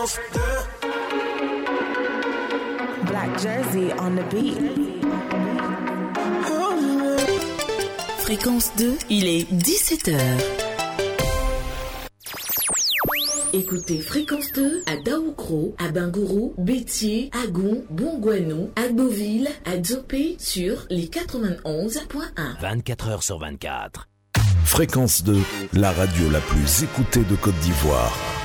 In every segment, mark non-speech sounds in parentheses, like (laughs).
Fréquence 2. Black Jersey on the beat. Fréquence 2, il est 17h. Écoutez Fréquence 2 à Daoukro, à Bingourou, Bétier, Agon, Bongouanou, Agboville, à Dzopé sur les 91.1. 24 heures sur 24. Fréquence 2, la radio la plus écoutée de Côte d'Ivoire.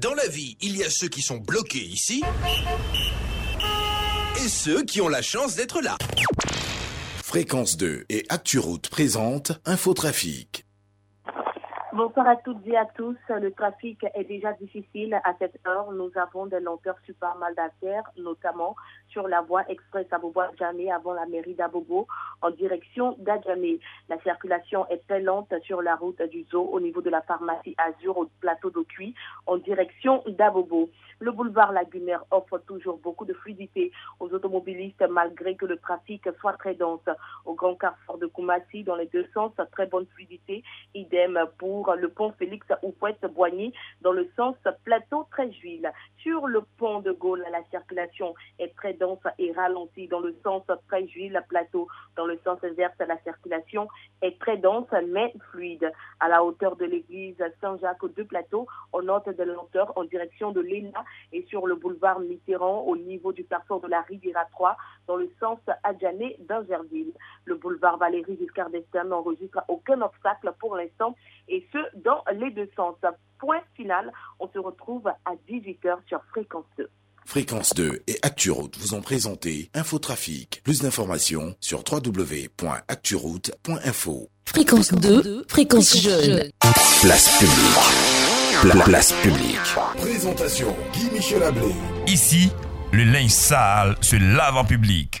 Dans la vie, il y a ceux qui sont bloqués ici et ceux qui ont la chance d'être là. Fréquence 2 et ActuRoute présente Infotrafic. Bonsoir à toutes et à tous. Le trafic est déjà difficile à cette heure. Nous avons des lenteurs sur pas mal d'affaires, notamment sur la voie express Abobo-Adjamé avant la mairie d'Abobo en direction d'Adjamé. La circulation est très lente sur la route du Zoo au niveau de la pharmacie Azur au plateau de Cuy en direction d'Abobo. Le boulevard lagunaire offre toujours beaucoup de fluidité aux automobilistes malgré que le trafic soit très dense. Au grand carrefour de Koumassi, dans les deux sens, très bonne fluidité. Idem pour le pont Félix Oupouette-Boigny dans le sens plateau Tréjuil. Sur le pont de Gaulle, la circulation est très dense et ralentie dans le sens Tréjuil plateau. Dans le sens inverse, la circulation est très dense mais fluide. À la hauteur de l'église Saint-Jacques de Plateau, on note de lenteur en direction de l'ENA et sur le boulevard Mitterrand au niveau du carrefour de la Riviera 3 dans le sens Adjané d'Angerville. Le boulevard Valérie Giscard d'Estaing n'enregistre aucun obstacle pour l'instant et ce dans les deux sens. Point final, on se retrouve à 18h sur Fréquence 2. Fréquence 2 et ActuRoute vous ont présenté Infotrafic. Plus d'informations sur www.acturoute.info. Fréquence 2, fréquence jeune. Place publique. Pla- place publique. Présentation Guy Michel Ablé. Ici, le linge sale se lave en public.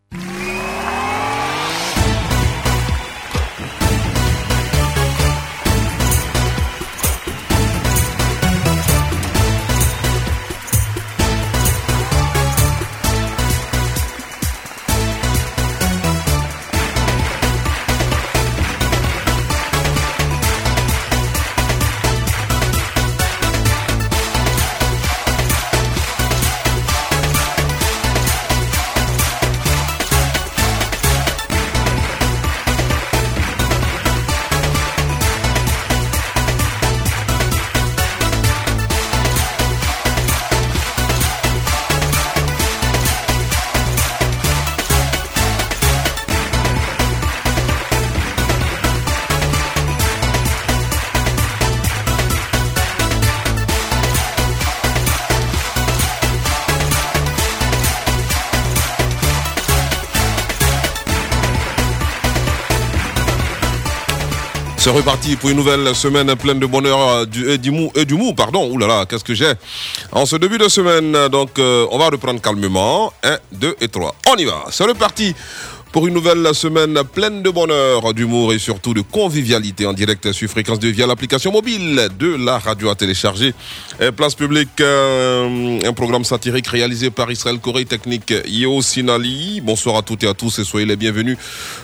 C'est reparti pour une nouvelle semaine pleine de bonheur euh, du, et d'humour, et d'humour, pardon. Ouh là là, qu'est-ce que j'ai En ce début de semaine, donc, euh, on va reprendre calmement. 1, 2 et 3. On y va. C'est reparti pour une nouvelle semaine pleine de bonheur, d'humour et surtout de convivialité en direct sur Fréquence 2 via l'application mobile de la radio à télécharger. Place publique, euh, un programme satirique réalisé par Israël Corée Technique Yo Sinali. Bonsoir à toutes et à tous et soyez les bienvenus.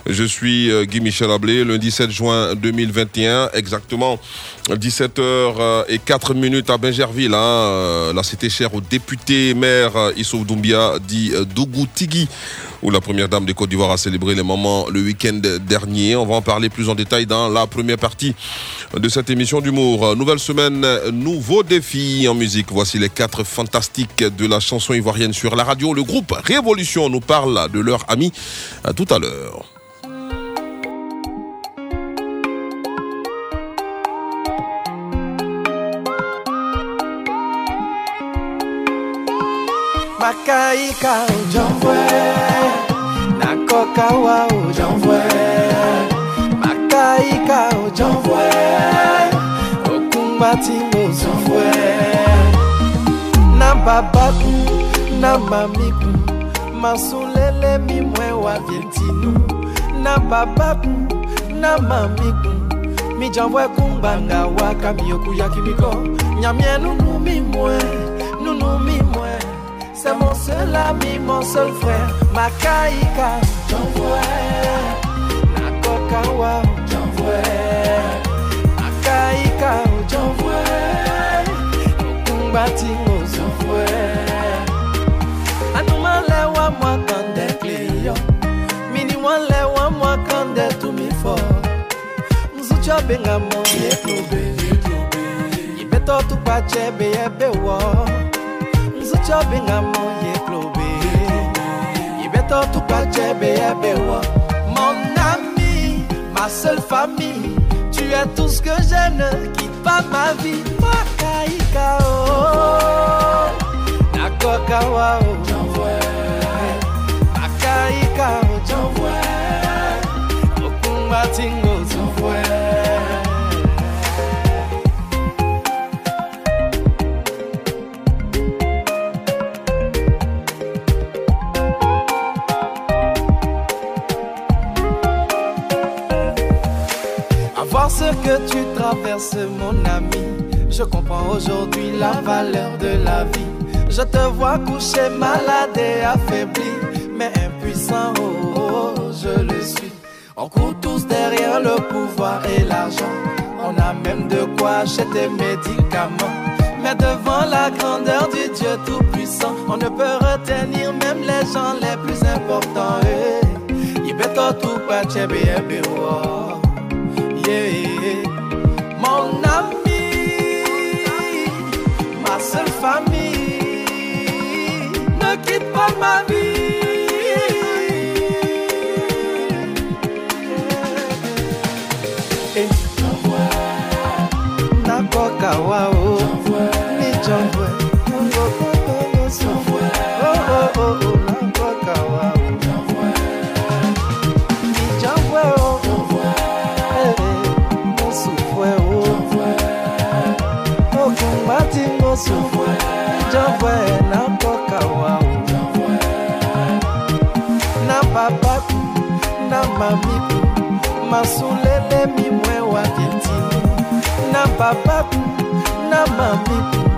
Je suis euh, Guy Michel Ablé, lundi 7 juin 2021, exactement 17h et 4 minutes à Benjerville. Hein, euh, la cité chère au député maire euh, Issou Doumbia dit euh, Dougou Tigui où la première dame de Côte d'Ivoire a célébré les moments le week-end dernier. On va en parler plus en détail dans la première partie de cette émission d'humour. Nouvelle semaine, nouveau défi en musique. Voici les quatre fantastiques de la chanson ivoirienne sur la radio. Le groupe Révolution nous parle de leur ami. À tout à l'heure. Kawa oh, ou jan vwe Makaika ou jan vwe Okumbati ou oh, jan Masulele mi mwen wavyetinu Na babaku, na mamiku Mi jan vwe kumbanga waka Miyoku yakimiko Nyamienu nunu mi mwen, nunu mi mwen Se mon seul ami, mon seul frère Makaika J'envoie La kokawa J'envoie Makaika J'envoie Kumbatingo. J'envoie Anouman lewa mwa kande kliyo Miniwan lewa mwa kande tumifo Mzuchwa benga mwa Yeklobe Yibeto tupache beyebe wo Ibeto tupachebe yebewo Mzucho benga mo yeklobe Ibeto tupachebe yebewo Mon ami, ma seule famille Tu es tout ce que j'aime, ne quitte pas ma vie. Makaika oh. Nakoka wa oh. Makaika oh. J'envoie Okumba tingo que tu traverses, mon ami, je comprends aujourd'hui la valeur de la vie. Je te vois couché malade et affaibli, mais impuissant, oh, oh, je le suis. On court tous derrière le pouvoir et l'argent. On a même de quoi acheter médicaments. Mais devant la grandeur du Dieu Tout-Puissant, on ne peut retenir même les gens les plus importants. Eh. Ebe, oh. Yeah. Nakoka wao, ni jambwe, oh oh oh oh, nakoka wao, ni jambwe oh. Mosufwe o Okumbati mosufwe Jambwe na mboka wao Na babaku na mamiku Masulele mimwe wa vietinu Na babaku na mamiku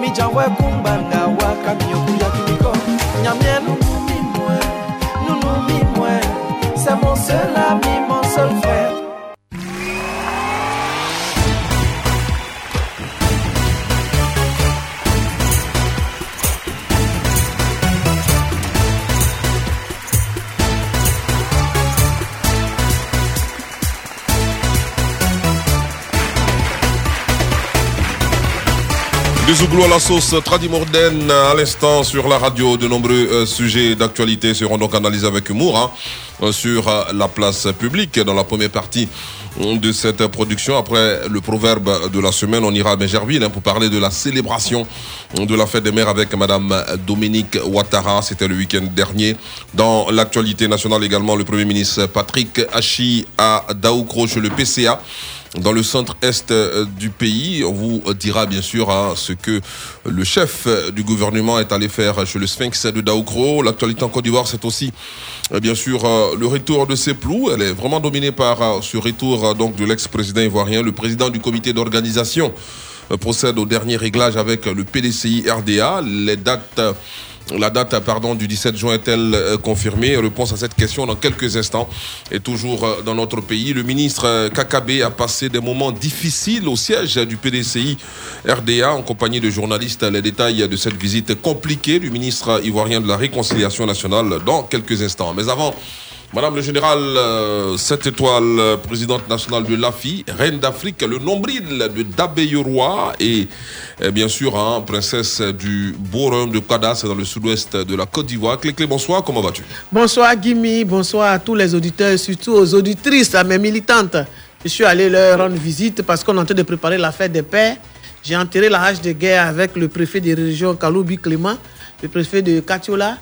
Mijambwe kumbanga waka miyoku ya kimiko Nyamye nunu mimwe Nunu mimwe C'est mon seul ami, mon seul frère Zouglou à la sauce Tradimorden à l'instant sur la radio. De nombreux euh, sujets d'actualité seront donc analysés avec humour hein, euh, sur euh, la place publique dans la première partie de cette production. Après le proverbe de la semaine, on ira à Benjerville hein, pour parler de la célébration de la fête des mères avec Madame Dominique Ouattara. C'était le week-end dernier. Dans l'actualité nationale également, le Premier ministre Patrick Hachi à Daoukro chez le PCA dans le centre-est euh, du pays. On vous dira bien sûr hein, ce que le chef du gouvernement est allé faire chez le Sphinx de Daoukro. L'actualité en Côte d'Ivoire, c'est aussi euh, bien sûr euh, le retour de Seplou. Elle est vraiment dominée par ce retour donc de l'ex-président ivoirien, le président du comité d'organisation procède au dernier réglage avec le PDCI RDA. Les dates la date pardon, du 17 juin est-elle euh, confirmée? Réponse à cette question dans quelques instants. Et toujours euh, dans notre pays, le ministre euh, Kakabe a passé des moments difficiles au siège du PDCI RDA en compagnie de journalistes. Les détails de cette visite compliquée du ministre ivoirien de la Réconciliation nationale dans quelques instants. Mais avant, Madame le général, euh, 7 étoiles, euh, présidente nationale de l'AFI, reine d'Afrique, le nombril de Dabeyoroa et euh, bien sûr, hein, princesse du beau de Kadas dans le sud-ouest de la Côte d'Ivoire. Clé, bonsoir, comment vas-tu? Bonsoir Guimi, bonsoir à tous les auditeurs, surtout aux auditrices, à mes militantes. Je suis allé leur rendre visite parce qu'on est en train de préparer la fête des pères. J'ai enterré la hache de guerre avec le préfet des régions Kaloubi Clément. le préfet de Katiola.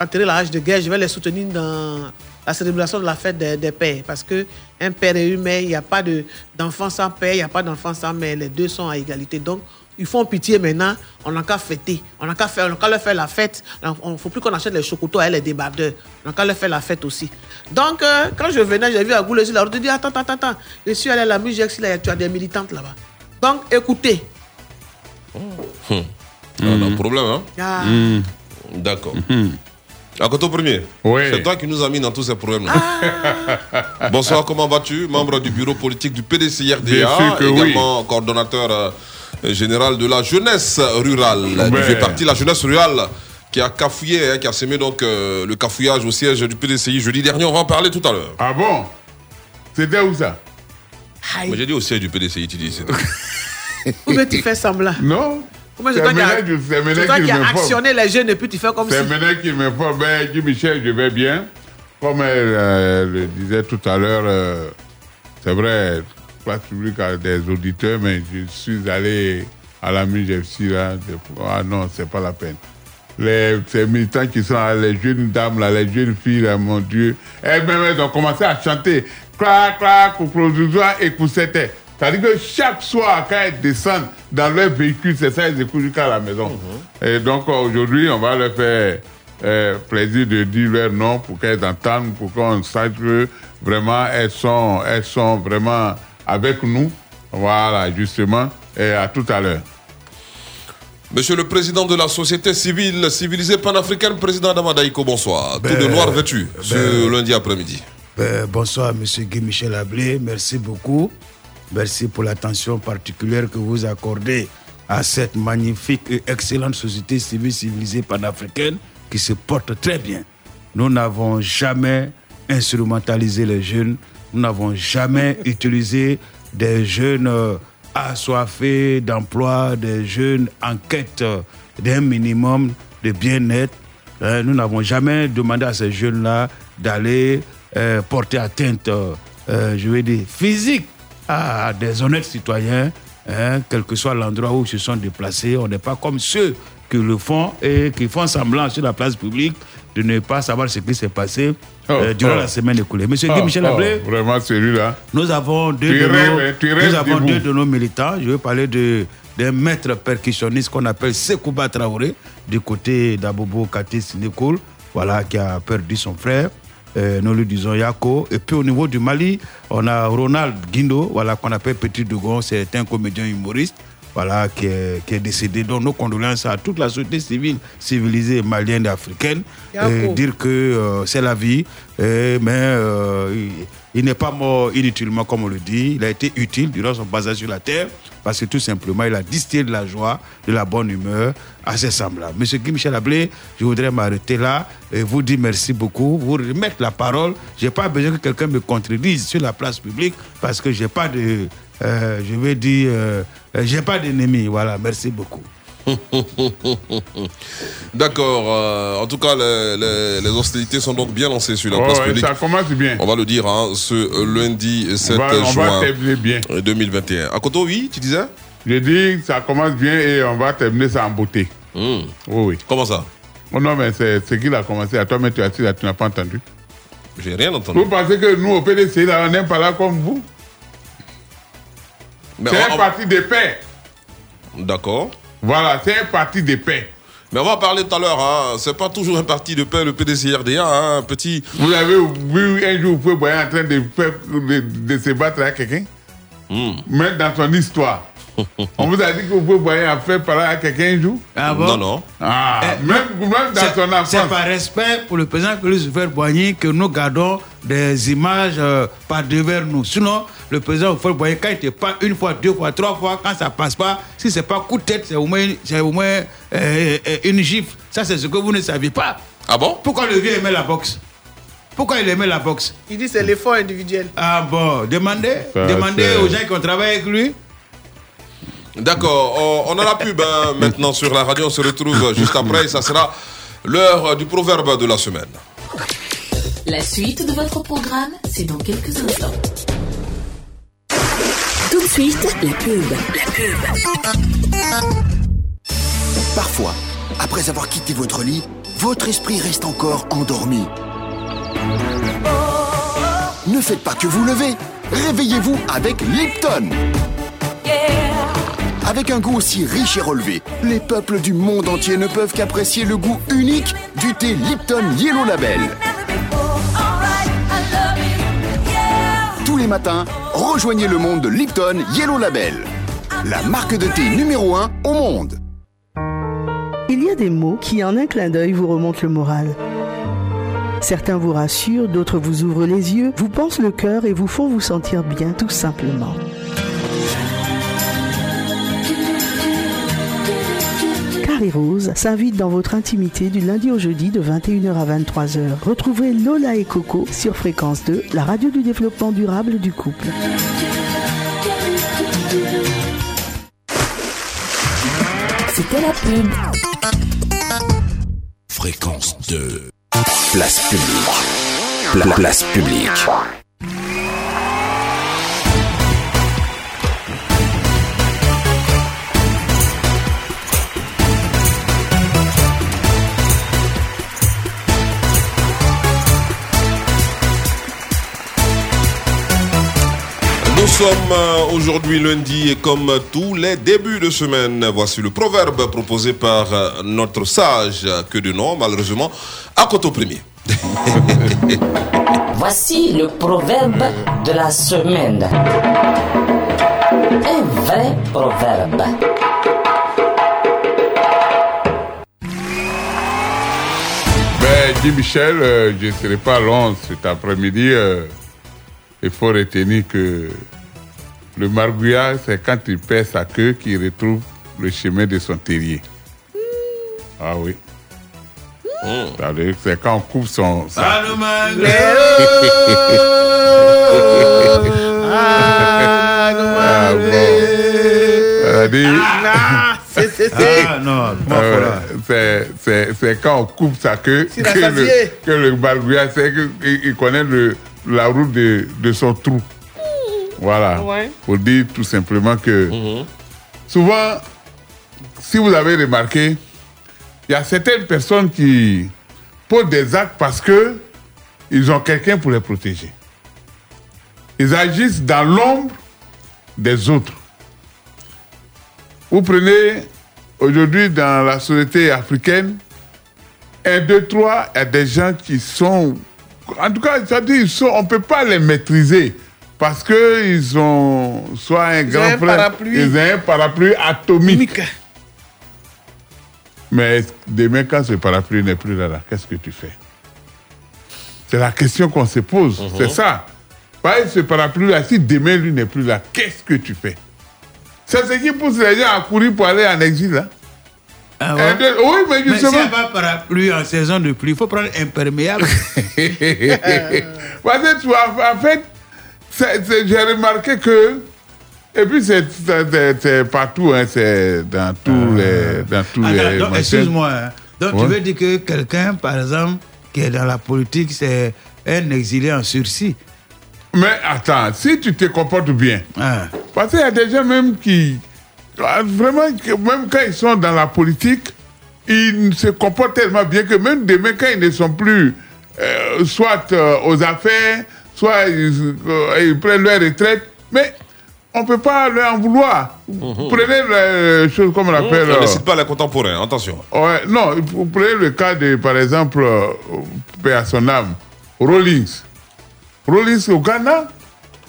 Enterré la hache de guerre. Je vais les soutenir dans la célébration de la fête des, des pères. Parce que un père et une mère, il n'y a pas de- d'enfant sans père, il n'y a pas d'enfant sans mère. Les deux sont à égalité. Donc, ils font pitié maintenant. On n'a qu'à fêter. On n'a qu'à faire, on n'a qu'à leur faire la fête. Il ne faut plus qu'on achète les chocotos à elle, les débardeurs. On n'a qu'à leur faire la fête aussi. Donc, euh, quand je venais, j'ai vu à Goulé la route. Je dis Attends, attends, attends. Je suis allé à la musique. Là, tu as des militantes là-bas. Donc, écoutez. On a un problème, hein Ah. D'accord. À côté premier, c'est toi qui nous as mis dans tous ces problèmes-là. Ah. Bonsoir, comment vas-tu? Membre du bureau politique du sûr que oui. également coordonnateur euh, général de la jeunesse rurale. Du fait partie de la jeunesse rurale qui a cafouillé, hein, qui a semé donc euh, le cafouillage au siège du PDCI jeudi dernier. On va en parler tout à l'heure. Ah bon? C'était où ça? Mais j'ai dit au siège du PDCI, tu dis. bien tu fais semblant? Non. Bien C'est toi qui as, actionné les jeunes et puis tu fais comme si. C'est maintenant qu'il me faut. Ben, Guy Michel, je vais bien. Comme elle euh, le disait tout à l'heure, euh, c'est vrai, place publique a des auditeurs, mais je suis allé à la MUGFC là. Ah non, c'est pas la peine. Les, ces militants qui sont là, les jeunes dames, là, les jeunes filles, là, mon Dieu, elles-mêmes, elles ont commencé à chanter clac, clac, pour produire et pour. C'est-à-dire que chaque soir, quand elles descendent dans leur véhicule, c'est ça, elles écoutent jusqu'à la maison. Et donc, euh, aujourd'hui, on va leur faire euh, plaisir de dire leur nom pour qu'elles entendent, pour qu'on sache que vraiment, elles sont, elles sont vraiment avec nous. Voilà, justement. Et à tout à l'heure. Monsieur le président de la société civile civilisée panafricaine, président Damadaïko, bonsoir. Ben, Tout de noir vêtu ben, ce lundi après-midi. Ben, bonsoir, Monsieur Guy Michel Ablé. Merci beaucoup. Merci pour l'attention particulière que vous accordez à cette magnifique et excellente société civile civilisée panafricaine qui se porte très bien. Nous n'avons jamais instrumentalisé les jeunes. Nous n'avons jamais (laughs) utilisé des jeunes euh, assoiffés d'emploi, des jeunes en quête euh, d'un minimum de bien-être. Euh, nous n'avons jamais demandé à ces jeunes-là d'aller porter atteinte, je vais dire, physique à des honnêtes citoyens, hein, quel que soit l'endroit où ils se sont déplacés. On n'est pas comme ceux qui le font et qui font semblant sur la place publique de ne pas savoir ce qui s'est passé euh, Oh, durant oh. la semaine écoulée. Monsieur Oh, Guy Michel oh, Ablé, Vraiment, celui-là. nous avons deux, Tu de, rêves, nos, hein, nous avons deux de nos militants. Je vais parler de d'un maître percussionniste qu'on appelle Sekouba Traoré, du côté d'Abobo Kati Sinekoul, voilà, qui a perdu son frère. Euh, nous lui disons Yako. Et puis au niveau du Mali, on a Ronald Guindo, voilà, qu'on appelle Petit Dougon, c'est un comédien humoriste. Voilà, qui est, qui est décédé. Donc, nos condoléances à toute la société civile, civilisée malienne et africaine. Dire que euh, c'est la vie, mais euh, il, il n'est pas mort inutilement, comme on le dit. Il a été utile durant son passage sur la terre, parce que tout simplement, il a distillé de la joie, de la bonne humeur à ses semblables. Monsieur Guy Michel Ablé, je voudrais m'arrêter là et vous dire merci beaucoup, vous remettre la parole. Je n'ai pas besoin que quelqu'un me contredise sur la place publique, parce que je n'ai pas de. Euh, je vais dire, euh, j'ai pas d'ennemis. Voilà, merci beaucoup. (laughs) D'accord. euh, en tout cas, les, les- les hostilités sont donc bien lancées sur la Oh, place ouais, publique. ça commence bien. On va le dire hein, ce lundi 7 On va, on va juin terminer bien. 2021. À Koto, oui, tu disais? Je dis ça commence bien et on va terminer ça en beauté. Oui, oui. Hmm. Comment ça? Oh non, mais c'est ce qu'il a commencé? À toi, mais tu là, tu n'as pas entendu. J'ai rien entendu. Vous pensez que nous, au PDC, là, on n'est pas là comme vous? C'est un parti de paix. D'accord. Voilà, c'est un parti de paix. Mais on va parler tout à l'heure. Hein. C'est pas toujours un parti de paix, le PDCRDA. Hein, petit. Vous avez vu un jour, vous pouvez voir en train de, faire- de, de se battre avec quelqu'un? Hmm. Même dans son histoire. On vous a dit que vous pouvez voir en faire parler à quelqu'un un jour Ah bon? Non, non. Ah, Eh, même, même dans C'est- son C'est enfance. par respect pour le président Christopher Boigny que nous gardons des images euh, par devers nous. Sinon, le président Christopher Boigny, quand il te parle une fois, deux fois, trois fois, quand ça passe pas, si c'est pas coup de tête, c'est au moins, c'est au moins euh, euh, une gifle. Ça, c'est ce que vous ne saviez pas. Ah bon? Pourquoi le vieux aimait la boxe? Pourquoi il aimait la boxe? Il dit c'est l'effort individuel. Ah bon, demandez, Ça, demandez c'est- aux gens qui ont travaillé avec lui. D'accord. On, a la pub hein, maintenant sur la radio. On se retrouve juste après. Ça sera l'heure du proverbe de la semaine. La suite de votre programme, c'est dans quelques instants. Tout de suite, la pub. La pub. Parfois, après avoir quitté votre lit, votre esprit reste encore endormi. Ne faites pas que vous lever. Réveillez-vous avec Lipton. Avec un goût aussi riche et relevé, les peuples du monde entier ne peuvent qu'apprécier le goût unique du thé Lipton Yellow Label. Tous les matins, rejoignez le monde de Lipton Yellow Label, la marque de thé numéro 1 au monde. Il y a des mots qui, en un clin d'œil, vous remontent le moral. Certains vous rassurent, d'autres vous ouvrent les yeux, vous pensent le cœur et vous font vous sentir bien, tout simplement. Carré Rose s'invite dans votre intimité du lundi au jeudi de 21h à 23h. Retrouvez Lola et Coco sur Fréquence 2, la radio du développement durable du couple. C'était la pub. Fréquence 2. Place publique. Pla- place publique. Sommes euh, aujourd'hui lundi et comme tous les débuts de semaine, voici le proverbe proposé par euh, notre sage, que de nom malheureusement, à Coteau Premier. (laughs) Voici le proverbe de la semaine. Un vrai proverbe. Ben, Guy Michel, euh, je ne serai pas long cet après-midi. euh, il faut retenir que le margouillard, c'est quand il perd sa queue qu'il retrouve le chemin de son terrier. Ah oui. Que C'est quand on coupe son. sa- Ah. (laughs) Ah, Ah, c'est, c'est, c'est. Ah, Ah c'est- c'est c'est quand on coupe sa queue C'est que le, que le sait qu'il il connaît le, la route de, de son trou. Voilà. Ouais. Pour dire tout simplement que souvent, si vous avez remarqué, il y a certaines personnes qui posent des actes parce que ils ont quelqu'un pour les protéger. Ils agissent dans l'ombre des autres. Vous prenez aujourd'hui dans la société africaine, un, deux, trois, il y a des gens qui sont. En tout cas, c'est-à-dire, ils sont, on ne peut pas les maîtriser parce qu'ils ont soit un grand un frère, parapluie. ils ont un parapluie atomique. Mais demain, quand ce parapluie n'est plus là, là, qu'est-ce que tu fais? C'est la question qu'on se pose. C'est ça. Pareil, ce parapluie-là, si demain, lui n'est plus là, qu'est-ce que tu fais? C'est ce qui pousse les gens à courir pour aller en exil. Là. Ah Un, deux- oui, mais Mais justement. n'y a pas parapluie en saison de pluie, il faut prendre imperméable. (laughs) Parce que tu vois, en fait, j'ai remarqué que. Et puis, c'est partout, hein, c'est dans tous les. Dans tous Ah, les. Excuse-moi. hein. Donc, Ouais. tu veux dire que quelqu'un, par exemple, qui est dans la politique, c'est un exilé en sursis Mais attends, si tu te comportes bien, Ah. parce qu'il y a des gens même qui, ah, vraiment, même quand ils sont dans la politique, ils se comportent tellement bien que même demain, quand ils ne sont plus euh, soit euh, aux affaires, soit ils, euh, ils prennent leur retraite, mais on ne peut pas leur en vouloir. Prenez les choses comme on appelle... On ne euh, cite pas les contemporains, attention. Ouais, non, vous prenez le cas de, par exemple, euh, Rawlings. Rawlings au Ghana,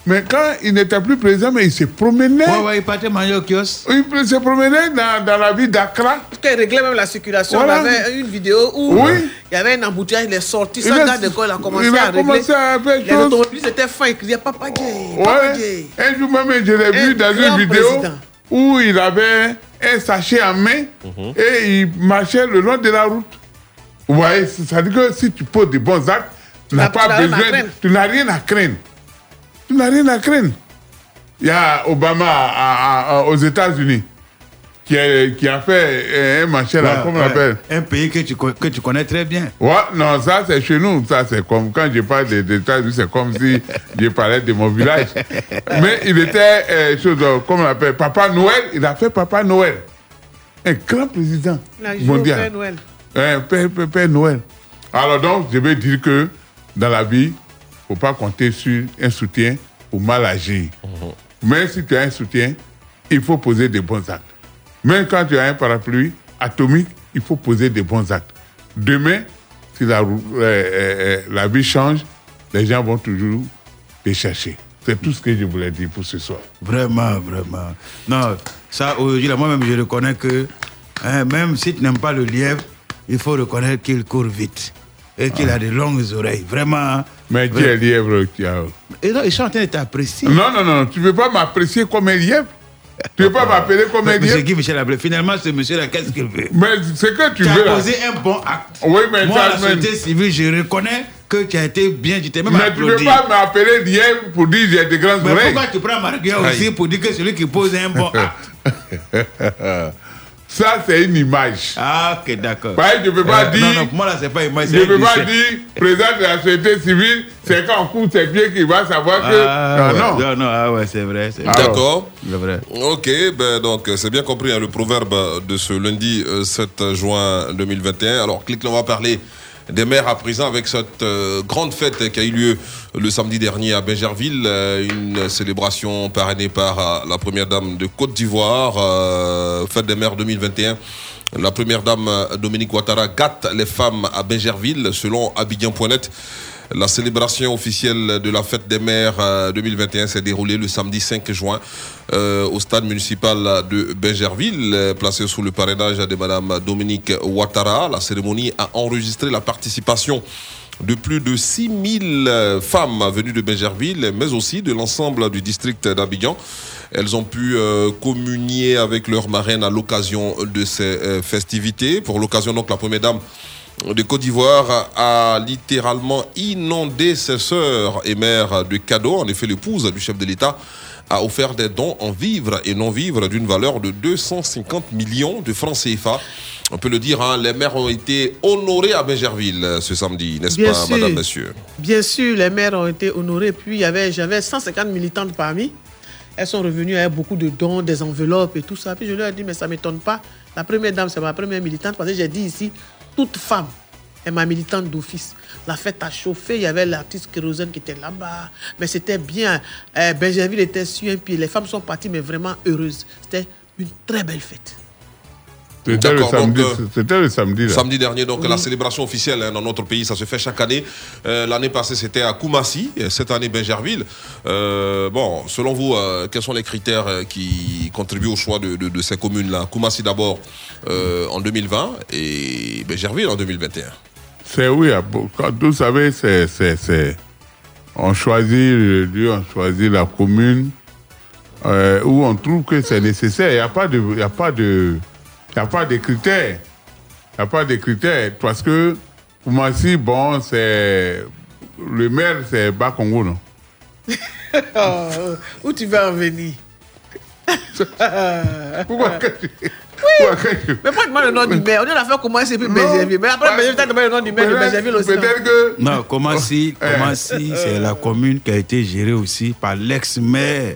mais quand il n'était plus président, mais il se promenait. Ouais, ouais, il partait manger au kiosque. Il se promenait dans, dans la ville d'Accra. Quand il réglait même la circulation, Voilà. on avait une vidéo où Oui. il y avait un embouteillage, il est sorti, Il sans garde de corps, il a commencé il a à régler. commencé à faire Les automobilistes étaient fins, ils criaient Papa Gay, Papa Gay. Ouais. Un jour même, je l'ai vu dans une vidéo président. où il avait un sachet en main et il marchait le long de la route. Vous voyez, ça veut dire que si tu poses des bons actes, tu n'as n'as- pas besoin, tu n'as rien à craindre. Tu n'as rien à craindre. Il y a Obama à- à- à- aux États-Unis qui a, qui a fait euh, un machin là, Ouais, comment on ouais. l'appelle Un pays que tu, que tu connais très bien. Ouais, non, ça c'est chez nous. Ça c'est comme quand je parle des États-Unis, c'est comme si je parlais de mon village. (laughs) Mais il était, euh, chose, comment on l'appelle, Papa Noël. Il a fait Papa Noël. un grand président Il a joué au mondial. Père Noël. Un Père, Père- Père Noël. Alors donc, je veux dire que dans la vie, faut pas compter sur un soutien pour mal agir. Mais si tu as un soutien, il faut poser des bons actes. Même quand tu as un parapluie atomique, il faut poser des bons actes. Demain, si la, euh, euh, euh, la vie change, les gens vont toujours les chercher. C'est tout ce que je voulais dire pour ce soir. Vraiment, vraiment. Non, ça, aujourd'hui, moi-même, je reconnais que hein, même si tu n'aimes pas le lièvre, il faut reconnaître qu'il court vite et qu'il a de longues oreilles. Vraiment. Mais Vraiment. est lièvre qui a... Et non, ils sont en train de t'apprécier. Non, non, non, tu ne peux pas m'apprécier comme un lièvre? Tu ne peux pas m'appeler comme un lièvre? Guy Michel Ablé, finalement, ce monsieur-là, qu'est-ce qu'il veut? Mais ce que tu Tu veux as là. posé un bon acte. Oui, mais Moi, la société civile, je reconnais que tu as été bien, tu t'es même Mais tu ne peux pas m'appeler lièvre pour dire j'ai des grandes Mais oreilles. pourquoi tu prends Marguerite aussi pour dire que celui qui pose un bon (laughs) acte? Ça, c'est une image. Ah, ok, d'accord. Je ne peux pas Euh, dire. Non, non, pour moi, là, c'est pas image. Je c'est ne peux pas dire président de la société civile, c'est quand on court ses pieds qu'il va savoir que. Ah, non, ouais. non. non, non, ah ouais, c'est vrai. c'est vrai. D'accord. C'est vrai. Ok, ben donc euh, c'est bien compris hein, le proverbe de ce lundi euh, 7 juin 2021. Alors, clique, on va parler des maires à présent avec cette euh, grande fête qui a eu lieu le samedi dernier à Bégerville, euh, une célébration parrainée par euh, la première dame de Côte d'Ivoire, euh, fête des maires 2021. La première dame Dominique Ouattara gâte les femmes à Bégerville, selon Abidjan.net. La célébration officielle de la fête des mères euh, 2021 s'est déroulée le samedi 5 juin euh, au stade municipal de Bengerville, euh, placé sous le parrainage de Madame Dominique Ouattara. La cérémonie a enregistré la participation de plus de 6000 euh, femmes venues de Bengerville, mais aussi de l'ensemble du district d'Abidjan. Elles ont pu euh, communier avec leur marraine à l'occasion de ces euh, festivités. Pour l'occasion, donc, la première dame de Côte d'Ivoire a littéralement inondé ses sœurs et mères de cadeaux. En effet, l'épouse du chef de l'État a offert des dons en vivres et non-vivres d'une valeur de 250 millions de francs CFA. On peut le dire, hein, les mères ont été honorées à Bégerville ce samedi, n'est-ce pas, sûr. madame, monsieur? Bien sûr, les maires ont été honorés. Puis il y avait, j'avais 150 militantes parmi. Elles sont revenues avec beaucoup de dons, des enveloppes et tout ça. Puis je leur ai dit, mais ça ne m'étonne pas. La première dame, c'est ma première militante parce que j'ai dit ici, toute femme est ma militante d'office. La fête a chauffé, il y avait l'artiste Kérosène qui était là-bas. Mais c'était bien. Euh, Benjerville était sur un pied. Les femmes sont parties, mais vraiment heureuses. C'était une très belle fête. C'était le D'accord, samedi. donc, euh, C'était le samedi. Là. Samedi dernier, donc Oui. la célébration officielle hein, dans notre pays, ça se fait chaque année. Euh, L'année passée, c'était à Koumassi, et cette année, Benjerville. Euh, bon, selon vous, euh, quels sont les critères qui contribuent au choix de, de- de ces communes-là? Koumassi d'abord en 2020 et Benjerville en 2021. C'est oui, quand vous savez, c'est, c'est, c'est- on choisit le lieu, on choisit la commune euh, où on trouve que c'est nécessaire. Il n'y a pas de, il y a pas de, il y a pas de critères. Il n'y a pas de critères parce que pour moi aussi, bon, c'est le maire, c'est Bakongo, non? (laughs) Oh, où tu vas en venir (laughs) Pourquoi que tu- Mais moi, je demande le nom du maire. On a fait comment c'est plus Benjerville. Mais après, t'as demandé le nom du maire de Benjerville aussi. non Peut-être que. Non, comment si, (laughs) comment si c'est la commune qui a été gérée aussi par l'ex-maire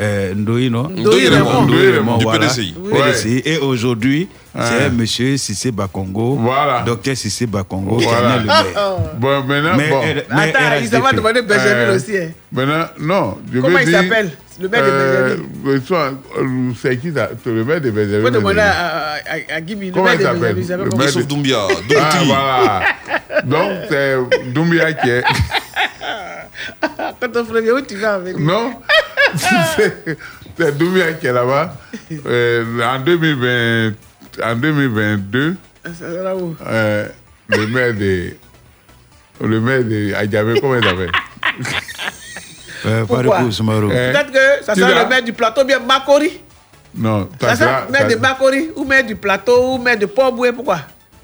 euh, Ndoye, non? Ndoye Raymond. Voilà. PDCI. PDCI. Et aujourd'hui, c'est monsieur Sissé Bakongo, Voilà. docteur Sissé Bakongo, Voilà. en est le maire. (laughs) Bon, maintenant, Mais, bon. euh, mais Attends, il va RHDP. demander Benjerville Euh, aussi. hein. Maintenant, non. Je Comment il s'appelle? Le maire de euh, Benjerville. le soir, euh, C'est qui ça? C'est le maire de Benjamin. Faut demander à, à, à, à Gibi, le Comment maire il de s'appelle? Le maire de- Doumbia, Ah, voilà. Donc, c'est Doumbia qui est. (laughs) Quand frère vient, où tu vas venir Non C'est c'est Doumbia qui est là-bas. Euh, en, 2020, en 2022, Ça sera où? euh, le maire de. Le maire de Adjamé, comment il s'appelle? (laughs) Euh, Pourquoi? Euh, Peut-être que ça sera le maire du plateau, bien Makori. Non, Ça sera sera- maire de Makori, ou maire du plateau, ou maire de Port-Boué. Pourquoi?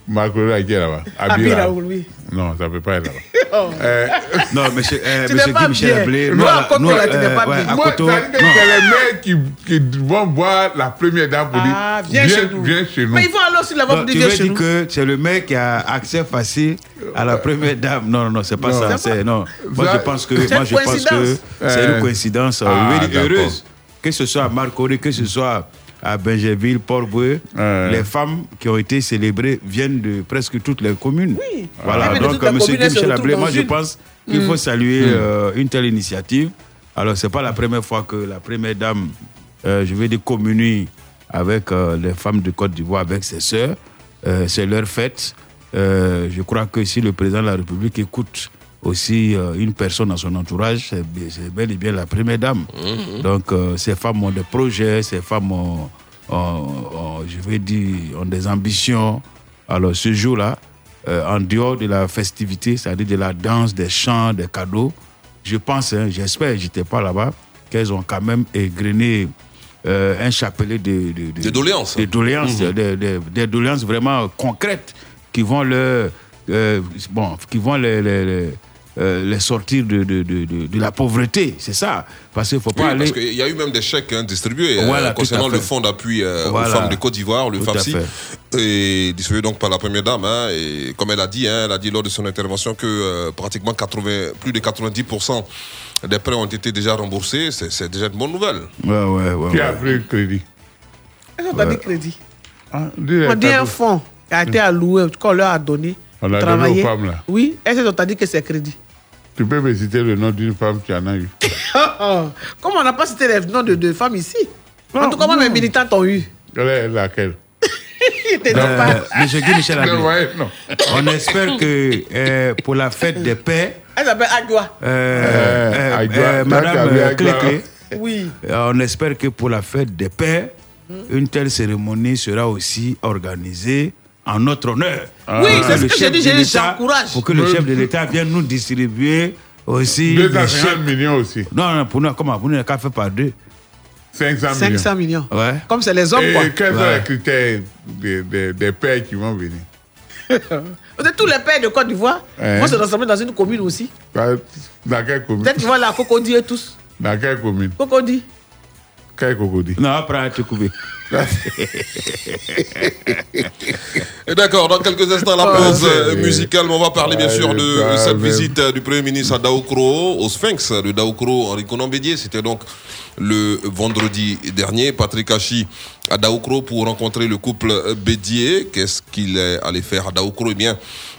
Macron qui est là-bas. Abira. oui. Non, ça ne peut pas être là-bas. (laughs) Oh. Euh, Non, monsieur, euh, Tu monsieur pas Guy Michel. Ablé? Nous, à Koto, là, tu n'es pas ouais, bien. à dire que non. c'est les mecs qui, qui vont voir la première dame pour Ah, dire viens chez nous. Viens chez nous. Mais il faut aller aussi là-bas Non, pour tu dire veux chez dire nous. que c'est le mec qui a accès facile à la première dame Non, non, non, c'est pas Non. ça. C'est non. Moi, Ça- je pense que C'est moi, une je pense que coïncidence. c'est une coïncidence. euh, ah, veux dire, heureuse. Que ce soit à Marcory, que ce soit à Benjerville, Port-Boueux, les femmes qui ont été célébrées viennent de presque toutes les communes. Oui. Voilà, de donc M. Michel Ablé, moi je pense qu'il Mm. faut saluer Mm. euh, une telle initiative. Alors, c'est pas la première fois que la première dame, euh, je vais dire, communie avec euh, les femmes de Côte d'Ivoire, avec ses sœurs. Euh, c'est leur fête. Euh, je crois que si le président de la République écoute aussi euh, une personne dans son entourage, c'est bel et bien la première dame. Mhm. Donc, euh, ces femmes ont des projets, ces femmes ont, ont- ont, je vais dire, ont des ambitions. Alors, ce jour-là, euh, en dehors de la festivité, c'est-à-dire de la danse, des chants, des cadeaux, je pense, hein, j'espère, j'étais pas là-bas, qu'elles ont quand même égrené un chapelet de, de, de- Des doléances. des doléances, Mhm. des, doléances vraiment concrètes qui vont leur, bon, qui vont les, les- les, euh, les sortir de, de, de, de- de la pauvreté. C'est ça. Parce qu'il ne faut pas Oui, aller. parce qu'il y a eu même des chèques hein, distribués euh, Voilà, concernant le fonds d'appui euh, Voilà. aux femmes de Côte d'Ivoire, le fait. et distribué donc par la première dame. hein, et comme elle a dit, hein, elle a dit lors de son intervention que euh, pratiquement 80, plus de 90% des prêts ont été déjà remboursés. C'est c'est déjà une bonne nouvelle. Ouais, ouais, ouais. Qui a pris le crédit? Elles n'ont pas dit crédit. Ah, On dit un fonds qui a été alloué, qu'on leur a donné. On l'a donné aux femmes, là. Oui, elles ont dit que c'est crédit. Tu peux me citer le nom d'une femme qui en a eu (laughs) Comment on n'a pas cité les noms de, de femmes ici En tout cas, moi, mes non. militantes ont eu. Elle est laquelle? (laughs) Euh, pas. Monsieur Guy Michel Ablé, Non, ouais, non. (laughs) on espère que euh, pour la fête des pères, Elle s'appelle Agua. euh, euh, Agua, euh, Madame tu as euh. Clé-Clé, Oui. on espère que pour la fête des pères, une telle cérémonie sera aussi organisée en notre honneur. Ah. Oui, c'est ce que j'ai dit, j'encourage. Pour que le chef de l'État vienne nous distribuer aussi des 250 chèques. millions aussi. Non, non, pour nous, comment Pour nous, qu'à fait par deux. 500 millions. 500 millions. Ouais. Comme c'est les hommes, Et quoi. quels sont Ouais. les critères des, des, des pères qui vont venir? (laughs) Vous êtes tous les pères de Côte d'Ivoire Ouais. vont se rassembler dans une commune aussi. Dans dans quelle commune? Peut-être qu'ils vont aller à Cocody et tous. Dans quelle commune? Cocody. Quel cocody Non, après, tu coupé. Et D'accord, dans quelques instants, la Ah, pause musicale, mais on va parler bien Ah, sûr de cette visite du Premier ministre à Daoukro, au Sphinx de Daoukro, Henri Conan Bédier. C'était donc le vendredi dernier. Patrick Hachi à Daoukro pour rencontrer le couple Bédier. Qu'est-ce qu'il est allé faire à Daoukro? Eh bien,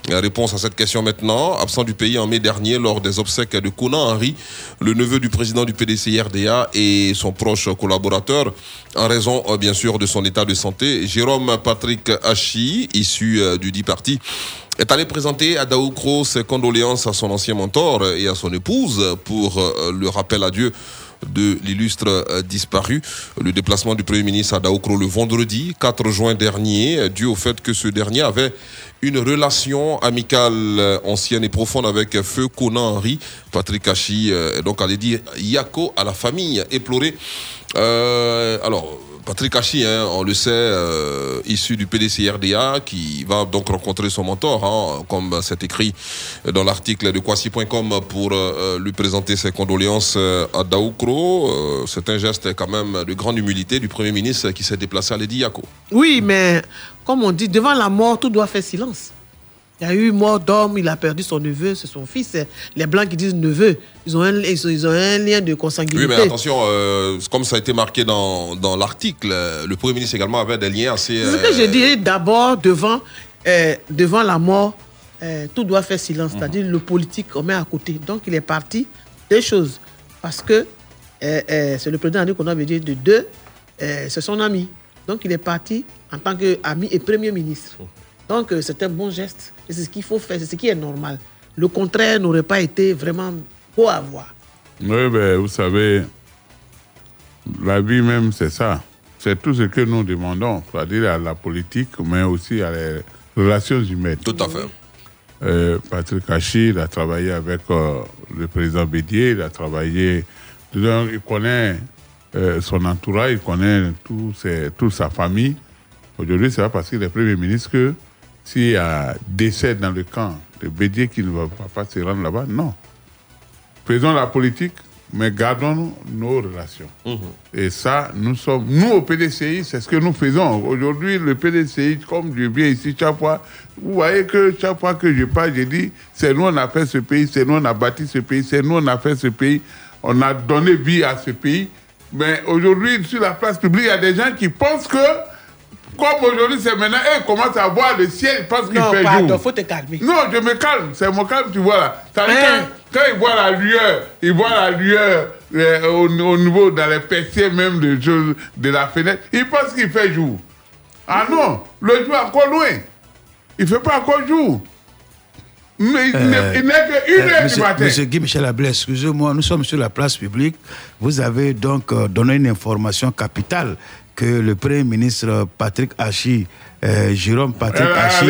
réponse à cette question maintenant. Absent du pays en mai dernier lors des obsèques de Conan Henri, le neveu du président du PDC RDA et son proche collaborateur, en raison euh, bien sûr de son état de santé. Jérôme Patrick Hachi, issu euh, du dit parti, est allé présenter à Daoukro ses condoléances à son ancien mentor et à son épouse pour euh, le rappel à Dieu de l'illustre euh, disparu. Le déplacement du Premier ministre à Daoukro le vendredi 4 juin dernier, euh, dû au fait que ce dernier avait une relation amicale euh, ancienne et profonde avec Feu Conan Henry. Patrick Hachi est donc allé dire Yako à la famille éplorée. Alors, Patrick Hachi, hein, on le sait, euh, issu du PDC-RDA, qui va donc rencontrer son mentor, hein, comme c'est écrit dans l'article de Kwasi.com pour euh, lui présenter ses condoléances euh, à Daoukro. Euh, c'est un geste quand même de grande humilité du Premier ministre qui s'est déplacé à Lady. Oui, mais comme on dit, devant la mort, tout doit faire silence. Il y a eu mort d'homme, il a perdu son neveu, c'est son fils. Les Blancs qui disent neveu, ils ont un, ils ont, ils ont un lien de consanguinité. Oui, mais attention, euh, comme ça a été marqué dans, dans l'article, euh, le Premier ministre également avait des liens assez... C'est ce que euh, je dis d'abord, devant, euh, devant la mort, euh, tout doit faire silence. C'est-à-dire le politique, on met à côté. Donc il est parti deux choses. Parce que euh, euh, c'est le président qu'on avait dit de deux, euh, c'est son ami. Donc il est parti en tant qu'ami et Premier ministre. Donc c'est un bon geste. Et c'est ce qu'il faut faire, c'est ce qui est normal. Le contraire n'aurait pas été vraiment beau à voir. Oui, ben, vous savez, la vie même, c'est ça. C'est tout ce que nous demandons, c'est-à-dire à la politique, mais aussi à les relations humaines. Tout à fait. Euh, Patrick Hachi, il a travaillé avec euh, le président Bédier, il a travaillé. Donc, il connaît euh, son entourage, il connaît tout ses- toute sa famille. Aujourd'hui, c'est pas parce qu'il est Premier ministre que s'il y a décès dans le camp de Bédier qu'il ne va pas se rendre là-bas. Non. Faisons la politique, mais gardons nos relations. Et ça, nous sommes, nous au PDCI, c'est ce que nous faisons. Aujourd'hui, le PDCI, comme je viens ici chaque fois, vous voyez que chaque fois que je parle, je dis, c'est nous on a fait ce pays, c'est nous on a bâti ce pays, c'est nous on a fait ce pays, on a donné vie à ce pays. Mais aujourd'hui, sur la place publique, il y a des gens qui pensent que, comme aujourd'hui, c'est maintenant, eux commencent à voir le ciel, ils pensent qu'il Non, fait pardon, jour. faut te calmer. Non, je me calme, c'est mon calme, tu vois là. Hein? quand, quand ils voient la lueur, ils voient la lueur euh, au, au niveau, dans les persiennes même de, la fenêtre, ils pensent qu'il fait jour. Ah non, le jour est encore loin. Il ne fait pas encore jour. Mais il n'est Euh, il n'est que une euh, heure du matin. Monsieur Guy Michel Ablé, excusez-moi, nous sommes sur la place publique. Vous avez donc donné une information capitale que le Premier ministre Patrick Hachi, euh, Jérôme Patrick Euh, Hachi,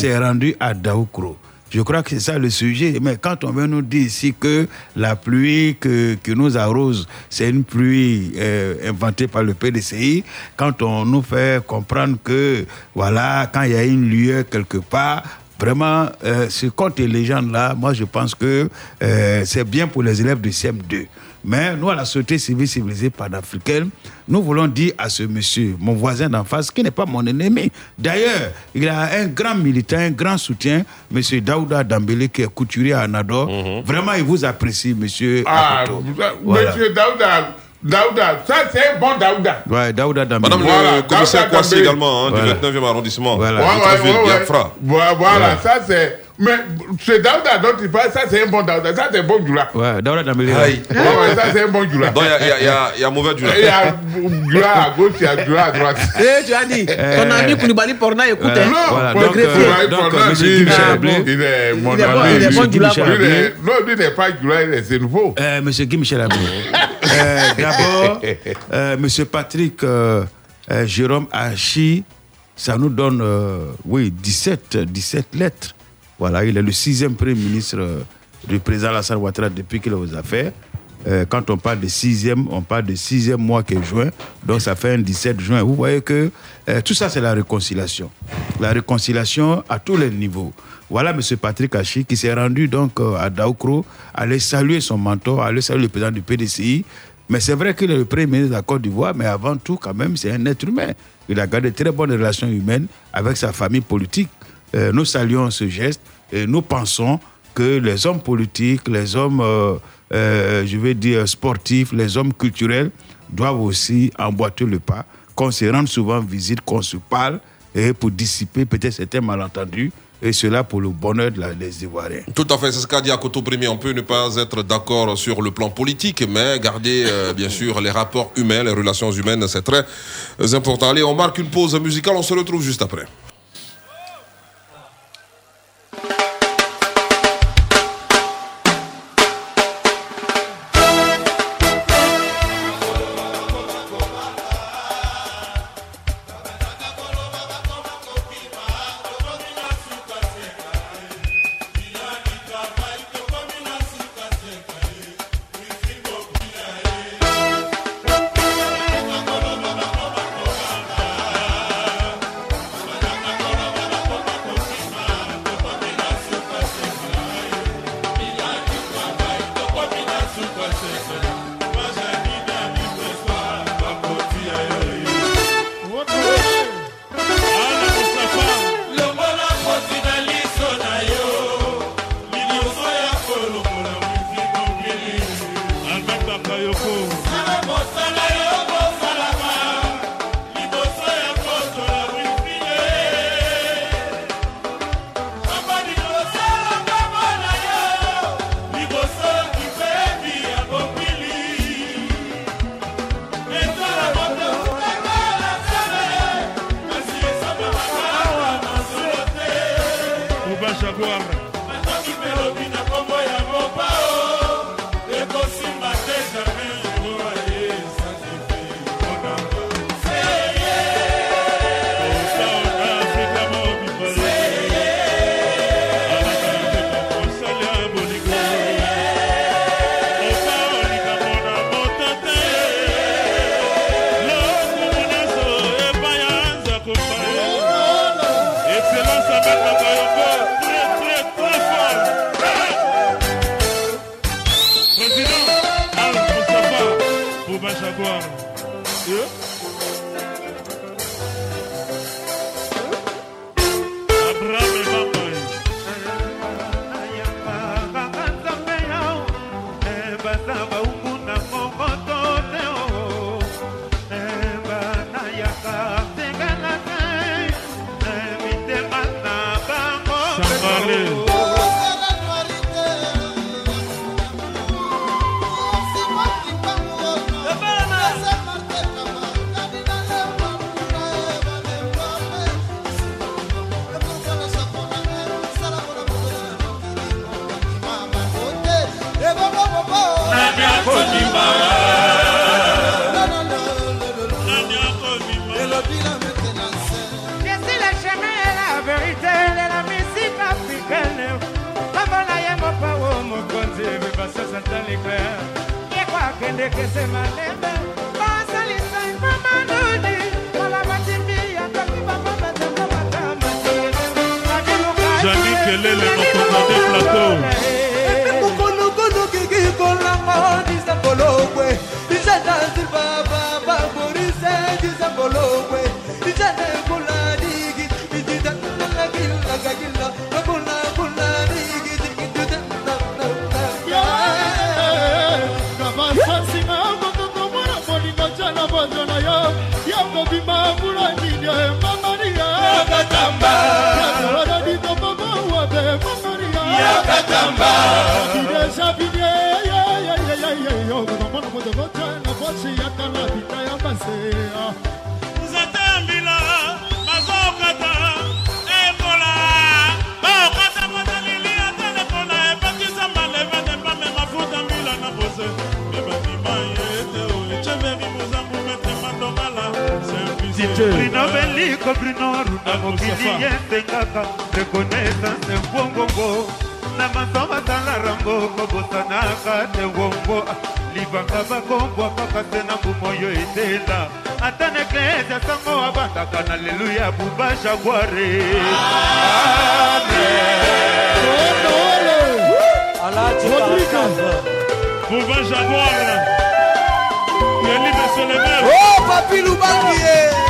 s'est- rendu à Daoukro. Je crois que c'est ça le sujet. Mais quand on vient nous dire ici que la pluie que, que nous arrose, c'est une pluie euh, inventée par le PDCI, quand on nous fait comprendre que, voilà, quand il y a une lueur quelque part, Vraiment, euh, ce conte et légende-là, moi, je pense que euh, c'est bien pour les élèves du CM2. Mais nous, à la société civile civilisée panafricaine, nous voulons dire à ce monsieur, mon voisin d'en face, qui n'est pas mon ennemi. D'ailleurs, il a un grand militant, un grand soutien, monsieur Daouda Dambélé, qui est couturier à Nador. Vraiment, il vous apprécie, monsieur. Ah, Akoto. vous- Voilà. monsieur Daouda, Daouda, ça c'est un bon Daouda. Ouais, Daouda Dambélé. Madame Voilà, le commissaire Dambélé. également, hein, Voilà. du 29e arrondissement. Voilà. Ouais, ouais, ville, ouais, ouais. Biafra. Voilà, ça c'est. Mais ce Daouda dont il parle, ça c'est un bon Daouda, ça c'est un bon Djoula. Ouais, Daouda Dambélé. Aïe. Ouais, ouais, ça c'est un bon Djoula. Donc, il y a- il y, a- il y a- il y a mauvais du Il y a Djoula à gauche, il y a Djoula à droite. Eh, tu as dit, ton ami Koulibaly Porna, écoute, Voilà. hein. Voilà, donc, le greffier. euh, donc, euh, monsieur Guy Michel Ablé. Il est mon Il est bon, ami. il est bon Monsieur Djoula, Lui, Non, lui n'est pas Djoula, il est- c'est nouveau. Euh, Monsieur Guy Michel Ablé. (laughs) Euh, D'abord, euh, Monsieur Patrick euh, euh, Jérôme Hachi, ça nous donne, euh, oui, 17, 17 lettres. Voilà, il est le sixième Premier ministre euh, du président Alassane Ouattara depuis qu'il est aux affaires. Euh, quand on parle de sixième, on parle de sixième mois qui est juin, donc ça fait un 17 juin. Vous voyez que euh, tout ça, c'est la réconciliation. La réconciliation à tous les niveaux. Voilà M. Patrick Hachi qui s'est rendu donc à Daoukro, aller saluer son mentor, aller saluer le président du PDCI. Mais c'est vrai qu'il est le premier ministre de la Côte d'Ivoire, mais avant tout, quand même, c'est un être humain. Il a gardé très bonnes relations humaines avec sa famille politique. Nous saluons ce geste et nous pensons que les hommes politiques, les hommes, euh, euh, je vais dire, sportifs, les hommes culturels doivent aussi emboîter le pas, qu'on se rende souvent visite, qu'on se parle, et pour dissiper peut-être certains malentendus, et cela pour le bonheur de la- des Ivoiriens. Tout à fait, c'est ce qu'a dit Akoto Premier. On peut ne pas être d'accord sur le plan politique, mais garder euh, (laughs) bien sûr les rapports humains, les relations humaines, c'est très important. Allez, on marque une pause musicale, on se retrouve juste après. brino beliko brino runda mokili yendengaka rekoneta te ngongongo na mansoma tala rango kobosanaka te ngongo libanga bakombwaka kase na mbumo oyo etela ata na eklesia sango abandaka na lelu ya buba jaguare buba jaguare yelibe soleman oh papi lubangie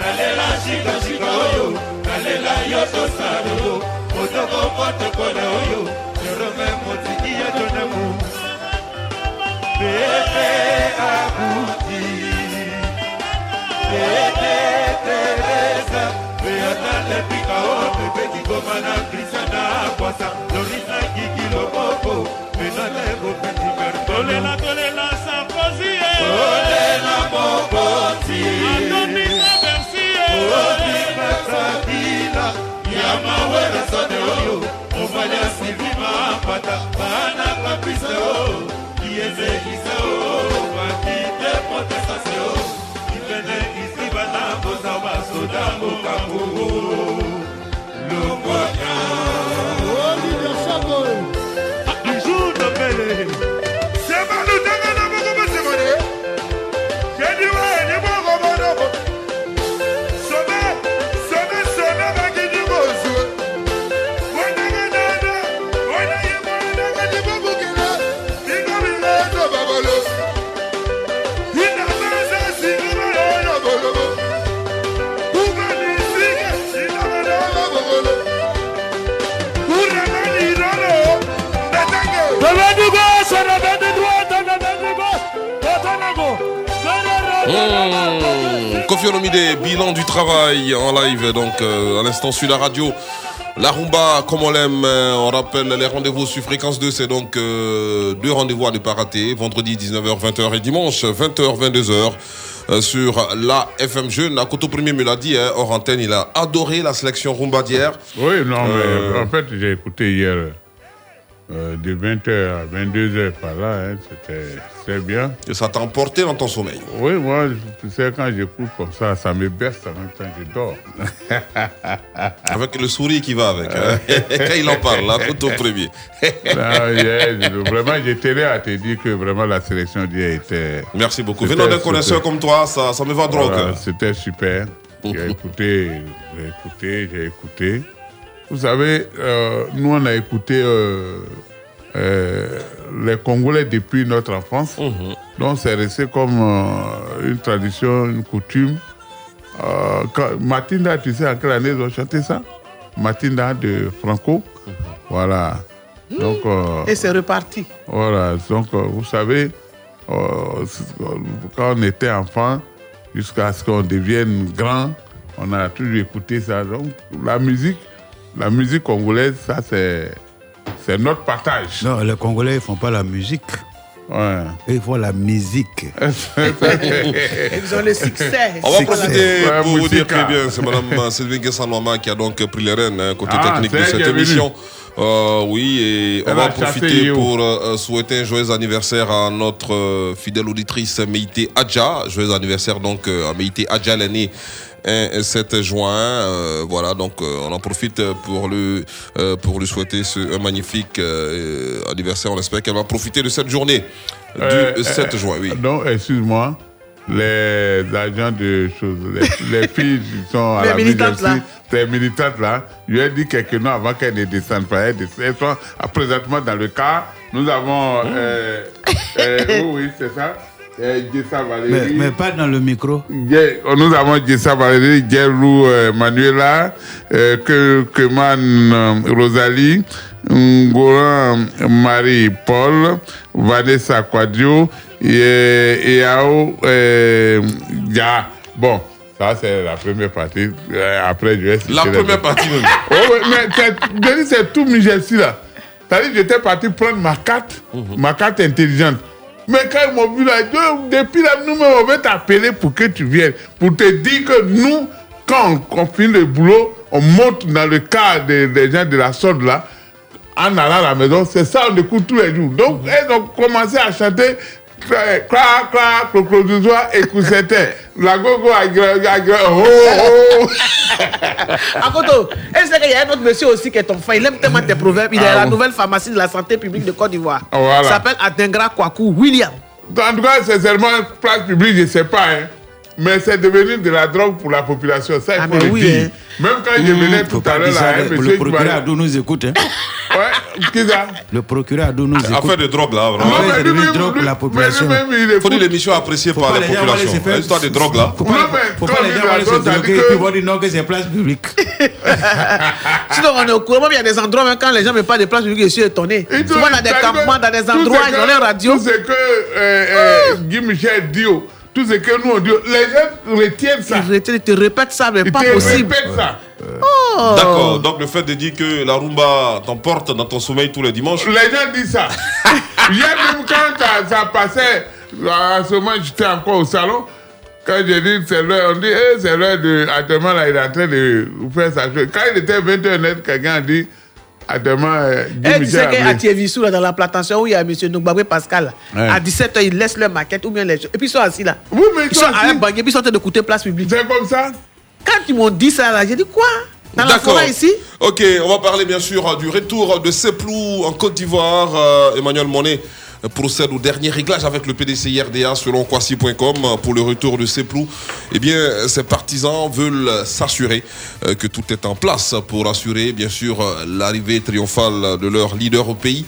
nalela sikasika oyo nalela yo tosalo otoko potokola oyo jerome motiki ya tonamo pepe akuti. Pepe teresa peata lepika o pepe kikoma na krista na akwasa. Lorisa kiki loboko penale bopeti bertolela tolela sakozie tolela eh. mokoti kamawela sone oyo omanya sivi mapata bana kapise o iyezekise o bakite protestation soda mokambo lokwa ya olivier chagoe Mmh. Kofi Olomide, bilan du travail en live, donc euh, à l'instant sur la radio. La rumba, comme on l'aime, euh, on rappelle les rendez-vous sur fréquence 2, c'est donc euh, deux rendez-vous à ne pas rater, vendredi 19h, 20h et dimanche 20h, 22h euh, sur la FM Jeune. Akoto Premier me l'a dit, hein, hors antenne, il a adoré la sélection rumba d'hier. Oui, non, mais en fait, j'ai écouté hier de 20h à 22h par là. hein, C'était très bien. Et ça t'a emporté dans ton sommeil Oui, moi, tu sais, quand j'écoute comme ça, ça me berce en même temps, je dors. (laughs) Avec le sourire qui va avec. hein. (laughs) Quand il en parle, là, Akoto Premier. (laughs) Non, vraiment, j'ai télé à te dire que vraiment la sélection d'hier était. Merci beaucoup. Venant d'un connaisseur comme toi, ça, ça me va droit au Voilà. C'était super. J'ai écouté, j'ai écouté, j'ai écouté. Vous savez, euh, nous, on a écouté euh, euh, les Congolais depuis notre enfance. Donc, c'est resté comme euh, une tradition, une coutume. Euh, quand- Matinda, tu sais, en quelle année ils ont chanté ça? Matinda de Franco. Voilà. Donc, euh, Et c'est reparti. voilà, donc euh, vous savez, quand on était enfant, jusqu'à ce qu'on devienne grand, on a toujours écouté ça. Donc la musique, la musique congolaise, ça c'est, c'est notre partage. Non, les Congolais, ils font pas la musique. Ouais. Ils font la musique. (laughs) Ils ont le succès. On va profiter la- pour vous dire très bien, c'est Madame (laughs) Sylvie Guessanoma qui a donc pris les rênes hein, côté Ah, technique de cette émission. Euh, oui, et on va profiter pour euh, souhaiter un joyeux anniversaire à notre euh, fidèle auditrice Meïté Adja. Joyeux anniversaire donc euh, à Meïté Adja, l'année 7 juin. Euh, voilà, donc euh, on en profite pour le euh, pour lui souhaiter ce, un magnifique euh, anniversaire. On espère qu'elle va profiter de cette journée du Euh, 7 euh, juin. Oui. Non, excuse-moi. Les agents de choses, les, les (laughs) filles qui sont à Les la militantes, maison, là. ces militantes là, je lui ai dit quelques noms avant qu'elles ne descendent pas. Elles, sont présentement dans le cas. Nous avons. Euh, (laughs) euh, oui, oui, c'est ça. Euh, Jessa Mais, Valérie. mais pas dans le micro. Gue- Nous avons Jessa Valérie, Guerrou euh, Manuela, euh, Keman euh, Rosalie, Ngoran Marie-Paul, Vanessa Quadio et, et Ao euh, Ya. Bon, ça c'est la première partie. Euh, après, je vais La première partie même. (laughs) Oh, mais c'est- tout Michel là. C'est-à-dire que j'étais parti prendre ma carte, ma carte intelligente. Mais quand ils m'ont vu là, depuis là, nous, on va t'appeler pour que tu viennes. Pour te dire que nous, quand on, on finit le boulot, on monte dans le cas des, des gens de la sorte là, en allant à la maison. C'est ça, on écoute tous les jours. Donc, elles ont commencé à chanter. Crac, crac, cloclodozoa, écoussetait. La gogo, agra, agra, oh, oh. (laughs) Akoto, et c'est qu'il y a un autre monsieur aussi qui est ton frère? Il aime tellement tes proverbes. Il est Ah la nouvelle pharmacie de la santé publique de Côte d'Ivoire. Voilà. Il s'appelle Adengra Kwaku William. En tout cas, sincèrement, place publique, je ne sais pas. hein. Mais c'est devenu de la drogue pour la population. Ça, il Ah, faut mais le oui, dire. hein. Même quand je venais tout à l'heure, là, le monsieur qui procureur Adou nous écoute. Hein. (laughs) Ouais, qui ça? Le procureur Adou nous écoute. Affaire de drogue là, vraiment. Affaire mais de lui, drogue pour la population. Faut dire l'émission appréciée Faut par pas la les gens aller population. L'histoire des drogues là. Faut pas, faut pas les gens aller se droguer et puis voir dire non que c'est place publique. (laughs) Sinon, on est au courant. Même il y a des endroits, même quand les gens me parlent de place publique, je suis étonné. Souvent, dans des campements, dans des endroits, ils ont les radios. Tout ce que euh, euh, Guy Michel dit, oh, tout ce que nous on dit, les gens retiennent ça. Ils retiennent, ils te répètent ça, mais Ils pas te possible. répètent ça. Oh. D'accord, donc le fait de dire que la rumba t'emporte dans ton sommeil tous les dimanches. Les gens disent ça. (laughs) Hier même quand ça, ça passait, à ce moment j'étais encore au salon, quand j'ai dit c'est l'heure, on dit eh, c'est l'heure de. Actuellement là, il est en train de faire sa chose. Quand il était 21 net, quelqu'un a dit Actuellement, euh, Et tu sais a qu'à là, dans la plantation où il y a M. Ndogbagwe Pascal, Ouais. à 17h, ils laissent leur maquette ou bien les Et puis ils sont assis là. Oui, mais ils sont à un banquier, puis ils sont en train d'écouter place publique. C'est comme ça Quand ils m'ont dit ça, là, j'ai dit quoi? Dans la D'accord. forêt ici? Ok, on va parler bien sûr du retour de Seplou en Côte d'Ivoire. Euh, Emmanuel Monet procède au dernier réglage avec le PDCI RDA selon Kwasi.com pour le retour de Seplou. Eh bien, ses partisans veulent s'assurer euh, que tout est en place pour assurer bien sûr l'arrivée triomphale de leur leader au pays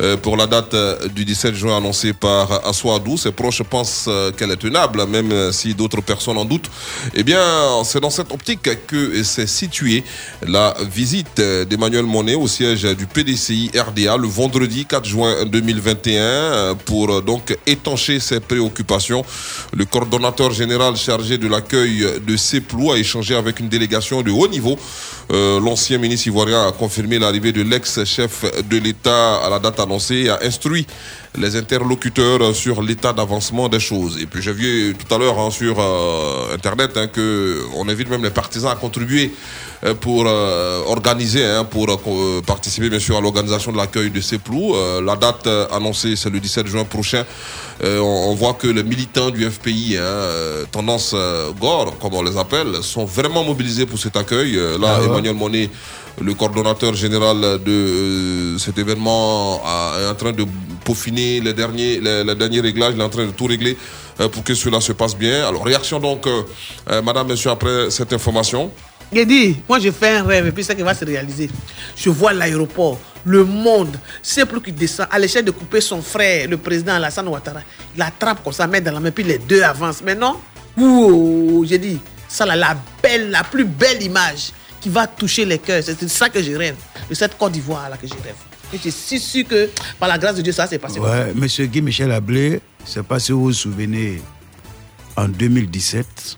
euh, pour la date euh, du 17 juin annoncée par Assoadou. Ses proches pensent qu'elle est tenable, même si d'autres personnes en doutent. Eh bien, c'est dans cette optique que s'est située la visite d'Emmanuel Monet au siège du PDCI RDA le vendredi 4 juin 2021 euh, pour euh, donc étancher ses préoccupations. Le coordonnateur général chargé de l'accueil de Seplou a échangé avec une délégation de haut niveau. Euh, L'ancien ministre ivoirien a confirmé l'arrivée de l'ex-chef de l'État à la date annoncée et a instruit les interlocuteurs sur l'état d'avancement des choses. Et puis j'ai vu tout à l'heure hein, sur euh, Internet hein, que on invite même les partisans à contribuer euh, pour euh, organiser, hein, pour participer bien sûr à l'organisation de l'accueil de Seplou. Euh, la date annoncée c'est le 17 juin prochain. On, on voit que les militants du FPI, hein, tendance gore comme on les appelle, sont vraiment mobilisés pour cet accueil. Là, Ah ouais. Emmanuel Monet le coordonnateur général de euh, cet événement est en train de peaufiner les derniers, les, réglages, il est en train de tout régler euh, pour que cela se passe bien. Alors, réaction donc, euh, madame, monsieur, après cette information? Dit, moi je fais un rêve et puis ça qui va se réaliser. Je vois l'aéroport, le monde, c'est plus qui descend à l'échelle de couper son frère, le président Alassane Ouattara. Il attrape comme ça, met dans la main, puis les deux avancent. Ouh, j'ai dit, ça là, la belle, la plus belle image qui va toucher les cœurs. C'est de ça que je rêve, de cette Côte d'Ivoire là que je rêve. Et je suis sûr que par la grâce de Dieu, ça s'est passé. Ouais, Monsieur Guy Michel Ablé, je ne sais pas si vous vous souvenez, en 2017,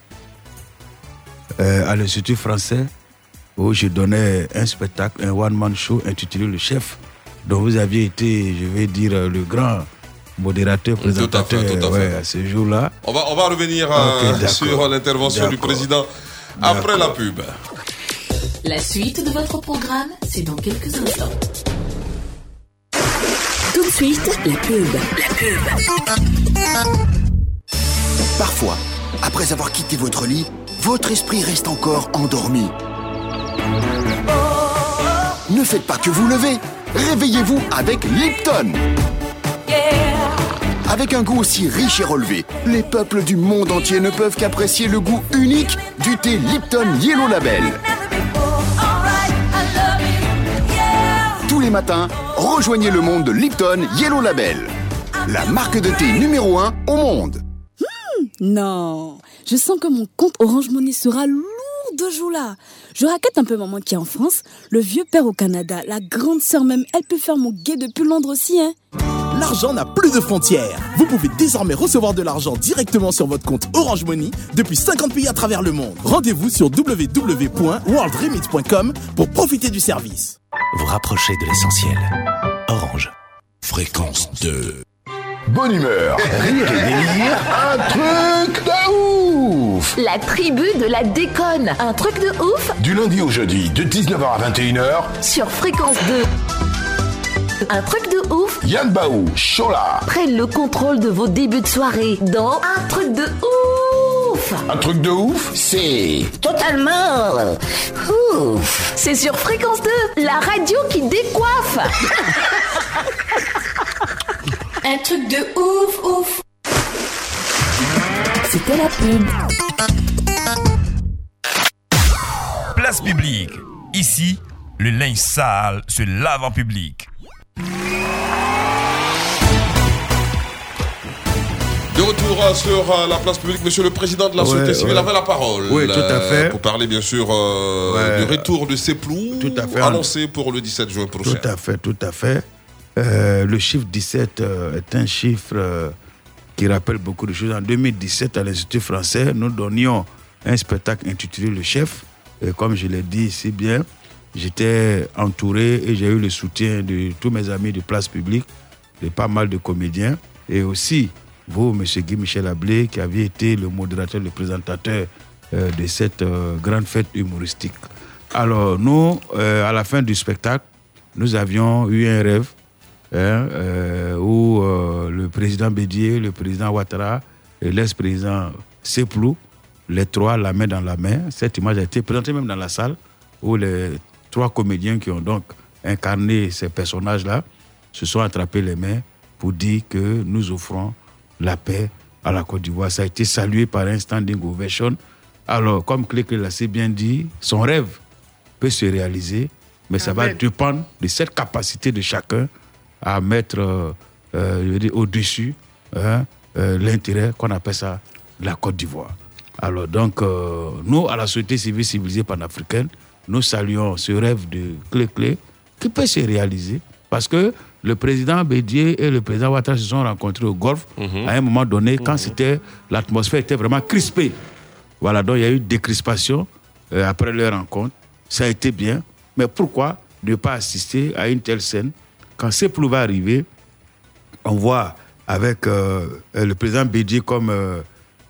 euh, à l'Institut français, où je donnais un spectacle, un one-man show intitulé Le chef dont vous aviez été, je vais dire, euh, le grand modérateur, présentateur tout à fait. ouais, à ce jour-là. On va, on va revenir euh, sur l'intervention du président après la pub. La suite de votre programme, c'est dans quelques instants. Tout de suite, la pub. La pub. Parfois, après avoir quitté votre lit, votre esprit reste encore endormi. Ne faites pas que vous levez. Réveillez-vous avec Lipton. Avec un goût aussi riche et relevé, les peuples du monde entier ne peuvent qu'apprécier le goût unique du thé Lipton Yellow Label. Les matins, rejoignez le monde de Lipton Yellow Label, la marque de thé numéro 1 au monde. Non, je sens que mon compte Orange Money sera lourd de jours là. Je raquette un peu maman qui est en France, le vieux père au Canada, la grande sœur même, elle peut faire mon guet depuis Londres aussi, hein. L'argent n'a plus de frontières. Vous pouvez désormais recevoir de l'argent directement sur votre compte Orange Money depuis 50 pays à travers le monde. Rendez-vous sur www.worldremit.com pour profiter du service. Vous rapprochez de l'essentiel. Orange. Fréquence 2. Bonne humeur, rire et délire, un truc de ouf La tribu de la déconne. Un truc de ouf Du lundi au jeudi, de 19h à 21h, sur Fréquence 2. Un truc de ouf Yann Baou, Chola. prennent le contrôle de vos débuts de soirée dans Un truc de ouf Un truc de ouf, c'est... Totalement ouf C'est sur Fréquence 2, la radio qui décoiffe (laughs) Un truc de ouf, ouf C'était la pub. Place publique. Ici, le linge sale se lave en public. De retour euh, sur euh, la place publique, monsieur le président de la Ouais, société civile ouais. avait la parole. Oui, tout à fait. Pour parler bien sûr euh, Ouais. du retour de Ceplou, Tout à fait. annoncé pour le 17 juin prochain. Tout à fait, tout à fait. Euh, le chiffre 17 euh, est un chiffre qui rappelle beaucoup de choses. En 2017, à l'Institut français, nous donnions un spectacle intitulé Le Chef. Et comme je l'ai dit si bien, j'étais entouré et j'ai eu le soutien de tous mes amis de place publique, de pas mal de comédiens. Et aussi, vous, M. Guy Michel Ablé, qui aviez été le modérateur, le présentateur euh, de cette euh, grande fête humoristique. Alors, nous, euh, à la fin du spectacle, nous avions eu un rêve hein, où le président Bédier, le président Ouattara et l'ex-président Seplou, les trois la main dans la main. Cette image a été présentée même dans la salle où les trois comédiens qui ont donc incarné ces personnages-là se sont attrapés les mains pour dire que nous offrons la paix à la Côte d'Ivoire. Ça a été salué par un standing ovation. Alors, comme Cléclé l'a si bien dit, son rêve peut se réaliser, mais ça va dépendre de cette capacité de chacun à mettre euh, euh, au-dessus hein, euh, l'intérêt qu'on appelle ça la Côte d'Ivoire. Alors donc, nous, à la société civile civilisée panafricaine, nous saluons ce rêve de clé-clé qui peut se réaliser parce que le président Bédier et le président Ouattara se sont rencontrés au Golfe à un moment donné quand c'était l'atmosphère était vraiment crispée. Voilà, donc il y a eu décrispation euh, après leur rencontre. Ça a été bien, mais pourquoi ne pas assister à une telle scène quand Seplou va arriver? On voit avec euh, euh, le président Bédier comme euh,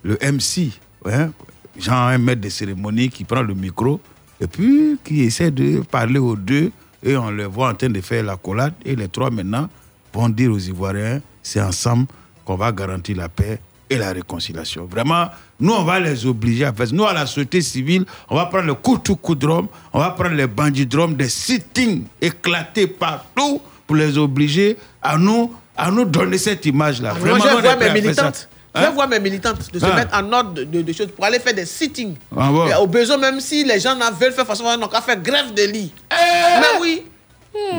le MC, hein, genre un maître de cérémonie qui prend le micro et puis qui essaie de parler aux deux et on les voit en train de faire la collade et les trois maintenant vont dire aux Ivoiriens c'est ensemble qu'on va garantir la paix et la réconciliation. Vraiment, nous, on va les obliger à faire ça. Nous, à la société civile, on va prendre le coup de coup de on va prendre les bandits drum, des sittings éclatés partout pour les obliger à nous, à nous donner cette image-là. Moi, Vraiment, je est voir prêts mes militantes. Je Hein? vais voir mes militantes de se Ah. mettre en ordre de, de- de choses pour aller faire des sittings. Ah bon? Au besoin, même si les gens n'en veulent faire façon, on qu'à faire grève de lit. Eh! Mais oui.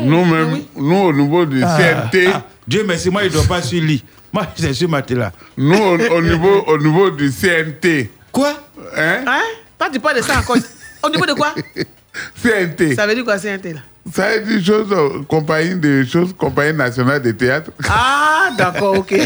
Nous, même, nous, au niveau du Ah, CNT, ah, Dieu merci, moi, il ne doit pas sur lit. Moi, c'est sur ma là. nous, au, au niveau, au niveau du CNT. Quoi? Hein? Hein? Toi, tu parles de ça encore. Au niveau de quoi? (laughs) CNT. Ça veut dire quoi, CNT là? Ça a dit chose, euh, compagnie de choses, compagnie nationale de théâtre. Ah, d'accord, ok. (laughs)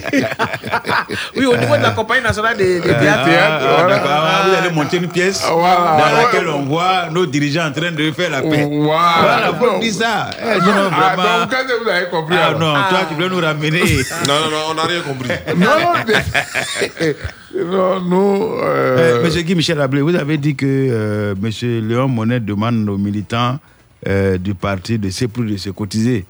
oui, au niveau de la compagnie nationale des des théâtres. Ah, d'accord. Ah, Vous allez monter une pièce Voilà. dans laquelle on voit nos dirigeants en train de faire la paix. Voilà. Voilà, faut dire ça. Eh, sinon, Ah, vraiment- donc, quand vous avez compris. Ah alors. non, toi, tu veux nous ramener. (laughs) Non, non, non, on n'a rien compris. (laughs) non, non, nous. euh, Euh, Monsieur Guy Michel Ablé, vous avez dit que euh, Monsieur Léon Monnet demande aux militants euh, du parti de se plus de se cotiser.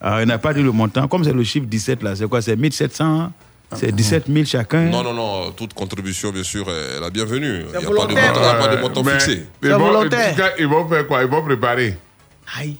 Alors, il n'a pas dit le montant. Comme c'est le chiffre 17 là, c'est quoi? C'est 1700 C'est 17 000 chacun Non, non, non, toute contribution, bien sûr, est la bienvenue. Il n'y a pas de volontaire. montant, il y a pas de Ouais, montant mais fixé. ils vont- Ils vont faire quoi? Ils vont préparer. Aïe.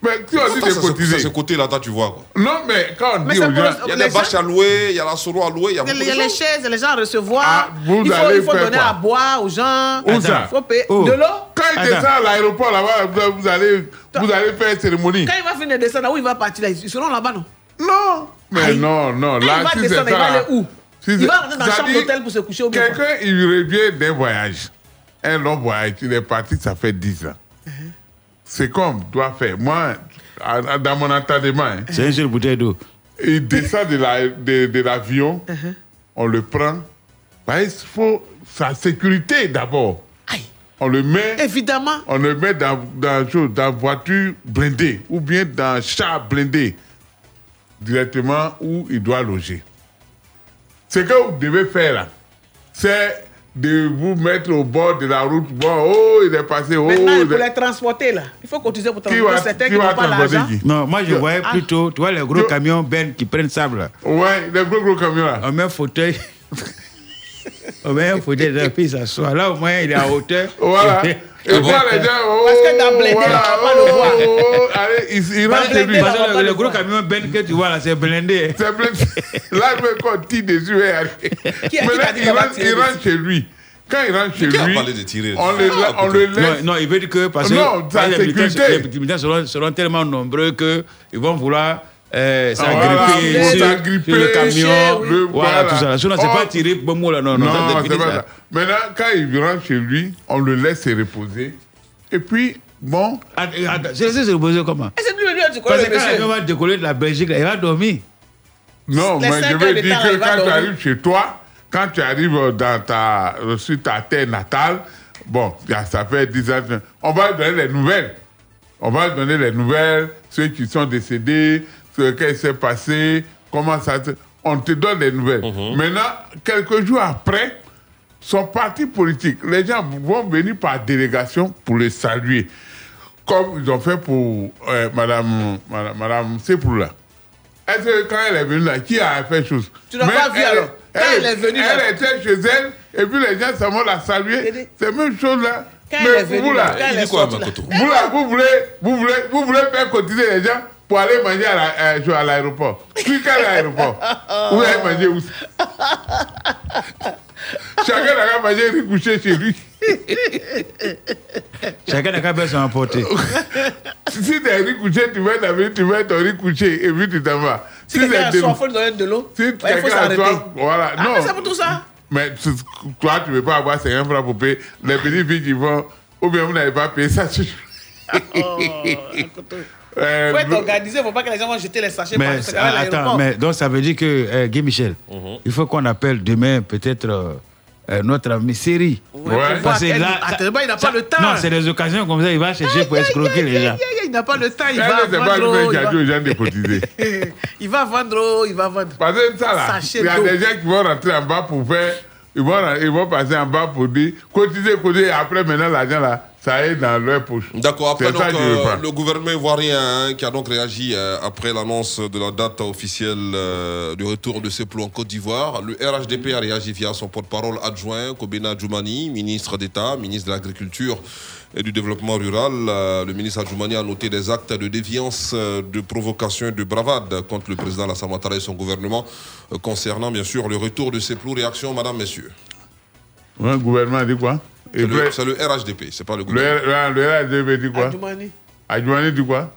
Mais si on dit de cotiser? ce côté là, tu vois. Quoi. Non, mais quand on Mais dit c'est aux gens. Il y a les des bâches gens- à louer, il y a la soro à louer, il y a Il y a beaucoup les- de il y a les chaises, les gens à recevoir. Ah, vous il faut, allez il faut faire donner quoi? à boire aux gens. Où ça? Il faut payer. Oh. De l'eau? Quand il descend à l'aéroport là-bas, vous- allez, vous allez faire une cérémonie. Quand il va finir de descendre, où il va partir là Ils seront là-bas, non? Non Mais Aïe. non, non. Là, il va si c'est descendre, il va aller où? si Il c'est- va rentrer dans la chambre d'hôtel pour se coucher au. Quelqu'un, il revient d'un voyage. Un long voyage. Il est parti, ça fait 10 ans. C'est comme doit faire. Moi, à- dans mon entendement, hein, C'est une seule bouteille d'eau. il descend de la- de- de l'avion, Uh-huh. on le prend. Bah, il faut sa sécurité d'abord. On le met. Évidemment. On le met dans, dans, voiture blindée ou bien dans char blindé directement où il doit loger. Ce que vous devez faire là, c'est de vous mettre au bord de la route. Bon, oh, il est passé. Oh, Maintenant, il est- les transporter là, il faut cotiser pour Qui transporter va- certains qui qui va n'ont pas transporter l'argent. qui? Non, moi je voyais Ah. plutôt, tu vois les gros camions Ben qui prennent sable là. Ouais, les gros gros camions là. On met un fauteuil. On (laughs) met un fauteuil puis il s'assoit. Là au moins il est en hauteur. Voilà. (laughs) Et les gens. Oh, Parce que dans blindé, voilà, on va pas le voir. oh, oh, allez, il, il rentre chez lui. Parce que le, le gros camion Ben que tu vois là, c'est blindé. C'est blindé. Là, je me compte, tire dessus. Qui Mais là, il rentre, il rentre chez lui. Quand il rentre chez a lui, parlé de tirer on, le, Ah, on le laisse. Non, non, il veut dire que parce que Non, les militants seront, seront tellement nombreux qu'ils vont vouloir euh, bon, sur, s'agripper, sur le camion. Le- voilà, voilà. tout ça. Sinon, c'est Oh. pas tirer bon mot là, non, non. Non, ça, c'est pas ça. ça. Maintenant, quand il rentre chez lui, on le laisse se reposer. Et puis, bon. Attends, attends, c'est laissé se reposer comment? Et c'est le lieu du Parce que quand l'avion va décoller de la Belgique, il va dormir. Non, Les mais je veux dire que quand tu arrives chez toi, quand tu arrives dans ta, sur ta terre natale, bon, ça fait 10 ans, on va donner les nouvelles. On va donner les nouvelles, ceux qui sont décédés, ce qui s'est passé, comment ça se... On te donne les nouvelles. Maintenant, quelques jours après, son parti politique, les gens vont venir par délégation pour le saluer. Comme ils ont fait pour euh, Madame, Madame, Madame Sepoula. Est-ce que quand elle est venue là, qui a fait chose? Tu l'as pas vu, alors Quand elle est venue là- Elle était chez elle, et puis les gens seulement la saluer. C'est la même chose là. Quand Mais elle est venue vous là, là, vous là, vous voulez, vous voulez, vous voulez faire cotiser les gens? Pour aller manger à la- euh, à l'aéroport. Puis quel aéroport Vous (laughs) allez manger où? Chacun a mangé chez lui. (laughs) Chacun n'a qu'à bien s'en emporter. (laughs) si t'es tu vas t'amener, tu vas et puis tu t'en vas. Si quelqu'un a c'est soif, il faut lui donner de l'eau. Si quelqu'un a soif, voilà. Ah, non. mais c'est pour tout ça. Mais tu- toi, tu ne veux pas avoir 50 francs pour payer. Les petites filles qui vont, ou bien vous n'avez pas payé ça. tu- Euh, Il faut être organisé, il ne faut pas que les gens vont jeter les sachets par Mais, attends, mais donc ça veut dire que, euh, Guy Michel, Mhm. il faut qu'on appelle demain peut-être euh, euh, notre ami Série. Ouais, Parce que là, Attends, il n'a pas le temps. Non, c'est des occasions comme ça, il va chercher pour escroquer les gens. Il n'a pas le temps, il va vendre. oh, (laughs) il va- vendre, il va vendre. Parce que ça, là, il y a des gens qui vont rentrer en bas pour faire. Ils vont, ils vont passer en bas pour dire cotiser, cotiser. Après, maintenant, l'argent, là, ça est dans leur poche. D'accord, après donc, euh, le gouvernement ivoirien hein, qui a donc réagi euh, après l'annonce de la date officielle euh, du retour de ces plots en Côte d'Ivoire. Le RHDP a réagi via son porte-parole adjoint, Kobena Djoumani, ministre d'État, ministre de l'Agriculture et du Développement rural. Euh, le ministre Adjoumani a noté des actes de déviance, euh, de provocation et de bravade contre le président Alassane Ouattara et son gouvernement euh, concernant bien sûr le retour de ces plots. Réaction, madame, messieurs. Le gouvernement dit quoi? C'est le, RHDP, c'est pas le gouvernement. le, le RHDP dit quoi? Adjoumani. Adjoumani dit quoi?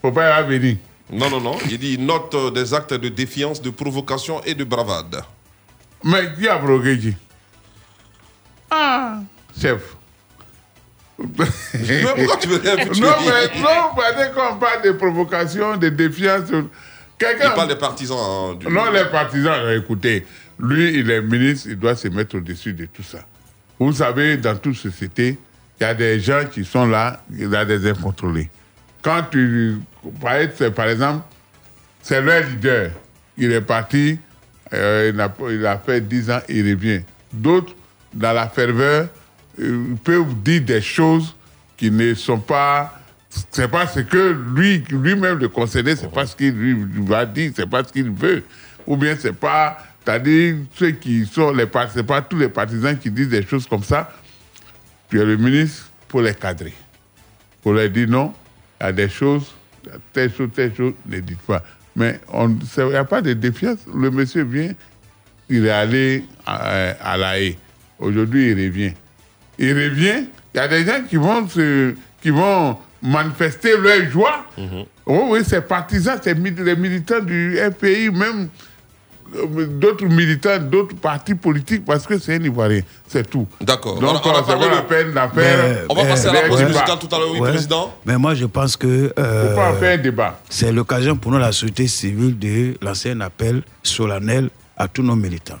Faut pas y aller venir. Non, non, non. Il dit note euh, des actes de défiance, de provocation et de bravade. Mais qui a provoqué qui? Ah, chef. Mais pourquoi tu veux Non, mais non, parce qu'on parle de provocation, de défiance. Quelqu'un. Il parle des partisans. hein, du- Non, les partisans, écoutez, lui, il est ministre, il doit se mettre au-dessus de tout ça. Vous savez, dans toute société, il y a des gens qui sont là, il y a des incontrôlés. Quand tu. Par exemple, c'est leur leader. Il est parti, euh, il, a, il a fait 10 ans, il revient. D'autres, dans la ferveur, peuvent dire des choses qui ne sont pas. C'est pas ce que lui, lui-même le concédé, c'est pas ce qu'il va dire, c'est pas ce qu'il veut. Ou bien c'est pas. C'est-à-dire, ceux qui sont les c'est pas tous les partisans qui disent des choses comme ça. Puis le ministre, pour les cadrer. Pour leur dire non, il y a des choses, telle chose, telle chose, ne dites pas. Mais il n'y a pas de défiance. Le monsieur vient, il est allé à, à la. Aujourd'hui, il revient. Il revient, il y a des gens qui vont, se, qui vont manifester leur joie. Oui, oui, c'est partisans, c'est mi- les militants du FPI, même euh, d'autres militants, d'autres partis politiques, parce que c'est un Ivoirien, c'est tout. D'accord. Donc, On a- on a c'est parlé pas de- la peine. On va passer à la pause musicale tout à l'heure, oui, Ouais. président. Mais moi, je pense que. euh, pas faire un débat. C'est l'occasion pour nous, la société civile, de lancer un appel solennel à tous nos militants.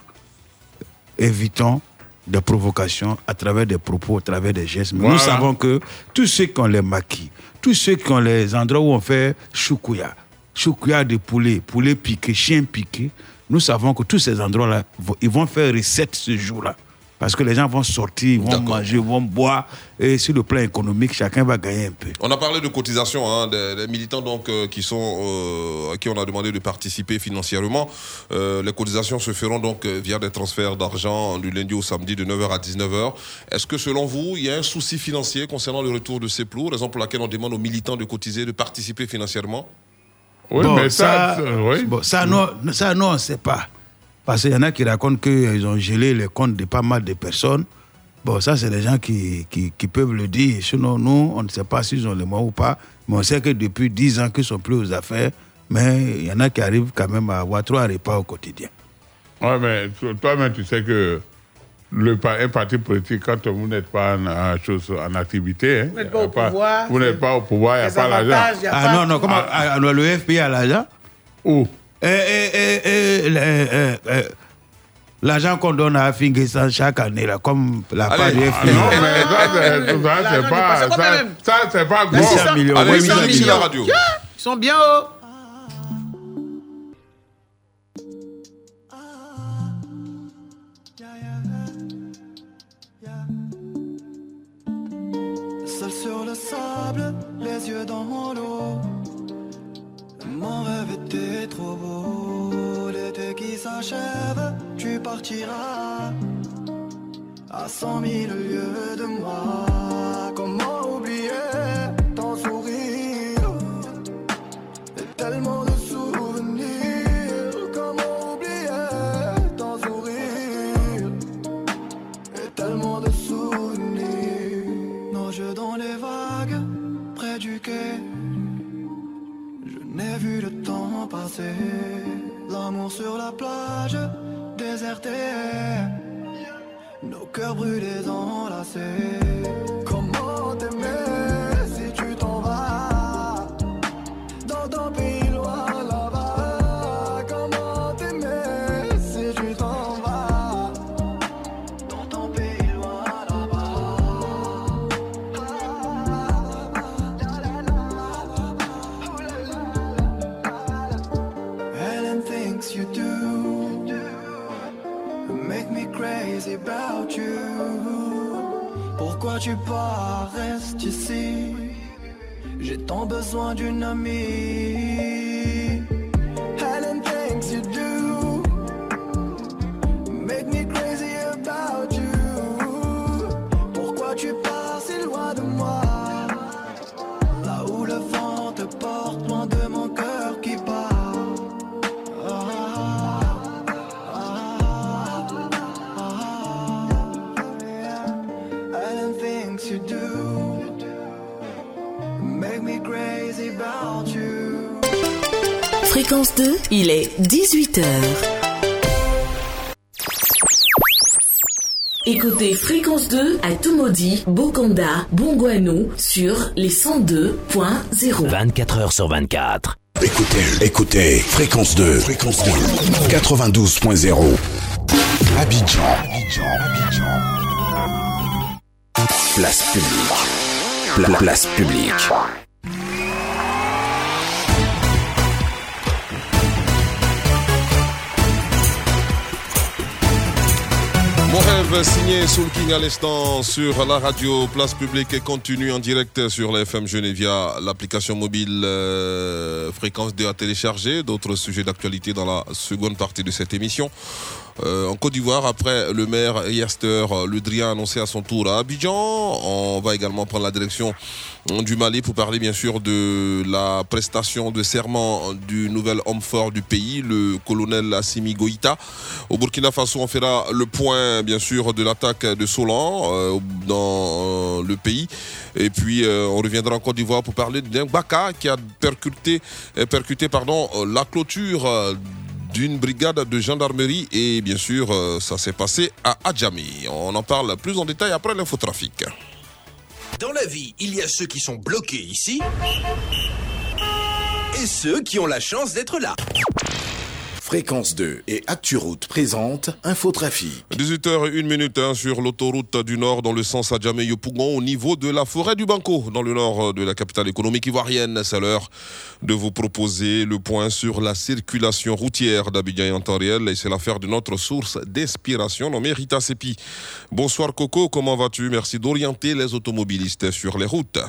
Évitons des provocations à travers des propos, à travers des gestes. Mais Voilà. nous savons que tous ceux qui ont les maquis, tous ceux qui ont les endroits où on fait choukouya, choukouya de poulet, poulet piqué, chien piqué, nous savons que tous ces endroits-là, ils vont faire recette ce jour-là. Parce que les gens vont sortir, vont manger, vont boire. Et sur le plan économique, chacun va gagner un peu. On a parlé de cotisation hein, des, des militants donc euh, qui sont euh, à qui on a demandé de participer financièrement. Euh, les cotisations se feront donc via des transferts d'argent du lundi au samedi de 9h à 19h. Est-ce que selon vous, il y a un souci financier concernant le retour de ces plots, raison pour laquelle on demande aux militants de cotiser, de participer financièrement? Bon, ça, bon, ça, non, ça, non, on ne sait pas. Parce qu'il y en a qui racontent qu'ils ont gelé les comptes de pas mal de personnes. Bon, ça, c'est des gens qui, qui, qui peuvent le dire. Sinon, nous, on ne sait pas s'ils ont les moyens ou pas. Mais on sait que depuis 10 ans qu'ils ne sont plus aux affaires. Mais il y en a qui arrivent quand même à avoir trois repas au quotidien. Ouais, mais toi-même, tu sais que le, un parti politique, quand vous n'êtes pas en, en chose, en activité, hein, Vous n'êtes pas a au pouvoir, vous n'êtes pas au pouvoir, il n'y a pas l'argent. Ah pas- non, non, comment ah, alors, Le FPI a l'argent? Où? Eh, eh, eh, eh, eh, eh, L'argent qu'on donne à Fingessan chaque année, là, comme la part du FPI. non, mais ça, c'est- ça, c'est pas, ça, ça, c'est pas gros. 600 millions, Allez, ouais, ça, 800 millions. millions. radio. Tiens, Ils sont bien. Seul sur le sable, les yeux dans l'eau. Mon rêve était trop beau. L'été qui s'achève, tu partiras à cent mille lieues de moi. Comment oublier ton sourire? Et tellement 18h. Écoutez Fréquence 2 à Tumodi, Bokonda, Bongouano sur les 102.0. 24 heures sur 24. Écoutez, écoutez, fréquence 2, fréquence 2, 92.0. Abidjan. Abidjan, Abidjan. Place publique. Pla- place publique. Signé Soul King à l'instant sur la radio Place Publique et continue en direct sur la FM Genève via l'application mobile euh, Fréquence 2 à télécharger. D'autres sujets d'actualité dans la seconde partie de cette émission. Euh, en Côte d'Ivoire, après le maire Yester Le Drian a annoncé à son tour à Abidjan. On va également prendre la direction du Mali pour parler bien sûr de la prestation de serment du nouvel homme fort du pays, le colonel Assimi Goïta. Au Burkina Faso, on fera le point bien sûr de l'attaque de Solan euh, dans euh, le pays. Et puis euh, on reviendra en Côte d'Ivoire pour parler d'un Baka qui a percuté, euh, percuté pardon, euh, la clôture euh, d'une brigade de gendarmerie et bien sûr euh, ça s'est passé à Adjami. On en parle plus en détail après l'infotrafic. Dans la vie, il y a ceux qui sont bloqués ici et ceux qui ont la chance d'être là. Fréquence 2 et ActuRoute présente Infotrafic. 18h01 minute hein, sur l'autoroute du Nord dans le sens Adjamé-Yopougon au niveau de la forêt du Banco dans le nord de la capitale économique ivoirienne. C'est l'heure de vous proposer le point sur la circulation routière d'Abidjan en et c'est l'affaire de notre source d'inspiration nommée Rita Sepi. Bonsoir Coco, comment vas-tu? Merci d'orienter les automobilistes sur les routes.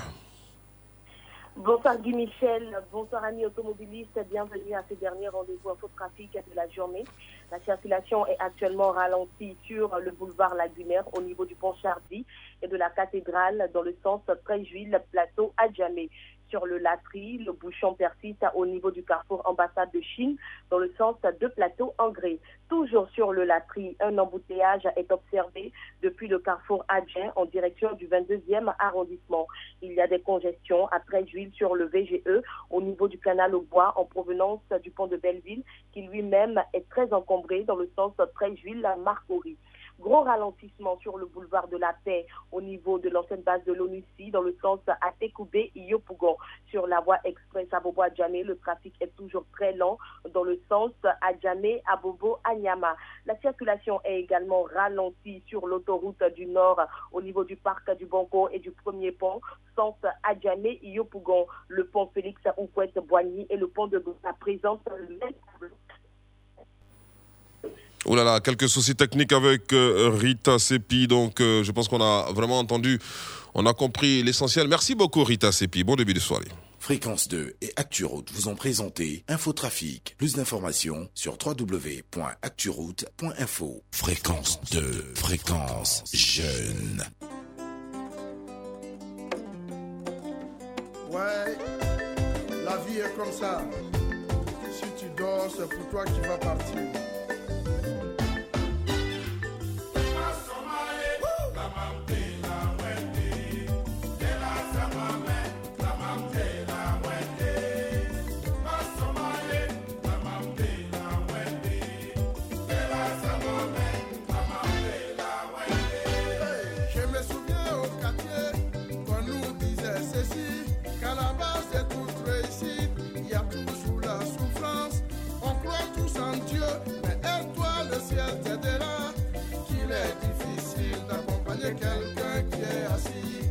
Bonsoir Guy Michel, bonsoir amis automobilistes, bienvenue à ce dernier rendez-vous infotrafic de la journée. La circulation est actuellement ralentie sur le boulevard Lagunaire au niveau du pont Chardy et de la cathédrale dans le sens Préjuil, plateau Adjamé. Sur le Latry, le bouchon persiste au niveau du carrefour ambassade de Chine dans le sens de plateau Angré. Toujours sur le Latry, un embouteillage est observé depuis le carrefour Adjin en direction du 22e arrondissement. Il y a des congestions à Préjuil sur le VGE au niveau du canal au bois en provenance du pont de Belleville qui lui-même est très encombré dans le sens Préjuil-Marcory. Gros ralentissement sur le boulevard de la Paix au niveau de l'ancienne base de l'ONUCI dans le sens Atekoubé Yopougon. Sur la voie express Abobo Adjamé, le trafic est toujours très lent dans le sens Adjamé Abobo Anyama. La circulation est également ralentie sur l'autoroute du Nord au niveau du parc du Banco et du premier pont sens Adjamé Yopougon. Le pont Félix Oukouette Boigny et le pont de Boussa présentent le même. Oh là là, quelques soucis techniques avec euh, Rita Sepi. Donc, euh, je pense qu'on a vraiment entendu, on a compris l'essentiel. Merci beaucoup, Rita Sepi. Bon début de soirée. Fréquence 2 et ActuRoute vous ont présenté Infotrafic. Plus d'informations sur www.acturoute.info. Fréquence 2, fréquence jeune. Ouais, la vie est comme ça. Si tu dors, c'est pour toi qui vas partir. Quelqu'un qui est assis.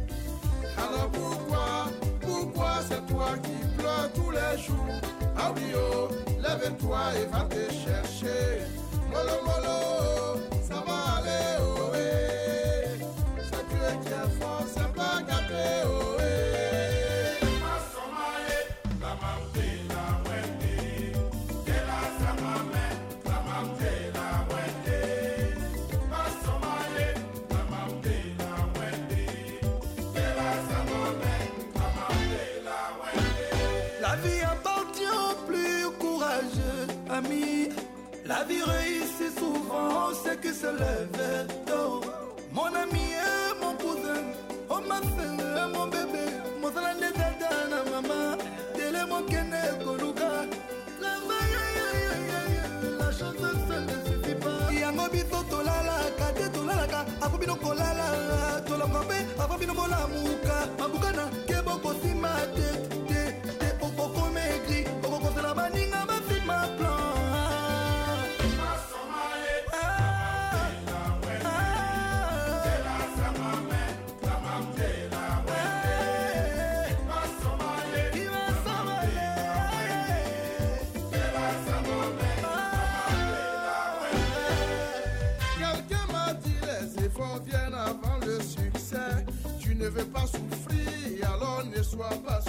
Alors pourquoi, pourquoi c'est toi qui pleures tous les jours? Ah oh, lève-toi et va te chercher. Molo, molo, ça va aller, oh, eh. C'est Dieu qui est fort, c'est pas gâté, oh, eh. La vie réussit souvent ceux qui se lèvent tôt. Mon ami et mon cousin, oh ma soeur, mon bébé, mon salade dada na maman, télé mon kene koluka. Aïe, aïe, la chance ça ne suffit pas. Yango biso tolalaka, te tolalaka, akubi bino bolamuka mabukana ke bokosima te te te alors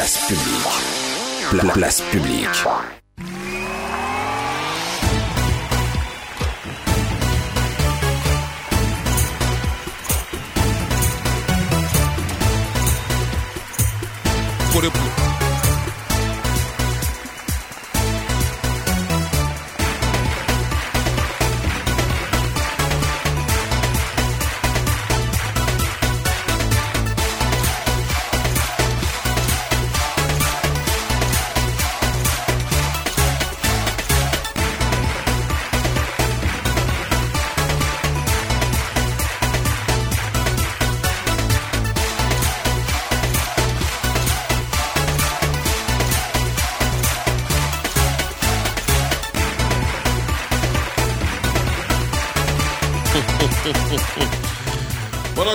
Place publique. Pla- place publique.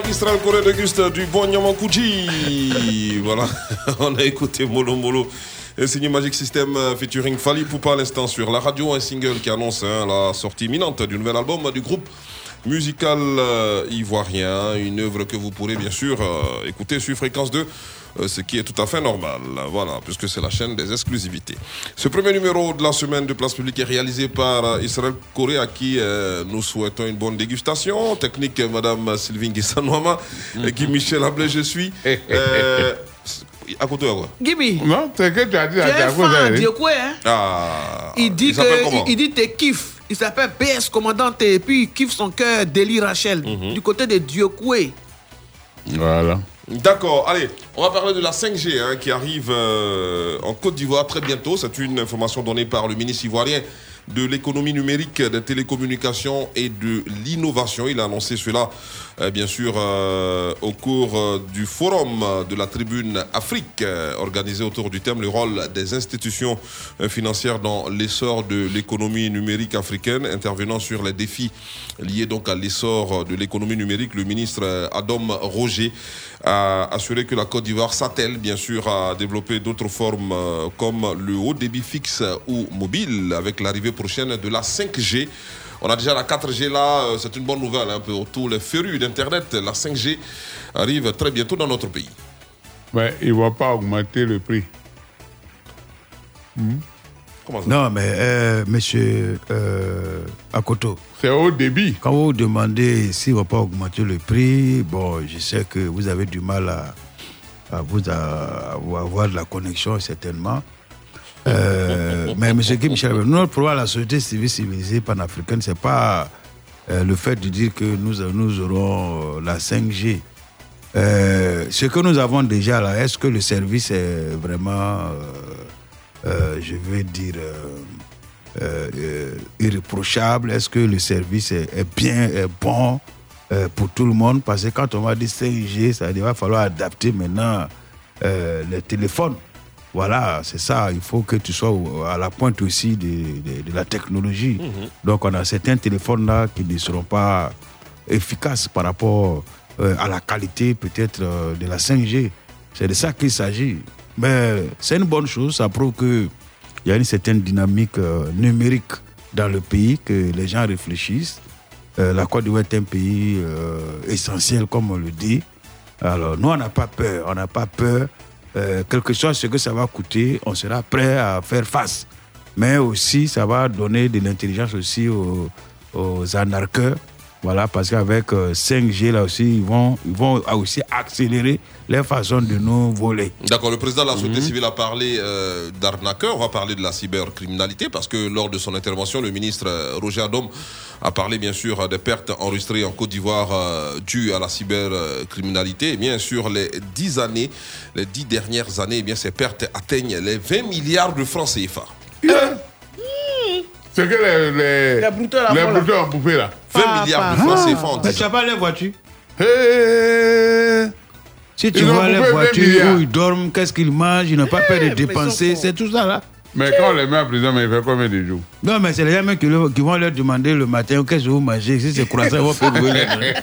Qu'Israël Corée déguste du bon Nyamakuji. (laughs) voilà, (laughs) on a écouté Molo Molo. Et signé Magic System euh, featuring Fali Poupa à l'instant sur la radio, un single qui annonce hein, la sortie imminente du nouvel album du groupe musical euh, ivoirien. Une œuvre que vous pourrez bien sûr euh, écouter sur Fréquence 2, euh, ce qui est tout à fait normal. Voilà, puisque c'est la chaîne des exclusivités. Ce premier numéro de la semaine de Place Publique est réalisé par euh, Israël Corée, à qui euh, nous souhaitons une bonne dégustation. Technique, euh, Madame Sylvine Guissanouama, (laughs) et Guy Michel Ablé, je suis. Euh, à côté de quoi? Gibi. Non, c'est que tu as dit à ta quoi, hein? Ah, Il dit s'appelle que comment? il, il dit t'es kiff. Il s'appelle PS Commandant et puis il kiffe son cœur Deli Rachel Mhm. du côté de Diokoué. Voilà. D'accord, allez, on va parler de la 5G hein, qui arrive euh, en Côte d'Ivoire très bientôt. C'est une information donnée par le ministre ivoirien de l'économie numérique, des télécommunications et de l'innovation. Il a annoncé cela, euh, bien sûr, euh, au cours du forum de la tribune Afrique, organisé autour du thème le rôle des institutions financières dans l'essor de l'économie numérique africaine, intervenant sur les défis liés donc à l'essor de l'économie numérique. Le ministre Adam Roger a assuré que la Côte d'Ivoire s'attelle bien sûr à développer d'autres formes euh, comme le haut débit fixe ou mobile avec l'arrivée prochaine de la 5G. On a déjà la 4G là, euh, c'est une bonne nouvelle hein, pour tous les férus d'Internet. La 5G arrive très bientôt dans notre pays. Mais il ne va pas augmenter le prix. Non, mais euh, monsieur euh, Akoto. C'est au débit. Quand vous demandez s'il ne va pas augmenter le prix, bon, je sais que vous avez du mal à, à vous à- à avoir de la connexion, certainement. Euh, (laughs) mais monsieur Guy Michel, notre problème à la société civile civilisée panafricaine, ce n'est pas euh, le fait de dire que nous, nous aurons la 5G. Euh, ce que nous avons déjà là, est-ce que le service est vraiment, je veux dire, euh, euh, euh, irréprochable Est-ce que le service est, est bien, est bon euh, pour tout le monde? Parce que quand on va dire 5G, ça il va falloir adapter maintenant euh, les téléphones. Voilà, c'est ça. Il faut que tu sois à la pointe aussi de, de- de la technologie. Mhm. Donc, on a certains téléphones là qui ne seront pas efficaces par rapport euh, à la qualité peut-être euh, de la 5G. C'est de ça qu'il s'agit. Mais c'est une bonne chose. Ça prouve qu'il y a une certaine dynamique euh, numérique dans le pays, que les gens réfléchissent. Euh, la Côte d'Ivoire est un pays euh, essentiel, comme on le dit. Alors, nous, on n'a pas peur. On n'a pas peur. Quel que soit ce que ça va coûter, on sera prêt à faire face. Mais aussi, ça va donner de l'intelligence aussi aux, aux anarcheurs. Voilà, parce qu'avec euh, 5G, là aussi, ils vont, ils vont aussi accélérer les façons de nous voler. D'accord, le président de la société Mhm. civile a parlé euh, d'arnaqueurs. On va parler de la cybercriminalité parce que lors de son intervention, le ministre euh, Roger Adom a parlé bien sûr des pertes enregistrées en Côte d'Ivoire euh, dues à la cybercriminalité. Et bien sûr, les 10 années, les 10 dernières années, eh bien, ces pertes atteignent les 20 milliards de francs CFA. C'est que les, les, Les brouteurs, là, les brouteurs ont bouffé là. 20 milliards de francs CFA en Mais 10 tu n'as pas les voitures Hey Si tu Ils ont vois les bouffé 20 voitures où ils dorment, qu'est-ce qu'ils mangent, ils n'ont pas peur de dépenser, c'est tout ça là. Mais quand on les met en prison, mais il fait combien de jours? Non, mais c'est les gens même qui, le- qui vont leur demander le matin qu'est-ce que vous mangez? Si c'est croissant, ils vont faire brûler. (laughs)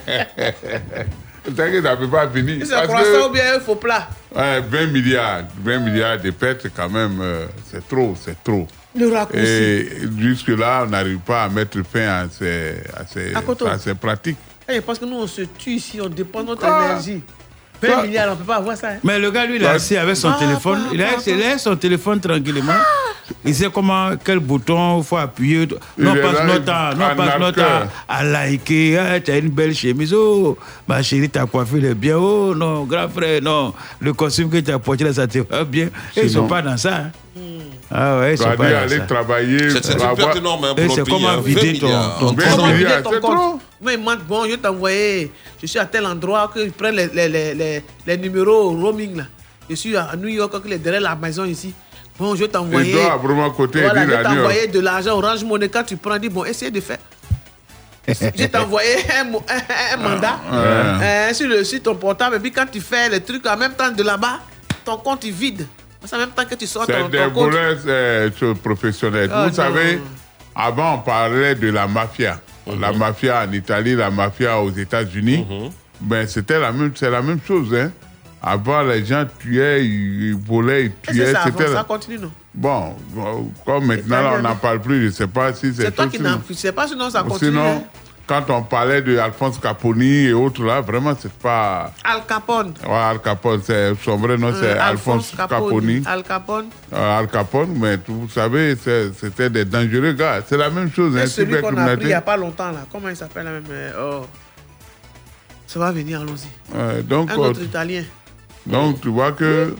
T'inquiète, ça ne peut pas finir. Si c'est croissant que- ou bien un faux plat. Ouais, 20 milliards, 20 milliards de pertes, quand même, euh, c'est trop, c'est trop. Le raccourci. Et jusque-là, on n'arrive pas à mettre fin à ces, à ces, À ces pratiques. Eh, parce que nous, on se tue ici, on dépend de notre Ah. énergie. 20 milliards, on ne peut pas avoir ça. hein. Mais le gars, lui, il est assis avec son Ah, téléphone. ah, Il a, ah, il laisse son téléphone tranquillement. Il sait comment, quel bouton il faut appuyer. Non, passe notre temps, non, passe notre temps à liker. Ah, tu as une belle chemise. Oh, ma chérie, ta coiffure est bien. Oh, non, grand frère, non. Le costume que tu as porté là, ça te va bien. Et ils ne sont pas dans ça. hein. Ah ouais, sont dois pas aller ça. travailler. C'est c'est perte énorme hein, Et pour c'est comment hein. vider 20 ton- ton En compte. 10 ans. Comment vider milliards, ton c'est compte trop. Moi, il manque, bon, je t'ai envoyé, je suis à tel endroit que je prends les, les, les, les, les numéros roaming là. Je suis à New York, qu'il est derrière la maison ici. Bon, je t'ai Il envoyé. doit vraiment côté Voilà, je t'ai envoyé de l'argent Orange Money. Quand tu prends, dis bon, essaye de faire. (laughs) je t'ai envoyé un, un- un mandat Ouais. euh, sur, le, sur ton portable. Et puis quand tu fais les trucs en même temps de là-bas, ton compte est vide. C'est en même temps que tu sors ton, des compte. voleurs euh, professionnels. Ah, Vous non. savez, avant on parlait de la mafia. Mhm. La mafia en Italie, la mafia aux États-Unis. Ben, c'était la même, c'est la même chose. Hein. Avant, les gens tuaient, ils, volaient, ils tuaient. ça, C'était continue, non? Bon, comme maintenant là, on n'en parle plus, je ne sais pas si c'est C'est toi qui n'en tu sais pas, sinon ça continue. Sinon, hein? Quand on parlait de Alphonse Caponi et autres là, vraiment, c'est pas. Al Capone. Ouais, Al Capone, c'est son vrai nom, c'est Euh, Alphonse Caponi. Al Capone. Euh, Al Capone, mais vous savez, c'est- c'était des dangereux gars. C'est la même chose, hein, celui qu'on a pris il n'y a pas longtemps, là. Comment il s'appelle, même euh, oh. Ça va venir, allons-y. Ouais, donc, Un autre Italien. donc, tu vois que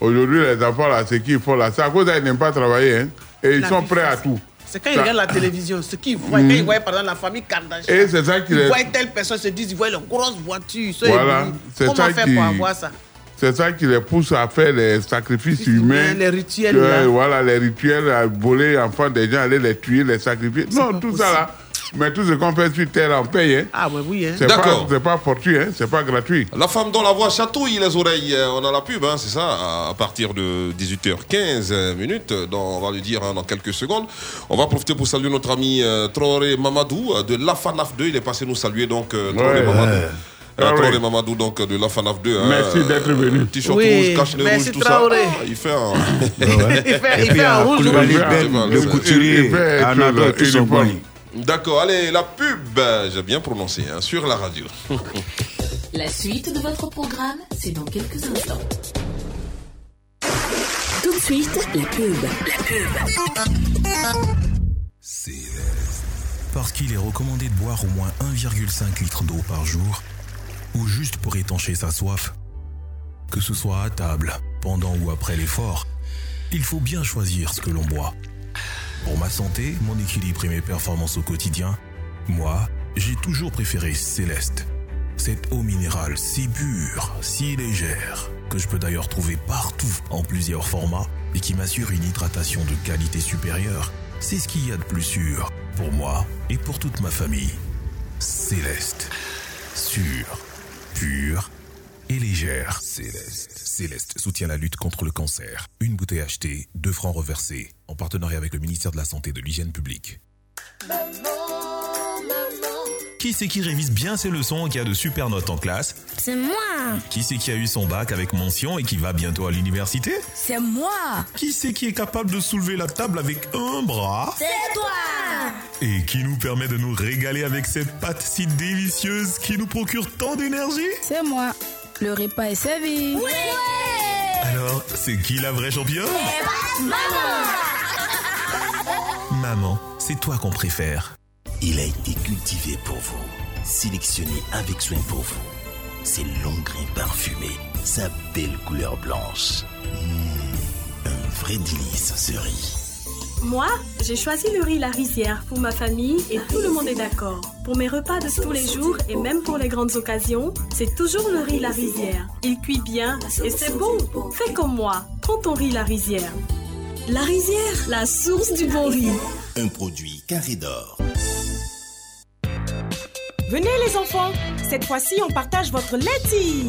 aujourd'hui, les enfants, là, ce qu'ils font là, c'est à cause qu'ils n'aiment pas travailler. hein, et ils La sont prêts à tout. C'est quand ils regardent la télévision, ce qu'ils voient, quand ils voient par exemple la famille Kardashian. Et c'est ça qui Ils voient telle personne, se disent, ils voient les grosses voitures. ils Voilà, Comment ça faire qui- pour avoir ça? c'est ça qui les pousse à faire les sacrifices humains. les rituels, que, là. voilà, les rituels, à voler enfants des gens, aller les tuer, les sacrifier. Non, tout ça là. Mais tout ce qu'on fait sur terre, on paye. Hein. Ah, ouais, oui, hein. C'est pas, D'accord. c'est pas fortuit, hein. c'est pas gratuit. La femme dont la voix chatouille les oreilles, euh, on a la pub, hein, c'est ça, à partir de 18h15 euh, minutes, dans- on va le dire hein, dans quelques secondes. On va profiter pour saluer notre ami euh, Traoré Mamadou euh, de l'AFANAF 2, il est passé nous saluer, donc euh, Traoré Ouais. Mamadou. Ouais. Euh, Ah Traoré ouais. Mamadou, donc euh, de l'AFANAF 2. hein, Merci euh, d'être venu. T-shirt Oui, rouge, cache-nez merci rouge, tout Traoré. ça. Ah, il fait un. Il fait- il fait un rouge, rouge. Ben, le Il- couturier, son uniforme. D'accord, allez, la pub, j'ai bien prononcé, hein, sur la radio. (laughs) La suite de votre programme, c'est dans quelques instants. Tout de suite, la pub. La pub. Parce qu'il est recommandé de boire au moins 1,5 litre d'eau par jour, ou juste pour étancher sa soif. Que ce soit à table, pendant ou après l'effort, il faut bien choisir ce que l'on boit. Pour ma santé, mon équilibre et mes performances au quotidien, moi, j'ai toujours préféré Céleste. Cette eau minérale si pure, si légère, que je peux d'ailleurs trouver partout en plusieurs formats et qui m'assure une hydratation de qualité supérieure, c'est ce qu'il y a de plus sûr pour moi et pour toute ma famille. Céleste. Sûre, pure et légère. Céleste. Céleste soutient la lutte contre le cancer. Une bouteille achetée, deux francs reversés, en partenariat avec le ministère de la Santé et de l'Hygiène publique. Qui c'est qui révise bien ses leçons et qui a de super notes en classe C'est moi Qui c'est qui a eu son bac avec mention et qui va bientôt à l'université C'est moi Qui c'est qui est capable de soulever la table avec un bras C'est toi et qui nous permet de nous régaler avec cette pâte si délicieuse qui nous procure tant d'énergie C'est moi. Le repas est servi. Alors, c'est qui la vraie championne (laughs) Maman, c'est toi qu'on préfère. Il a été cultivé pour vous, sélectionné avec soin pour vous. Ses longs grains parfumés, sa belle couleur blanche. Mmh, un vrai délice ce riz. Moi, j'ai choisi le riz La Rizière pour ma famille et tout le monde est d'accord. Pour mes repas de tous les jours et même pour les grandes occasions, c'est toujours le riz La Rizière. Il cuit bien et c'est bon. Fais comme moi, prends ton riz La Rizière. La Rizière, la source du bon riz. Un produit carré d'or. Venez les enfants, cette fois-ci on partage votre laiti.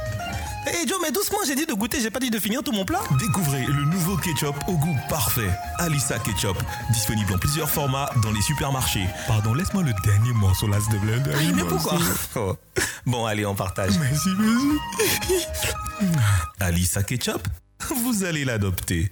Hé Joe, mais doucement, j'ai dit de goûter, j'ai pas dit de finir tout mon plat. Découvrez le nouveau ketchup au goût parfait. Alissa Ketchup, disponible en plusieurs formats dans les supermarchés. Pardon, laisse-moi le dernier morceau là, s'il te plaît. Ah, mais pourquoi Oh. Bon, allez, on partage. Merci, merci. Alissa Ketchup, vous allez l'adopter.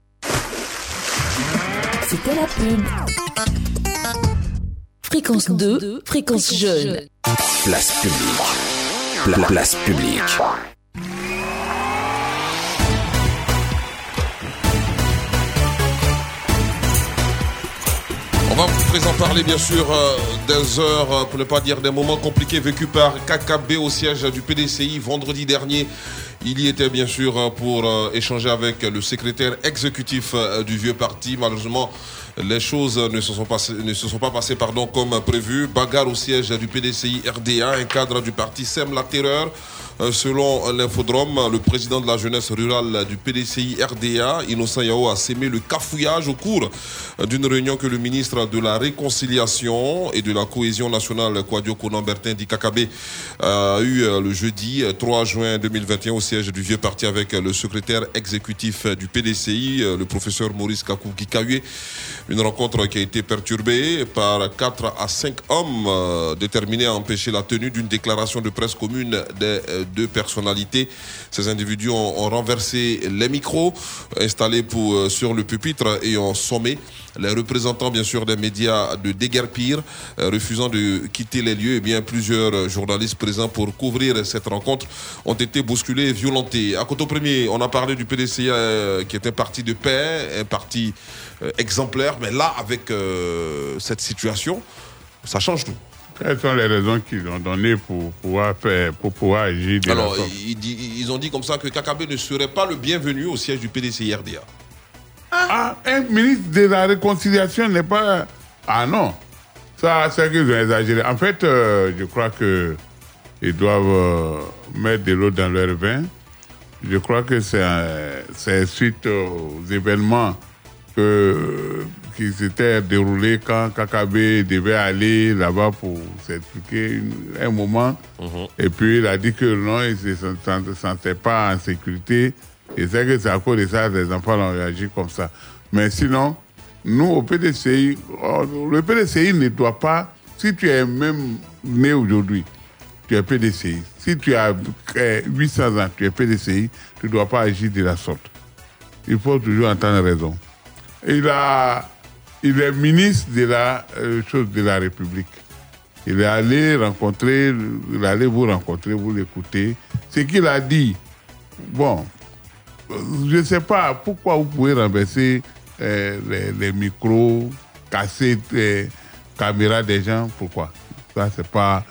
C'était la pub. Fréquence 2, fréquence jeune. Place publique. Pla- place publique. On va vous présent parler bien sûr euh, des heures, euh, pour ne pas dire des moments compliqués vécus par KKB au siège du PDCI vendredi dernier. Il y était bien sûr euh, pour euh, échanger avec le secrétaire exécutif euh, du vieux parti. Malheureusement, les choses ne se sont, pas passées comme prévu. Bagarre au siège du PDCI RDA, un cadre du parti sème la terreur. Euh, Selon l'infodrome, le président de la jeunesse rurale du PDCI RDA, Innocent Yao, a sémé le cafouillage au cours euh, d'une réunion que le ministre de la Réconciliation et de la Cohésion nationale, Kwadio Konan-Bertin Dikakabe, a eu euh, le jeudi euh, 3 juin 2021 au siège du Vieux Parti avec euh, le secrétaire exécutif euh, du PDCI, euh, le professeur Maurice Kakou. Une rencontre qui a été perturbée par 4 à 5 hommes euh, déterminés à empêcher la tenue d'une déclaration de presse commune des euh, deux personnalités. Ces individus ont, renversé les micros installés euh, sur le pupitre et ont sommé les représentants bien sûr des médias de déguerpir, euh, refusant de quitter les lieux. Et bien plusieurs journalistes présents pour couvrir cette rencontre ont été bousculés et violentés. À Coteau Premier, on a parlé du PDC euh, qui est un parti de paix, un parti exemplaire, mais là avec cette situation, ça change tout. Quelles sont les raisons qu'ils ont données pour pouvoir faire, pour pouvoir agir de la Alors, sorte ils, ils- ils ont dit comme ça que Kakabe ne serait pas le bienvenu au siège du PDC RDA. Ah, un ministre de la réconciliation n'est pas. Ah non, ça, c'est qu'ils ont exagéré. En fait, euh, je crois que ils doivent euh, mettre de l'eau dans leur vin. Je crois que c'est euh, c'est suite aux événements que, qui s'étaient déroulés quand Kakabe devait aller là-bas pour s'expliquer un moment. Et puis il a dit que non, il ne se sent- sentait pas en sécurité. Et c'est que c'est à cause de ça que les enfants ont réagi comme ça. Mais sinon, nous, au PDCI, oh, le PDCI ne doit pas, si tu es même né aujourd'hui, tu es PDCI. Si tu as euh, 800 ans, tu es PDCI, tu ne dois pas agir de la sorte. Il faut toujours entendre raison. Il, a, il est ministre de la euh, chose de la République. Il est allé rencontrer, il est allé vous rencontrer, vous l'écoutez. Ce qu'il a dit, bon, euh, je ne sais pas pourquoi vous pouvez renverser euh, les, les micros, casser les caméras des gens, pourquoi? Ça, c'est pas.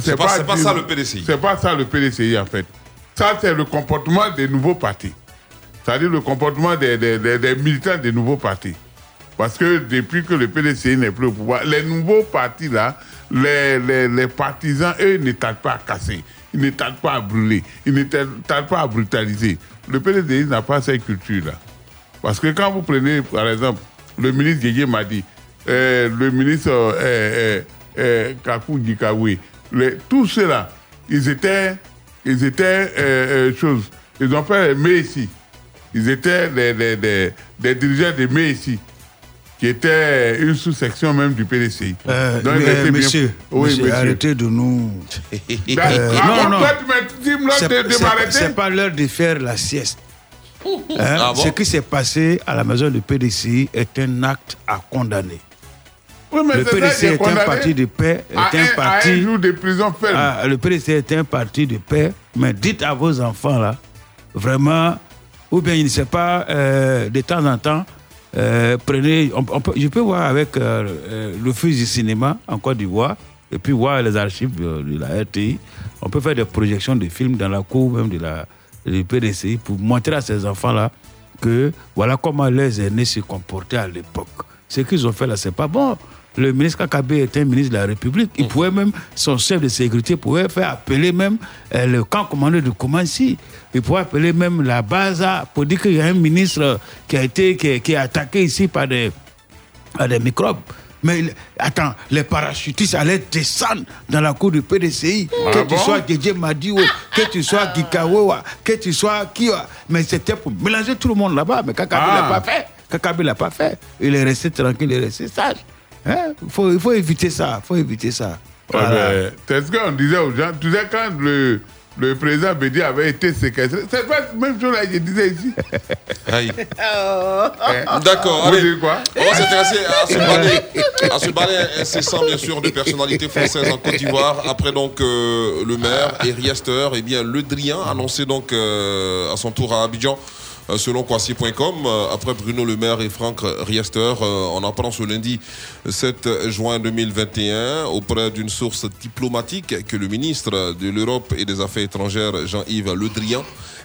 C'est pas- c'est pas ça le PDCI. C'est pas ça le PDCI en fait. Ça, c'est le comportement des nouveaux partis. C'est-à-dire le comportement des, des- des- des militants des nouveaux partis. Parce que depuis que le PDCI n'est plus au pouvoir, les nouveaux partis là, les, les- les partisans, eux, ne tardent pas à casser. Ils ne tardent pas à brûler. Ils ne tardent pas à brutaliser. Le PDCI n'a pas cette culture-là. Parce que quand vous prenez, par exemple, le ministre Guégué m'a dit, le ministre euh, euh, euh, Kakou tous ceux-là, ils étaient, ils étaient euh, euh, choses. Ils ont fait les Messi. Ils étaient des dirigeants des Messi, qui étaient une sous-section même du PDCI. Euh, Donc, mais, bien- monsieur, Oui, monsieur, monsieur. arrêtez de nous. (laughs) Ben, Euh, non, non. C'est de- de c'est- m'arrêter. c'est pas l'heure de faire la sieste. (laughs) Hein, Ah bon? Ce qui s'est passé à la maison du PDCI est un acte à condamner. Oui, mais le PDC est est un parti de paix, est à un un- à parti. un jour de prison ferme. Ah, le PDC est un parti de paix, mais dites à vos enfants là, vraiment, ou bien il ne sait pas, euh, de temps en temps, euh, prenez. on- peut- je peux voir avec euh, euh, l'Office du cinéma en Côte d'Ivoire, et puis voir les archives euh, de la RTI. On peut faire des projections de films dans la cour même de la du PDCI pour montrer à ces enfants-là que voilà comment les aînés se comportaient à l'époque. Ce qu'ils ont fait là, c'est pas bon. Le ministre Kakabe était un ministre de la République. Il pouvait même, son chef de sécurité pouvait faire appeler même euh, le camp commandeur de Koumansi. Il pouvait appeler même la base à- pour dire qu'il y a un ministre qui a été qui, est- qui est attaqué ici par des, par des microbes. Mais attends, les parachutistes allaient descendre dans la cour du PDCI. Ah que bon? tu sois Didier Madiou, que tu sois Gikawewa, que tu sois qui. Mais c'était pour mélanger tout le monde là-bas. Mais Kakabe Ah. l'a pas fait. Kakabe l'a pas fait. Il est resté tranquille, il est resté sage. Hein? Faut, il faut éviter ça. Il faut éviter ça. Voilà. mais C'est ce qu'on disait aux gens. Tu sais, quand le, le président Bédi avait été séquestré, c'est pas la même chose que je disais ici. Aïe. Eh, (laughs) D'accord, Vous allez. quoi? On va s'intéresser à ce balai, à ce balai incessant, bien sûr, de personnalités françaises en Côte d'Ivoire. Après, donc, euh, le maire, Eri Esther, eh bien, Le Drian, annoncé donc euh, à son tour à Abidjan selon Kwasi.com, euh, après Bruno Le Maire et Franck Riester, euh, on apprend ce lundi 7 juin 2021 auprès d'une source diplomatique que le ministre de l'Europe et des Affaires étrangères, Jean-Yves Le Drian,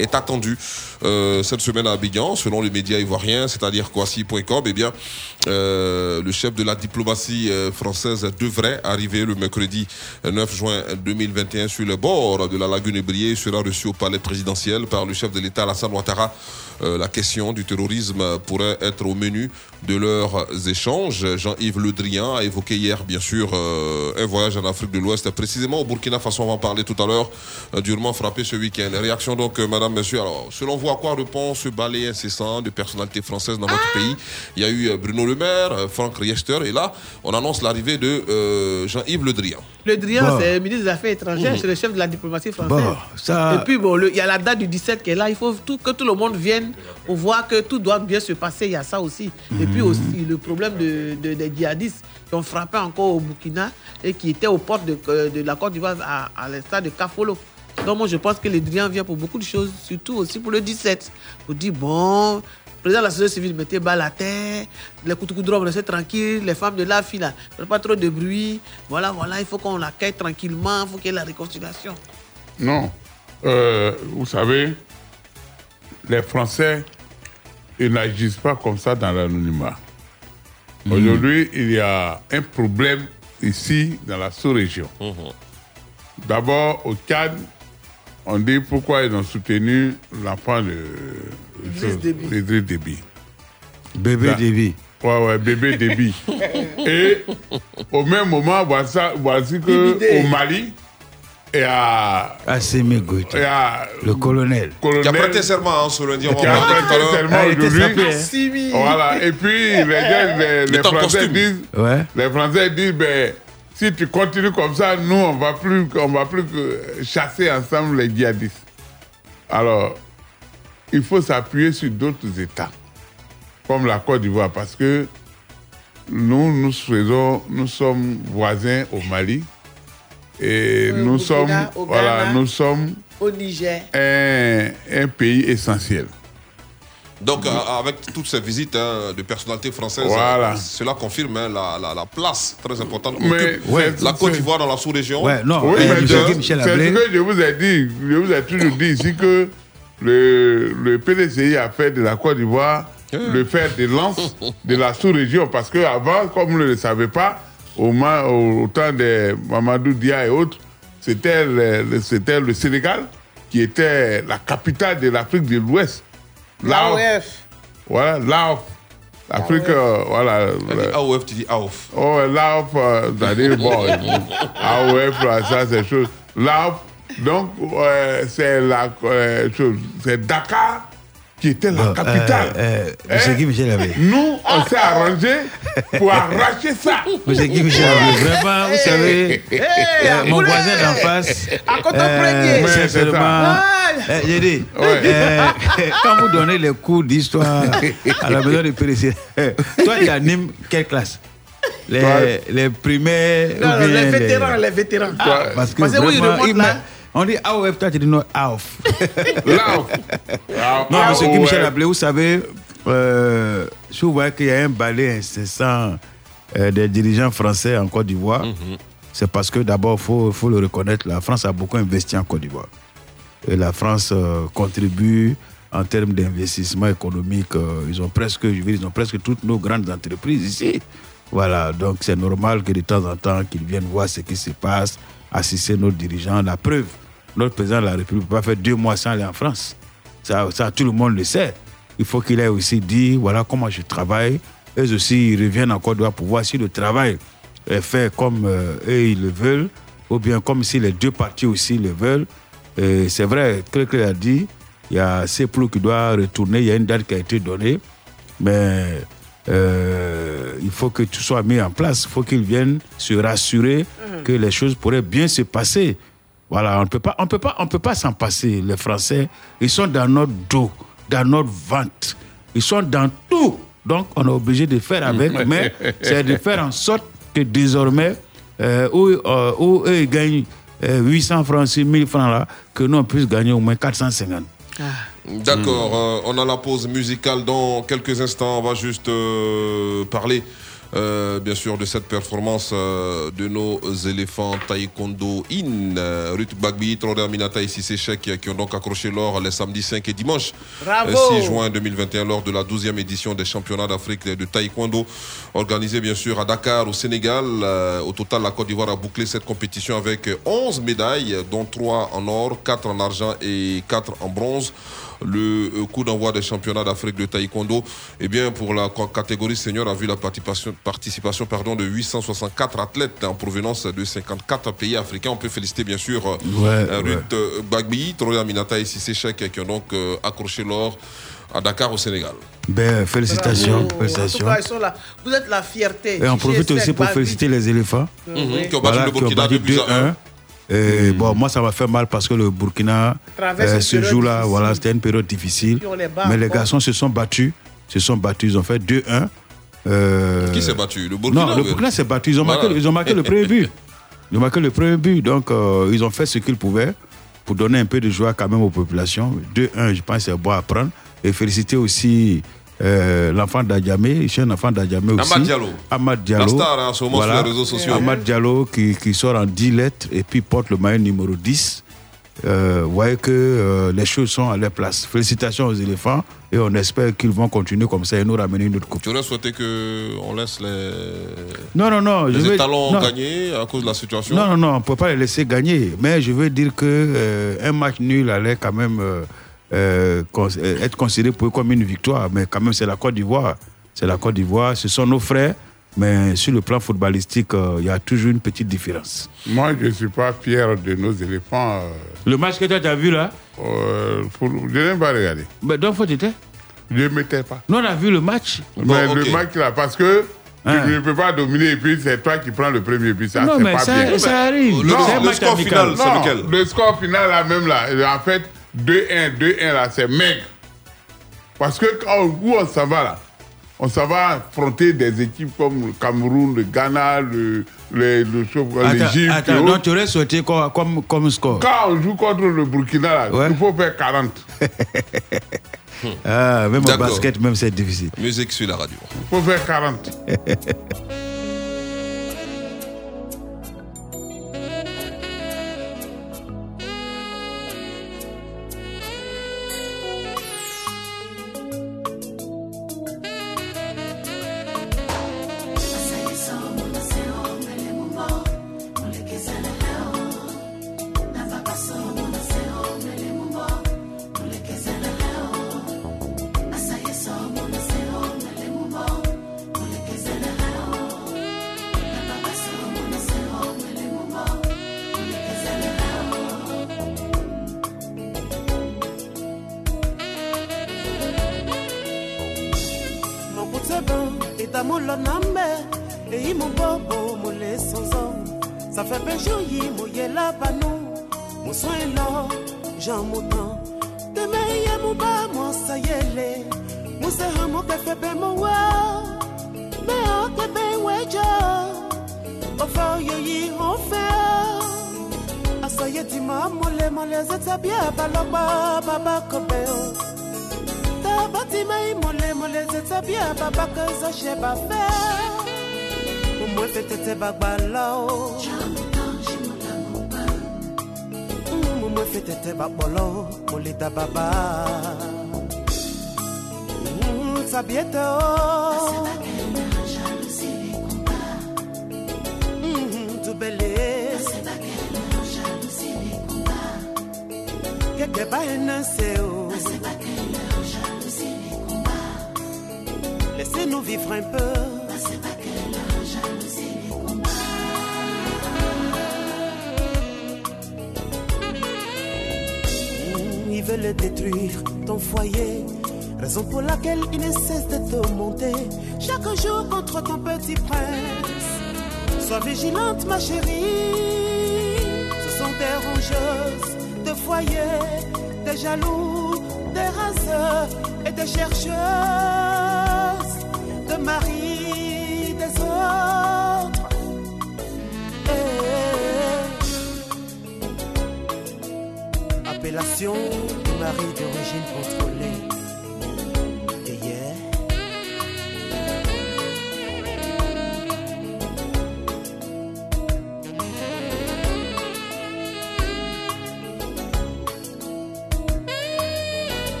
est attendu euh, cette semaine à Abidjan, selon les médias ivoiriens, c'est-à-dire Kwasi.com. Eh bien, euh, le chef de la diplomatie euh, française devrait arriver le mercredi 9 juin 2021 sur le bord de la lagune Ébriée. Il sera reçu au palais présidentiel par le chef de l'État, Alassane Ouattara. Euh, la question du terrorisme pourrait être au menu de leurs échanges. Jean-Yves Le Drian a évoqué hier, bien sûr, euh, un voyage en Afrique de l'Ouest, précisément au Burkina Faso. On va en parler tout à l'heure, euh, durement frappé ce week-end. Réaction donc, madame, monsieur. Alors, selon vous, à quoi répond ce balai incessant de personnalités françaises dans votre pays? Il y a eu Bruno Le Maire, Franck Riester, et là, on annonce l'arrivée de euh, Jean-Yves Le Drian. Le Drian, Bon. c'est le ministre des Affaires étrangères, Mhm. c'est le chef de la diplomatie française. Bon, ça- Et puis, bon, il y a la date du 17 qui est là. Il faut tout- que tout le monde vienne pour voir que tout doit bien se passer. Il y a ça aussi. Et puis aussi, le problème de, de- des djihadistes qui ont frappé encore au Burkina et qui étaient aux portes de, euh, de la Côte d'Ivoire à, à l'instar de Kafolo. Donc, moi, je pense que le Drian vient pour beaucoup de choses, surtout aussi pour le 17. Pour dire, bon, président de la société civile mettez bas la terre, les Koutoukoudrams restez tranquilles, les femmes de la fille là, pas trop de bruit. Voilà, voilà, il faut qu'on l'accueille tranquillement, il faut qu'il y ait la réconciliation. Non. Euh, vous savez, les Français, ils n'agissent pas comme ça dans l'anonymat. Aujourd'hui, il y a un problème ici dans la sous-région. D'abord, au Tchad, on dit pourquoi ils ont soutenu l'enfant de Idriss Déby. Bébé Déby. Ouais, ouais, bébé Déby. (laughs) Et au même moment, voici, voici que au Mali, et à, Assimi Goïta. et à Le colonel. Qui a prêté serment hein, ce lundi, on va qui a à prêté serment Ah, aujourd'hui. hein. Voilà. Et puis, les, Français costume. disent, Ouais. les Français disent, ben, si tu continues comme ça, nous, on va plus, on va plus chasser ensemble les djihadistes. Alors, il faut s'appuyer sur d'autres États, comme la Côte d'Ivoire, parce que nous, nous faisons, nous sommes voisins au Mali et Euh, nous Burkina, sommes, voilà, nous sommes Au Niger. un, un pays essentiel. Donc, euh, avec toutes ces visites hein, de personnalités françaises, Voilà. euh, cela confirme hein, la, la- la place très importante Mais qu'occupe ouais, la Côte d'Ivoire dans la sous-région. Ouais, non, Oui, euh, mais Michel c'est Ablé. ce que je vous ai dit. Je vous ai toujours dit ici que le, le PDCI a fait de la Côte d'Ivoire le fer de lance de la sous-région. Parce qu'avant, comme on ne le savait pas, au, ma- au- au temps de Mamadou Dia et autres, c'était le, le- c'était le Sénégal qui était la capitale de l'Afrique de l'Ouest. L'AOF. voilà, l'AOF. L'Afrique, euh, voilà. AOF, tu dis AOF. Oh, l'AOF, euh, c'est-à-dire, bon, (laughs) AOF, là, ça, c'est chose. L'AOF, donc, euh, c'est la euh, chose, c'est Dakar qui était la capitale. euh, euh, monsieur Hein? Guy Michel. Nous, on s'est arrangé pour (laughs) arracher ça. Monsieur Guy Michel Ablé, vraiment, vous savez, Hey, euh, mon voisin d'en face, À côté euh, sincèrement, euh, j'ai dit, Ouais. euh, (laughs) quand vous donnez les cours d'histoire à la maison de PDC, (laughs) toi, tu animes quelle classe? Les, les primaires Non, ou non, bien les vétérans, les vétérans. Ah, parce que Parce que oui, vraiment, remonte il là. On dit AOF, toi tu dis non AOF. Non, monsieur Guy. Michel Ablé, vous savez, euh, si vous voyez qu'il y a un balai incessant euh, des dirigeants français en Côte d'Ivoire, c'est parce que d'abord, il faut, faut le reconnaître, la France a beaucoup investi en Côte d'Ivoire. Et la France euh, contribue en termes d'investissement économique. euh, ils ont presque, je veux dire, ils ont presque toutes nos grandes entreprises ici. Voilà, donc c'est normal que de temps en temps qu'ils viennent voir ce qui se passe, assister nos dirigeants. La preuve, notre président de la République ne peut pas faire deux mois sans aller en France. Ça, ça, tout le monde le sait. Il faut qu'il ait aussi dit, voilà comment je travaille. Eux aussi, ils reviennent en Côte d'Ivoire voir si le travail est fait comme euh, eux, ils le veulent, ou bien comme si les deux parties aussi le veulent. C'est vrai, quelqu'un a dit, il y a Seplo qui doit retourner, il y a une date qui a été donnée, mais euh, il faut que tout soit mis en place. Il faut qu'ils viennent se rassurer que les choses pourraient bien se passer. Voilà, on ne peut pas, on peut pas, on peut pas s'en passer. Les Français, ils sont dans notre dos, dans notre ventre. Ils sont dans tout. Donc, on est obligé de faire avec, mais c'est de faire en sorte que désormais, euh, où, euh, où eux gagnent euh, 800 francs, 6 000 francs là, que nous on puisse gagner au moins 450. D'accord, euh, on a la pause musicale dans quelques instants. On va juste euh, parler, euh, bien sûr, de cette performance euh, de nos éléphants taekwondo in. Euh, Ruth Bagbi, Troré Aminata et Sissé qui, qui ont donc accroché l'or les samedis 5 et dimanche Bravo. euh, 6 juin 2021 lors de la 12e édition des championnats d'Afrique de taekwondo organisé bien sûr à Dakar au Sénégal. Euh, au total, la Côte d'Ivoire a bouclé cette compétition avec 11 médailles, dont 3 en or, 4 en argent et 4 en bronze. Le euh, coup d'envoi des championnats d'Afrique de taekwondo, eh bien, pour la catégorie senior, a vu la participation, participation pardon, de 864 athlètes en provenance de 54 pays africains. On peut féliciter bien sûr euh, Ouais, euh, ouais. Ruth Bagbi, Trolé Aminata et Sissé Chek qui ont donc euh, accroché l'or à Dakar au Sénégal. Ben, félicitations, Bravo. félicitations. En tout cas, ils sont là. Vous êtes la fierté. Et on profite aussi pour Bagby. féliciter les éléphants. Mhm, qui ont battu le Burkina battu deux buts à 2-1. Et Bon, moi, ça m'a fait mal parce que le Burkina, euh, ce jour-là, voilà, c'était une période difficile. Les bat Mais les garçons se sont battus. Se sont battus. Ils ont fait 2-1. Euh, Qui s'est battu? Le Burkina Non, le Burkina s'est battu. Ils ont, Voilà. marqué, ils ont marqué le premier but. Ils ont marqué le premier but. Donc, euh, ils ont fait ce qu'ils pouvaient pour donner un peu de joie quand même aux populations. 2-1, je pense c'est bon à prendre. Et féliciter aussi euh, l'enfant d'Adjamé, je suis un enfant d'Adjamé aussi. Ahmad Diallo. Ahmad Diallo. La star, hein, en ce moment, sur les réseaux sociaux. Ahmad Diallo qui, qui sort en 10 lettres et puis porte le maillot numéro 10. Euh, vous voyez que euh, les choses sont à leur place. Félicitations aux éléphants et on espère qu'ils vont continuer comme ça et nous ramener une autre coupe. Tu aurais souhaité qu'on laisse les, Non, non, non. je les veux- étalons non. gagner à cause de la situation? Non, non, non, on ne peut pas les laisser gagner. Mais je veux dire que euh, un match nul allait quand même euh, euh, être considéré pour eux comme une victoire. Mais quand même, c'est la Côte d'Ivoire. C'est la Côte d'Ivoire, ce sont nos frères. Mais sur le plan footballistique, euh, il y a toujours une petite différence. Moi, je ne suis pas fier de nos éléphants. Le match que tu as vu là? Pour- je n'ai pas regardé. Mais donc, faut t'étais? Je ne m'étais pas. Nous, on a vu le match? Mais le match là, parce que Hein. tu ne peux pas dominer et puis c'est toi qui prends le premier but. Ça, Non, mais pas ça- bien. ça arrive. Non, match score final, C'est lequel? Le score final là même là, en fait, 2-1, 2-1 là, c'est maigre. Parce que quand où on s'en va là, on s'en va affronter des équipes comme le Cameroun, le Ghana, le, le, le, Attends, l'Égypte. attends, et donc tu aurais souhaité comme, comme score? Quand on joue contre le Burkina, là, il faut faire 40. (laughs) ah, Même au basket, même c'est difficile. Musique sur la radio. Il faut faire 40. (laughs)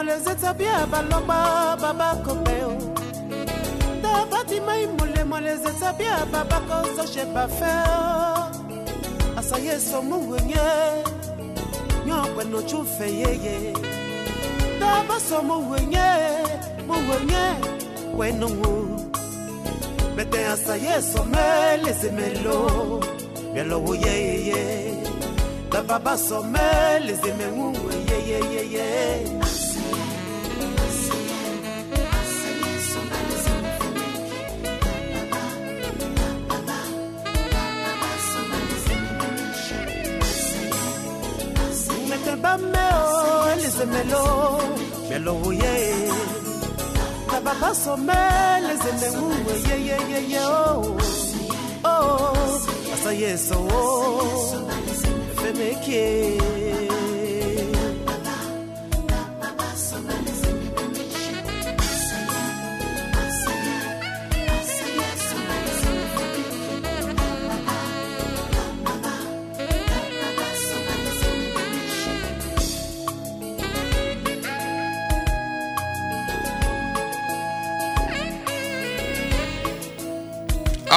molezetsa bia baloba babako peo nda batimai molemo lezetsa bia babako soche bafeo asa yeso mungunye nyokwe nochufe yeye nda baso mungunye mungunye kwenungu bete asa yeso melezemelo bialowu yeyeye nda babaso melezemengungwe yeyeyeye ye, ye, ye. c'est mélo, mélo, yeah. Na papa somele zemengu, yeah, yeah, yeah, yeah, oh. Oh, asa yeso, oh. Femeke.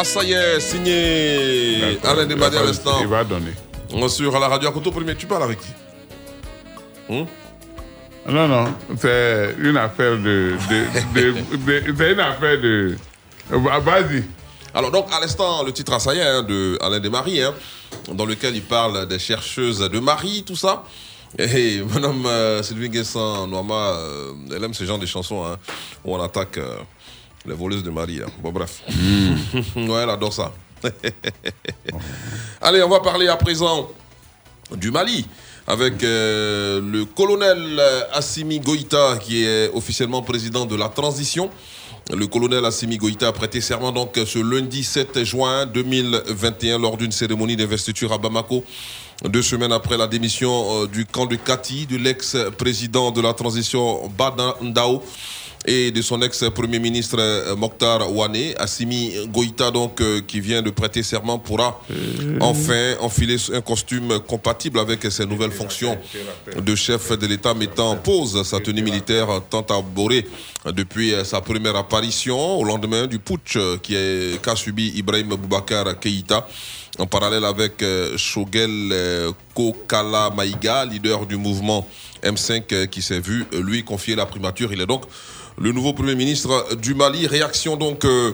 Ah, ça y est, signé Alain Desmadier à l'instant. Il va donner. Sur la radio à Koto Premier, tu parles avec qui? Hum Non, non, c'est une affaire de. de, de- (laughs) de- c'est une affaire de. Ah, Vas-y. Alors donc à l'instant le titre assaillant hein, de Alain Desmaris, hein, dans lequel il parle des chercheuses de Marie, tout ça. Et Madame euh, Sylvie Guessin Noama, euh, elle aime ce genre de chansons hein, où on attaque euh, les voleuses de Marie. hein. Bon bref, (laughs) ouais, elle adore ça. Allez, on va parler à présent du Mali avec euh, le colonel euh, Assimi Goïta qui est officiellement président de la transition. Le colonel Assimi Goïta a prêté serment donc ce lundi 7 juin 2021 lors d'une cérémonie d'investiture à Bamako. Deux semaines après la démission euh, du camp de Kati de l'ex-président de la transition Bada Ndao et de son ex-premier ministre euh, Mokhtar Ouane, Assimi Goïta donc euh, qui vient de prêter serment pourra enfin enfiler un costume compatible avec ses nouvelles fonctions de chef de l'État mettant en pause sa tenue militaire tant arborée depuis euh, sa première apparition au lendemain du putsch euh, qu'a subi Ibrahim Boubacar Keïta en parallèle avec euh, Shogel euh, Kokala Maïga, leader du mouvement M5 euh, qui s'est vu, euh, lui, confier la primature. Il est donc le nouveau Premier ministre du Mali. Réaction donc... euh,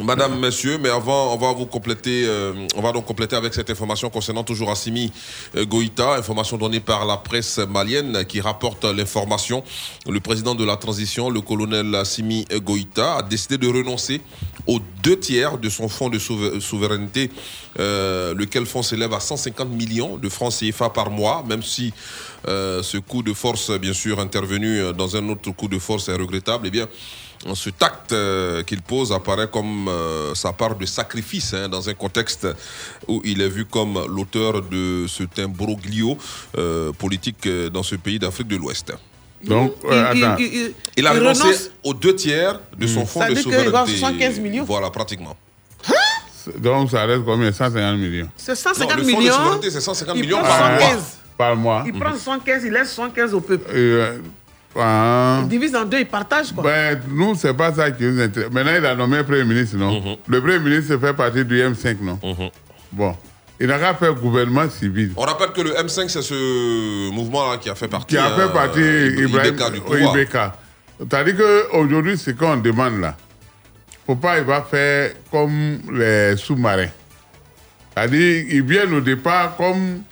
Madame, Monsieur, mais avant, on va vous compléter, euh, on va donc compléter avec cette information concernant toujours Assimi euh, Goïta, information donnée par la presse malienne qui rapporte l'information. Le président de la transition, le colonel Assimi Goïta, a décidé de renoncer aux deux tiers de son fonds de souver- souveraineté, lequel fonds s'élève à 150 millions de francs CFA par mois, même si euh, ce coup de force, bien sûr, intervenu euh, dans un autre coup de force est regrettable, eh bien, ce tact euh, qu'il pose apparaît comme euh, sa part de sacrifice hein, dans un contexte où il est vu comme l'auteur de ce imbroglio euh, politique dans ce pays d'Afrique de l'Ouest. Donc, Il- euh, il- attends. il- il- Il a il renoncé renonce- aux deux tiers de son Mm. fonds Ça de veut dire qu'il va avoir souveraineté. 75 millions Voilà, pratiquement. Donc, ça reste combien? 150 millions. C'est 150 Non, le fonds de millions. souveraineté, c'est 150 il millions par mois. 75. Par mois. Il prend 75, il laisse 75 au peuple. Euh, ah. Il divise en deux, il partage quoi. Ben, nous, c'est pas ça qui nous intéresse. Maintenant, il a nommé un Premier ministre, non? Mhm. Le Premier ministre fait partie du M5, non? Bon. Il n'a qu'à faire gouvernement civil. On rappelle que le M5, c'est ce mouvement-là qui a fait partie. Qui a fait hein, partie Ibeka Ibrahim. Ibeka. C'est-à-dire qu'aujourd'hui, ce qu'on demande là, faut pas, il va faire comme les sous-marins. C'est-à-dire, ils viennent au départ comme.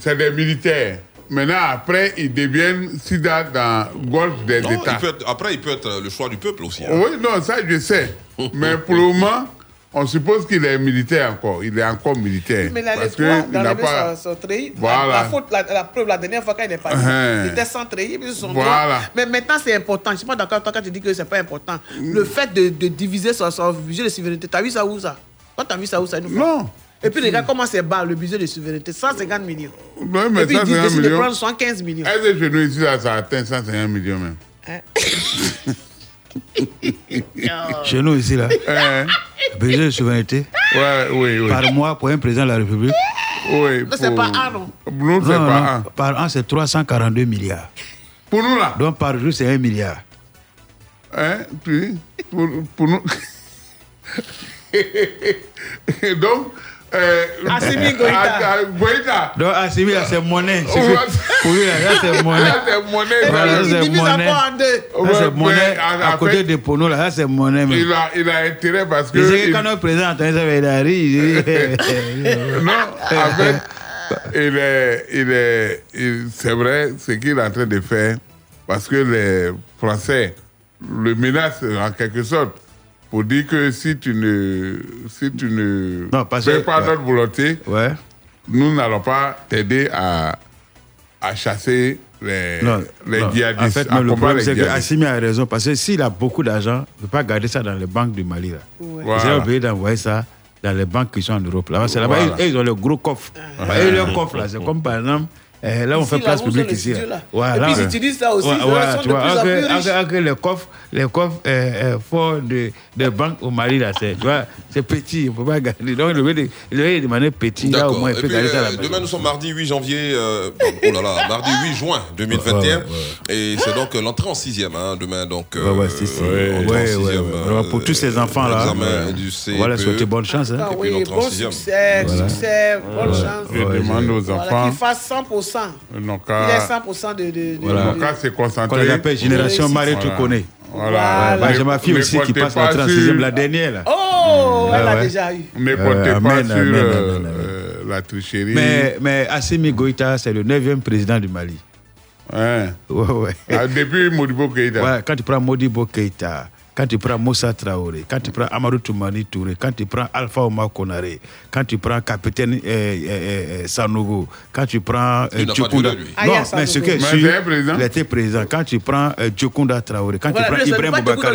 C'est des militaires. Maintenant, après, ils deviennent SIDA dans le golfe des Non, il États. peut être- après, il peut être le choix du peuple aussi. hein. Oui, non, ça je sais. Mais pour le moment, on suppose qu'il est militaire encore. Il est encore militaire. Mais il a les parce droits qu'il n'a pas. son, son treillis. La- Voilà. La, faute, la, la preuve, la dernière fois quand il est parti, Hein. il était sans treillis, puis son Voilà. droit. Mais maintenant, c'est important. Je ne suis pas d'accord avec toi quand tu dis que c'est pas important. Le fait de, de diviser son, son budget de souveraineté, tu as vu ça où ça Toi, tu as vu ça où ça une fois Non. Et puis, regarde comment c'est bas le budget de souveraineté 150 millions. Oui, mais Et puis, ça, il dit- c'est un décide de prendre 115 millions. Est-ce que chez nous ici, là, ça atteint 150 millions même? Hein? Chez nous, ici, là. Budget de souveraineté. Ouais, oui, oui. Par mois pour un président de la République. Oui. Non, c'est pas un, non. Nous, c'est Non, pas non, un. Par an, c'est 342 milliards. Pour nous, là? Donc, par jour, c'est 1 milliard. Hein puis, pour, pour nous. (laughs) Donc. Euh, Assimi Goïta. Ah, ah, Goïta. Donc, Assimi, là, c'est monnaie. C'est Ouais. que- Pour lui, là, là, c'est monnaie. Là, c'est monnaie. Voilà, ça. ça, c'est monnaie. Là, c'est monnaie. mais, À côté fait, de Pono, là, ça, c'est monnaie. Il a, il a intérêt parce que. Il- quand notre président Antoine Savedari, il dit. (laughs) non, en fait, il est, il est, il- c'est vrai ce qu'il est en train de faire parce que les Français le menacent en quelque sorte pour dire que si tu ne, si tu ne parce fais que- pas ouais. notre volonté, Ouais. nous n'allons pas t'aider à, à chasser les, Non, les non. djihadistes, En fait, mais le problème, c'est que. Assimi a raison. Parce que s'il a beaucoup d'argent, il ne peut pas garder ça dans les banques du Mali. Là. Ouais. Il serait obligé d'envoyer ça dans les banques qui sont en Europe. Là, c'est là-bas, Voilà. ils, ils ont le gros coffre. Ouais. Et leur coffre, là, c'est comme par exemple. Euh, là, on Ici, fait place publique ici. Voilà. Et puis, ils utilisent ça aussi, Ouais, ouais, sont tu de vois, plus en plus avec les coffres, les coffres euh, euh, forts de, de banques au Mali, là, c'est, tu vois, c'est petit, on ne peut pas garder. Donc, il veut, il veut de manière petite, là, au moins, il peut puis, garder ça à euh, maison. demain, nous sommes mardi 8 janvier, euh, oh là là, (laughs) mardi 8 juin 2021. Ouais, ouais, Et c'est donc euh, l'entrée en sixième, hein, demain. Donc, Ouais, ouais, c'est ça. euh, euh, pour tous ces enfants-là, CPE. Voilà, souhaiter bonne chance, hein. Ah Et puis oui, l'entrée en bon sixième. succès, succès, bonne chance. Je demande aux enfants. qu'il fasse 100%. Non, Il est qu'à 100% de. de, de Voilà. non, qu'à se concentrer. Qu'on les appelle Génération Marie tout connaît. Voilà. Bah, j'ai ma fille Ne aussi qui passe pas la sur- 36e, la dernière. Là. Oh, elle Ouais, a ouais. déjà eu. Ne Euh, comptez pas amen, sur amen, euh, amen, amen. euh, la tricherie. Mais, mais Assimi Goïta, c'est le 9e président du Mali. Hein. Ouais, ouais. Ah, depuis Modibo Keïta. Ouais, quand tu prends Modibo Keïta, quand tu prends Moussa Traoré, quand tu prends Amadou Toumani Touré, quand tu prends Alpha Omar Konaré, quand tu prends Capitaine euh, euh, euh, Sanogo, quand tu prends duré, lui. Non, Aya mais ce président. il était président. Quand tu prends Djokounda Traoré, quand Voilà, tu prends Ibrahim Boubacar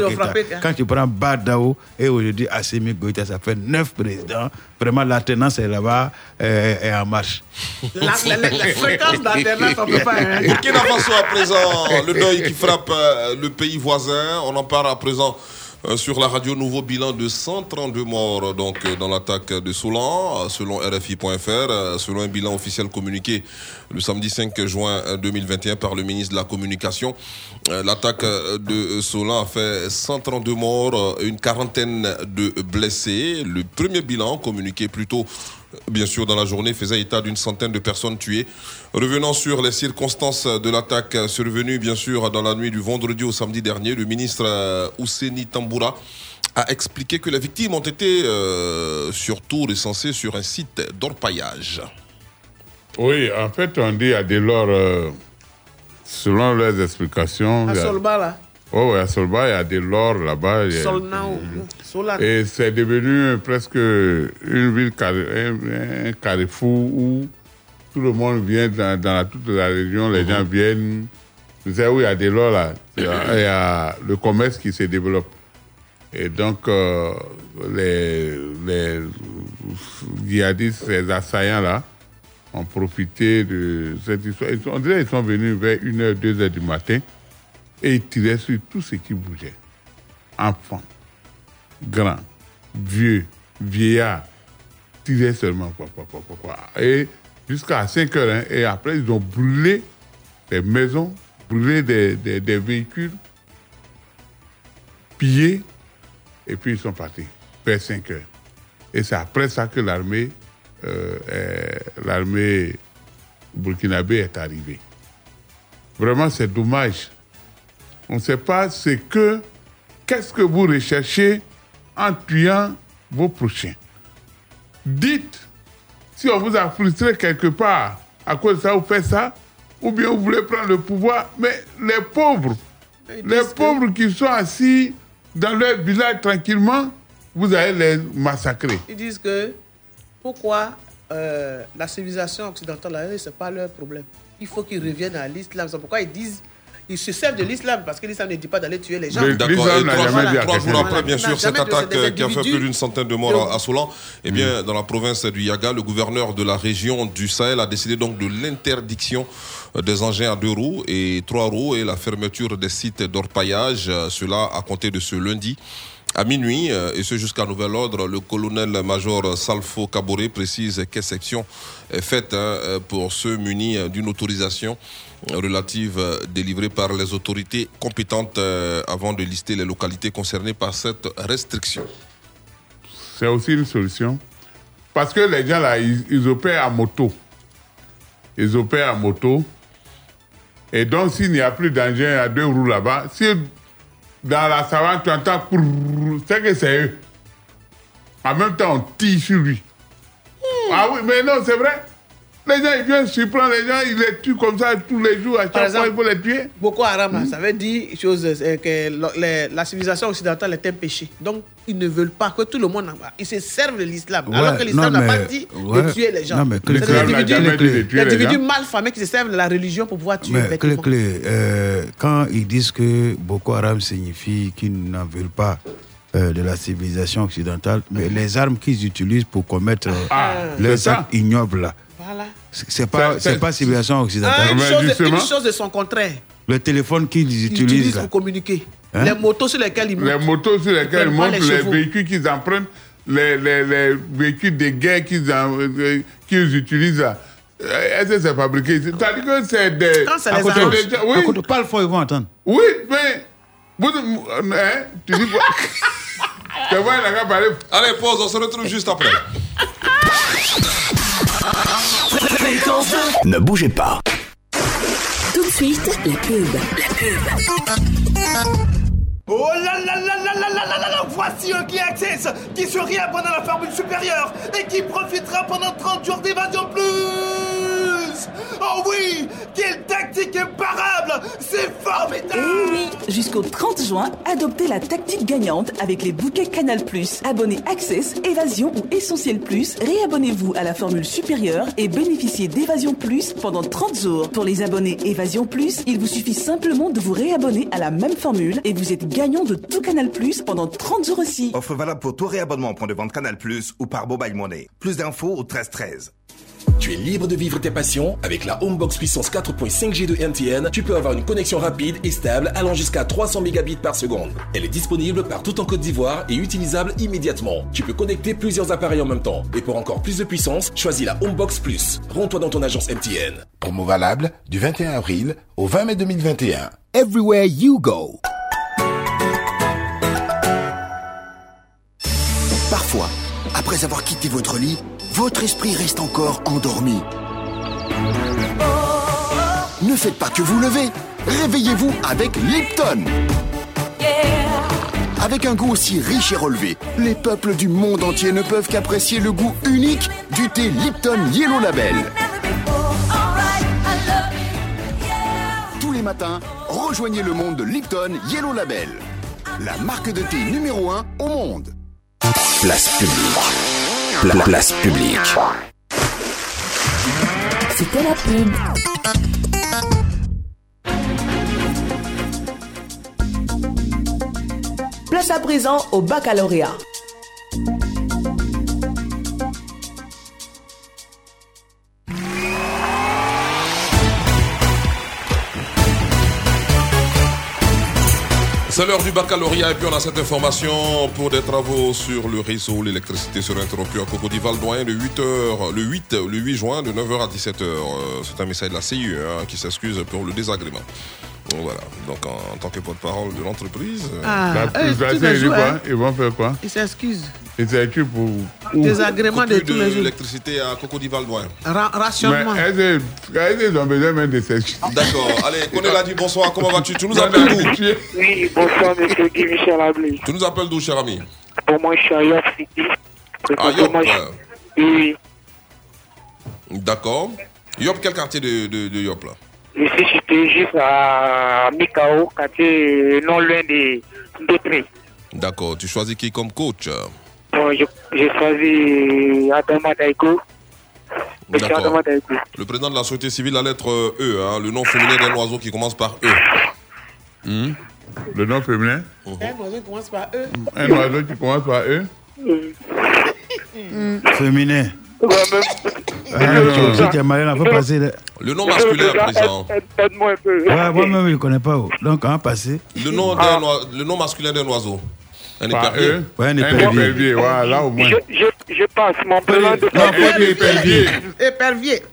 quand tu prends Badao et aujourd'hui Assimi Goïta, ça fait neuf présidents. Vraiment, l'alternance est là-bas euh, est en marche. La, la, la, la fréquence d'alternance, on ne peut pas. Hein. Burkina Faso à présent, le deuil qui frappe euh, le pays voisin. On en parle à présent euh, sur la radio. Nouveau bilan de 132 morts donc, euh, dans l'attaque de Solan, euh, selon RFI.fr. Selon un bilan officiel communiqué le samedi 5 juin euh, 2021 par le ministre de la Communication. L'attaque de Solan a fait 132 morts, une quarantaine de blessés. Le premier bilan communiqué plus tôt bien sûr, dans la journée, faisait état d'une centaine de personnes tuées. Revenant sur les circonstances de l'attaque survenue, bien sûr, dans la nuit du vendredi au samedi dernier, le ministre euh, Ouseni Tamboura a expliqué que les victimes ont été euh, surtout recensées sur un site d'orpaillage. Oui, en fait, on dit à Delors, euh, selon leurs explications. À Solba, là. Oh, oui, à Solba, il y a des lords là-bas. Solnao. Et c'est devenu presque une ville, un, carrefour où tout le monde vient dans, dans la- toute la région, les gens viennent. Vous savez où il y a des lots là? Il y a, (coughs) il y a le commerce qui se développe. Et donc, euh, les, les djihadistes, les assaillants là, ont profité de cette histoire. Ils sont- on dirait qu'ils sont venus vers 1h, 2h du matin et ils tiraient sur tout ce qui bougeait. Enfants, grands, vieux, vieillards, tiraient seulement. Quoi, quoi, quoi. Et jusqu'à 5 heures. hein, et après, ils ont brûlé des maisons, brûlé des, des- véhicules, pillé, et puis ils sont partis vers 5 heures. Et c'est après ça que l'armée euh, l'armée burkinabé est arrivée. Vraiment, c'est dommage. On ne sait pas ce que, qu'est-ce que vous recherchez en tuant vos prochains. Dites si on vous a frustré quelque part à cause de ça, vous faites ça, ou bien vous voulez prendre le pouvoir. Mais les pauvres, les pauvres qui sont assis dans leur village tranquillement, vous allez les massacrer. Ils disent que pourquoi euh, la civilisation occidentale, ce n'est pas leur problème. Il faut qu'ils reviennent à l'islam. C'est pourquoi ils disent ils se servent de l'islam parce que l'islam ne dit pas d'aller tuer les gens. D'accord. Et trois, Voilà. trois jours après, bien sûr, cette de- attaque euh, qui a fait plus d'une centaine de morts à- à Solan, eh bien, dans la province du Yaga, le gouverneur de la région du Sahel a décidé donc de l'interdiction euh, des engins à deux roues et trois roues et la fermeture des sites d'orpaillage. euh, Cela à compter de ce lundi. À minuit, et ce jusqu'à nouvel ordre, le colonel-major Salfo Kaboré précise quelle section est faite hein, pour ceux munis d'une autorisation relative euh, délivrée par les autorités compétentes euh, avant de lister les localités concernées par cette restriction. C'est aussi une solution. Parce que les gens là, ils, ils opèrent à moto. Ils opèrent à moto. Et donc, s'il n'y a plus d'engin à deux roues là-bas, si dans la savane, tu entends, c'est que c'est eux. En même temps, on tire sur lui. Ah oui, mais non, c'est vrai. Les gens, ils viennent surprendre les gens, ils les tuent comme ça tous les jours. À Par chaque fois, exemple, il faut les tuer. Boko Haram, là, ça veut dire chose, euh, que les- la civilisation occidentale est un péché. Donc, ils ne veulent pas que tout le monde en bas. Ils se servent de l'islam. Ouais, alors que l'islam n'a pas dit ouais. de tuer les gens. Non, mais C'est clé- des clé- individus, jamais dit de des tuer les individus gens. mal famés qui se servent de la religion pour pouvoir tuer Mais clé, clé, euh, quand ils disent que Boko Haram signifie qu'ils n'en veulent pas euh, de la civilisation occidentale, mais les armes qu'ils utilisent pour commettre Ah, ça. actes ignobles, là, Voilà. c'est pas, C'est- pas civilisation occidentale. Ah, une, chose de, une chose de son contraire. Le téléphone qu'ils Ils utilisent, pour communiquer. Hein? Les motos sur lesquelles ils montent. Les motos sur lesquelles ils montent, les véhicules qu'ils empruntent, les, les, les véhicules de guerre qu'ils euh, qu'ils utilisent. Euh, Est-ce que c'est fabriqué? Ici C'est-à-dire que c'est des. Quand ça à les côté, des oui, côté, parle fort, ils vont entendre. oui, mais. vous- hein, tu dis quoi? Tu vois, il a parler. Allez, pause, on se retrouve juste après. (laughs) Ne bougez pas. Tout de suite, la pub. La pub. Oh là là là là là là là là là Voici un qui access qui se réabonne à la formule supérieure et qui profitera pendant 30 jours d'évasion plus Oh oui Quelle tactique imparable C'est formidable Eh oui Jusqu'au 30 juin, adoptez la tactique gagnante avec les bouquets Canal+. Abonnez Access, Évasion ou Essentiel réabonnez-vous à la formule supérieure et bénéficiez d'Évasion Plus pendant 30 jours. Pour les abonnés Évasion Plus, il vous suffit simplement de vous réabonner à la même formule et vous êtes gagnant de tout Canal+, pendant 30 jours aussi. Offre valable pour tout réabonnement en point de vente Canal ou par Mobile Money. Plus d'infos au 1313. Tu es libre de vivre tes passions avec la Homebox puissance 4.5G de MTN. Tu peux avoir une connexion rapide et stable allant jusqu'à 300 mégabits par seconde. Elle est disponible partout en Côte d'Ivoire et utilisable immédiatement. Tu peux connecter plusieurs appareils en même temps. Et pour encore plus de puissance, choisis la Homebox Plus. Rends-toi dans ton agence MTN. Promo valable du 21 avril au 20 mai 2021. Everywhere you go. Parfois, après avoir quitté votre lit, votre esprit reste encore endormi. Ne faites pas que vous levez. Réveillez-vous avec Lipton. Avec un goût aussi riche et relevé, les peuples du monde entier ne peuvent qu'apprécier le goût unique du thé Lipton Yellow Label. Tous les matins, rejoignez le monde de Lipton Yellow Label. La marque de thé numéro 1 au monde. Place publique. Pla- place publique. C'était la pub. Place à présent au baccalauréat. C'est l'heure du baccalauréat et puis on a cette information pour des travaux sur le réseau. L'électricité sera interrompue à Cocody Valdoyen de 8h, le 8, le 8 juin de 9h à 17h. Euh, C'est un message de la CIE hein, qui s'excuse pour le désagrément. Donc Voilà. Donc en, en tant que porte-parole de l'entreprise. euh, Ah. Ils vont faire quoi? Ils s'excusent. S'occupent pour. Désagrément de coupure tous les jours. l'électricité à Cocody Valdoyen. Ra- rationnement. Mais qu'ils ont besoin même de D'accord. Allez, (laughs) Koné l'a dit bonsoir. Comment vas-tu? Tu nous appelles d'où? Oui, bonsoir, monsieur Guy Michel Ablé. Tu nous appelles d'où, cher ami? Pour moi, je suis à York City. Ah, Yop. Oui, D'accord. Yop, quel quartier de, de, de Yop là? Je suis situé juste à Mikao, quartier non loin de. D'accord. Tu choisis qui comme coach? Bon, je- j'ai choisi Adama Daiko. Adama. Le président de la société civile, la lettre euh, E, hein, le nom féminin d'un oiseau qui commence par E. Hmm? Le nom féminin? Un oiseau qui commence par E. Un oiseau qui commence par E? Féminin. Ah, faut passer. le- nom masculin à présent. Aide-moi un peu. Ouais, moi-même, je ne connais pas. oh. Donc, on va passer. Le nom, oi- le nom masculin d'un oiseau. Un épervier. E Ouais, un Un épervier. épervier, voilà, là au moins. Je, je, je passe mon prénom de Non, pas d'épervier. Épervier.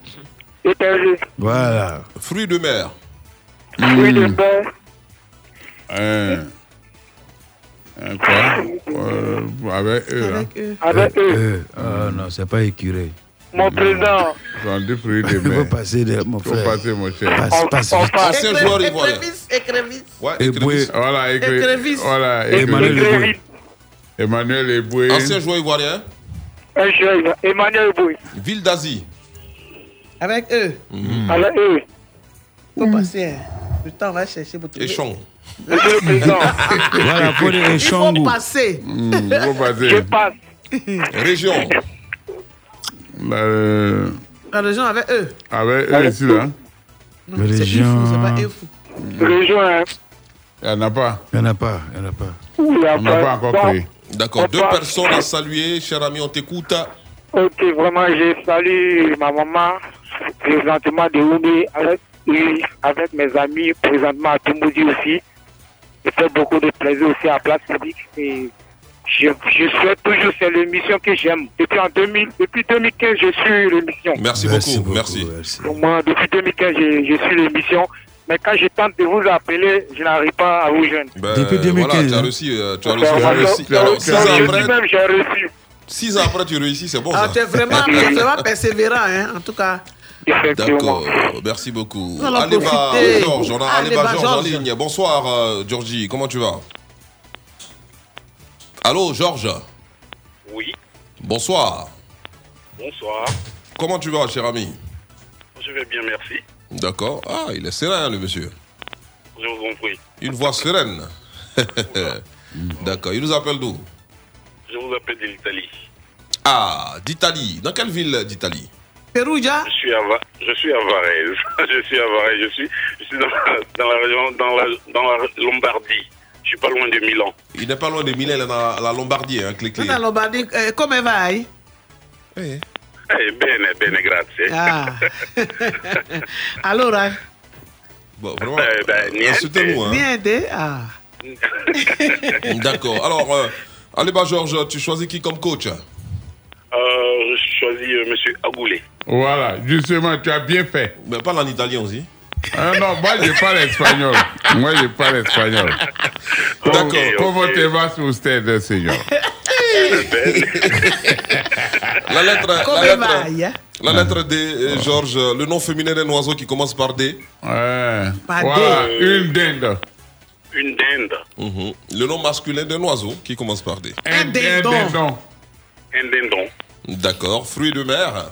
Épervier. Voilà. Fruits de mer. Fruit de mer. Un. Un quoi? (laughs) Euh, Avec E, là. Avec eux. Euh, ah non, c'est pas écureuil. Mon président. Dans des fruits de Il faut mer. passer, de, mon Il faut frère. passer, mon cher. Passe, passe On passe. Ancien joueur ivoirien. Écrevisse, écrevisse. Ouais, Et écrevisse. Boué. Voilà, Écrevisse. Voilà, Emmanuel Eboué. Emmanuel Eboué. Ancien joueur ivoirien. Un. Emmanuel Bouy. Ville d'Asie. Avec eux. Avec eux. Il faut passer. hein. Le temps, va chercher pour trouver. Échon. Monsieur le président. Voilà, pour les Il faut passer. Hmm, il faut Je passer. passe. Région. Euh, La région avec eux. avec eux ici, là. C'est Région. Ifou, c'est pas Ifou. Région. hein. Il n'y en a pas. Il n'y en a pas, il n'y en a pas. Il a On n'a pas encore créé. D'accord. Deux personnes à saluer. Cher ami, on t'écoute. Ok, vraiment, je salue ma maman, présentement de Oumé, avec, et avec mes amis, présentement à Toumoudi aussi. Je fais beaucoup de plaisir aussi à Place Publique. Et je, je souhaite toujours, c'est l'émission que j'aime. Depuis, en 2000, depuis 2015, je suis l'émission. Merci, beaucoup. Merci. Pour moi, depuis 2015, je, je suis l'émission. Mais quand je tente de vous appeler, je n'arrive pas à vous joindre. Ben, Depuis 2015, Voilà, tu as hein. réussi. euh, Tu as Donc, réussi. tu as réussi. six ans après, même, j'ai reçu. six ans après, tu réussis, c'est bon Ah, tu es vraiment, (laughs) vraiment persévérant, hein, en tout cas. Effectivement. D'accord, merci beaucoup. Allez, profiter. Georges, on a Allez, allez, Georges en Georges. ligne. Bonsoir, euh, Georgie, comment tu vas? Allô, Georges Oui, Bonsoir. bonsoir. Comment tu vas, cher ami? Je vais bien, merci. D'accord. Ah, il est serein, le monsieur. Je vous en prie. Une voix sereine. (laughs) D'accord, il nous appelle d'où? Je vous appelle de l'Italie. Ah, d'Italie. Dans quelle ville d'Italie? Perugia Je suis à, Va- je suis à Varese. (laughs) Je suis à Varese. Je suis, je suis dans, la, dans la région, dans la, dans la Lombardie. Suis pas loin de Milan. Il n'est pas loin de Milan, il est dans la Lombardie, hein, clé clé. Dans la Lombardie, euh, come vai? Eh. Eh, bene, bene, grazie. Ah. (laughs) Allora, Bon, vraiment, Eh ben, niente. insultez-nous. Hein. niente? Ah. (laughs) D'accord. Alors, euh, allez, bah, Georges, tu choisis qui comme coach? Euh, je choisis euh, Monsieur Agoulé. Voilà, justement, tu as bien fait. Mais parle en italien aussi. Ah non, moi je parle espagnol. Moi je parle espagnol. D'accord. Comment te vas usted, señor? La lettre, la lettre, hein? la lettre D, euh, Georges, le nom féminin d'un oiseau qui commence par D. Ouais. Voilà, D. une dinde. Une dinde. Mhm. Le nom masculin d'un oiseau qui commence par D. Un dindon. dindon. Un dindon. D'accord. Fruits de mer.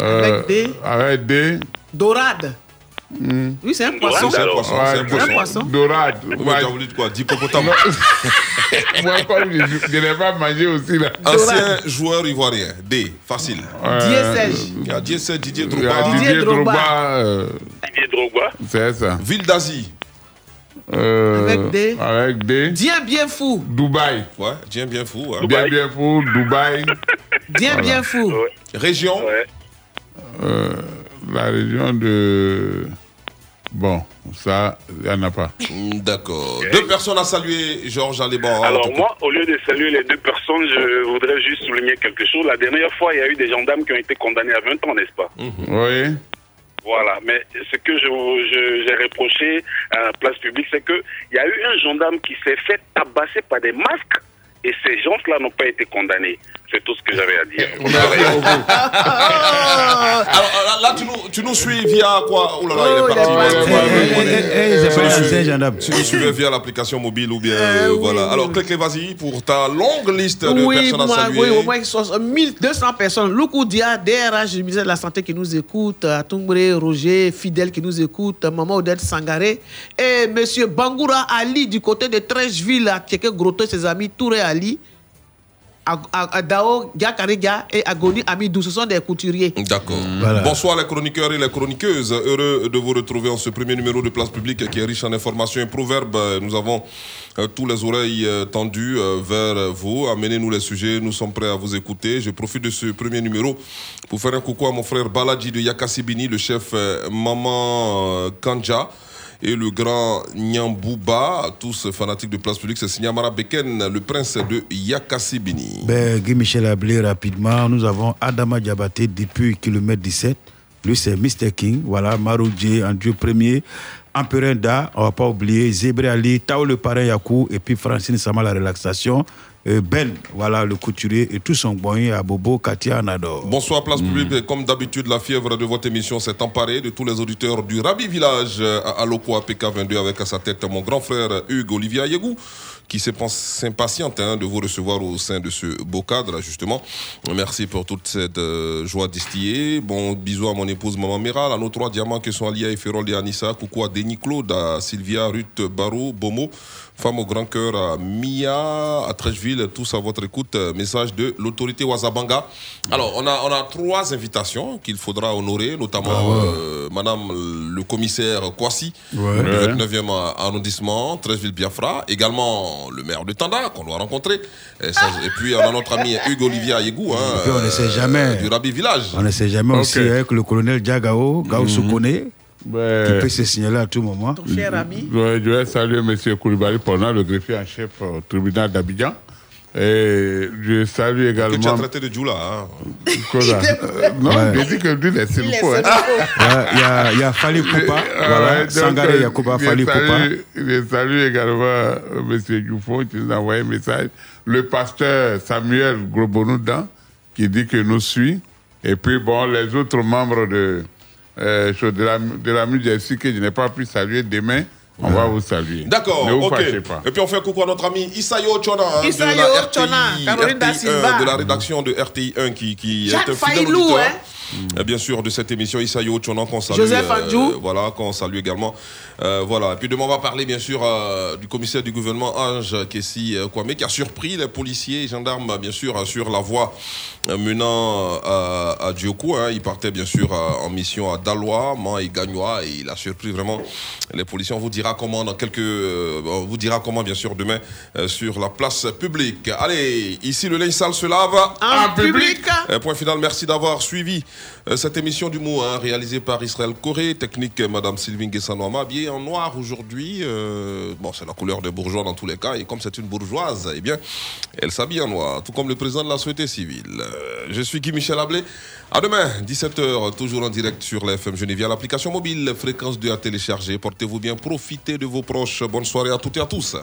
Euh, Avec des- Avec des. Dorade. Oui, c'est un poisson. C'est un poisson. C'est un Ouais, poisson. poisson. Dorade. Ouais. voulu quoi? D'hippopotame. (laughs) Moi, comme je, n'ai pas mangé aussi là. Ancien joueur ivoirien. D. Facile. Dieu Il y a Didier Drogba. Didier Drogba. Euh, Didier Drogba. C'est ça. Ville d'Asie. Euh, Avec des- Avec des. Bien, bien fou. Dubaï. Ouais, bien, bien fou. hein. Bien, bien fou. Dubaï. (laughs) Bien, bien fou. Région. Ouais. Euh, la région de. Bon, ça, il n'y en a pas. Mm, D'accord. Deux personnes à saluer, Georges Aliban. Alors moi, au lieu de saluer les deux personnes, je voudrais juste souligner quelque chose. La dernière fois, il y a eu des gendarmes qui ont été condamnés à 20 ans, n'est-ce pas? Oui. Voilà, mais ce que je je- j'ai reproché à la place publique, c'est que il y a eu un gendarme qui s'est fait tabasser par des masques et ces gens-là n'ont pas été condamnés. C'est tout ce que j'avais à dire. (laughs) Alors là, là, tu, nous, tu nous suis via quoi? Oh là là, il est parti. Tu pas nous un suis- ancien gendarme. Tu nous suivais via l'application mobile ou bien. euh, oui, voilà. Alors, clique vas-y pour ta longue liste de Oui, personnes à saluer. oui, au moins 1200 personnes. Loukou Dia, DRH du ministère de la Santé qui nous écoute, Atumbre Roger, fidèle qui nous écoute, Maman Odette Sangaré, et Monsieur Bangoura Ali du côté de Trècheville, à Tchèque Grotto, ses amis Touré Ali. Adao Diakariga et Agoni Amidou. Ce sont des couturiers. D'accord. Voilà. Bonsoir les chroniqueurs et les chroniqueuses. Heureux de vous retrouver en ce premier numéro de Place Publique qui est riche en informations et proverbes. Nous avons euh, tous les oreilles euh, tendues euh, vers vous. Amenez-nous les sujets. Nous sommes prêts à vous écouter. Je profite de ce premier numéro pour faire un coucou à mon frère Baladji de Yakasibini, le chef euh, Maman euh, Kanja. Et le grand Nyambouba, tous fanatiques de place publique, c'est Signamara Beken, le prince de Yakasibini. Ben, Guy Michel Ablé, rapidement, nous avons Adama Diabaté depuis kilomètre 17. Lui, c'est Mr. King. Voilà, Maroudjé, en Dieu premier. Empereur Da, on va pas oublier. Zébré Ali, Tao le parrain Yakou, et puis Francine Sama, la relaxation. Euh, ben, voilà, le couturier, et tout son bon à Bobo, Katia, Nador. Bonsoir, place publique. Et Comme d'habitude, la fièvre de votre émission s'est emparée de tous les auditeurs du Rabi Village euh, à Aloko, à PK22, avec à sa tête mon grand frère Hugues Olivier Ayegou, qui s'impa- s'impatiente hein, de vous recevoir au sein de ce beau cadre, justement. Merci pour toute cette euh, joie distillée. Bon, bisous à mon épouse Maman Miral, à nos trois diamants qui sont alliés à Ferrol et Anissa. Coucou à Denis Claude, à Sylvia, Ruth, Barreau, Bomo. Femme au grand cœur à Mia, à Trècheville, tous à votre écoute. Message de l'autorité Wazabanga. Alors, on a, on a trois invitations qu'il faudra honorer, notamment Ah ouais. euh, Madame le commissaire Kwasi, Ouais. du Ouais. 29e arrondissement, Trècheville-Biafra. Également le maire de Tanda, qu'on doit rencontrer. Et, ça- et puis, on a notre ami Hugues Olivier Ayegou, hein, Et puis, on ne sait jamais. euh, du Rabi Village. On ne sait jamais aussi avec le colonel Diagao, Gao Mhm. Soukone, Ben, qui peut se signaler à tout moment. cher ami. Je vais saluer M. Koulibaly Pona, le greffier en chef au tribunal d'Abidjan. Et je salue Que tu as également. traité de Djoula. Hein. Euh, Non, Ouais. j'ai dit que lui, il est Il est Silfo. hein. (laughs) Ouais, Il y a, il y a Fali Koupa, voilà, donc, Sangare euh, Yakuba, je Fali Koupa. salue- Je salue également euh, M. Dufon qui nous a envoyé un message. Le pasteur Samuel Grobonoudan qui dit que nous suit. Et puis, bon, les autres membres de, euh, de la, de la MUDSI que je n'ai pas pu saluer demain, on va vous saluer. D'accord, Ne vous ok. fâchez pas. Et puis on fait un coucou à notre ami Isayo Chona hein, Isayo de la RTI, Chona, Caroline da RTI1, Silva. de la rédaction de RTI 1 qui, qui est un fidèle Failou, auditeur. hein. euh, Bien sûr, de cette émission Isayo Chona qu'on salue. Joseph euh, Andjou. voilà, qu'on salue également. Euh, voilà. Et puis demain, on va parler bien sûr euh, du commissaire du gouvernement Ange Kessi euh, Kwame qui a surpris les policiers et gendarmes bien sûr euh, sur la voie menant euh, à, à Diokou. hein. Il partait bien sûr euh, en mission à Dalois, Man et Gagnois et il a surpris vraiment les policiers. On vous dira comment dans quelques, euh, on vous dira comment bien sûr demain euh, sur la place publique. Allez, ici le linge sale se lave En public. point final, merci d'avoir suivi cette émission du mot hein, réalisée par Israël Corée, technique euh, Madame Sylvine Guessanoama, habillée en noir aujourd'hui. euh, bon, c'est la couleur des bourgeois dans tous les cas, et comme c'est une bourgeoise, eh bien, elle s'habille en noir, tout comme le président de la société civile. Euh, je suis Guy Michel Ablé. À demain, 17h, toujours en direct sur la FM Genève, l'application mobile, fréquence 2 à télécharger. Portez-vous bien, profitez de vos proches. Bonne soirée à toutes et à tous.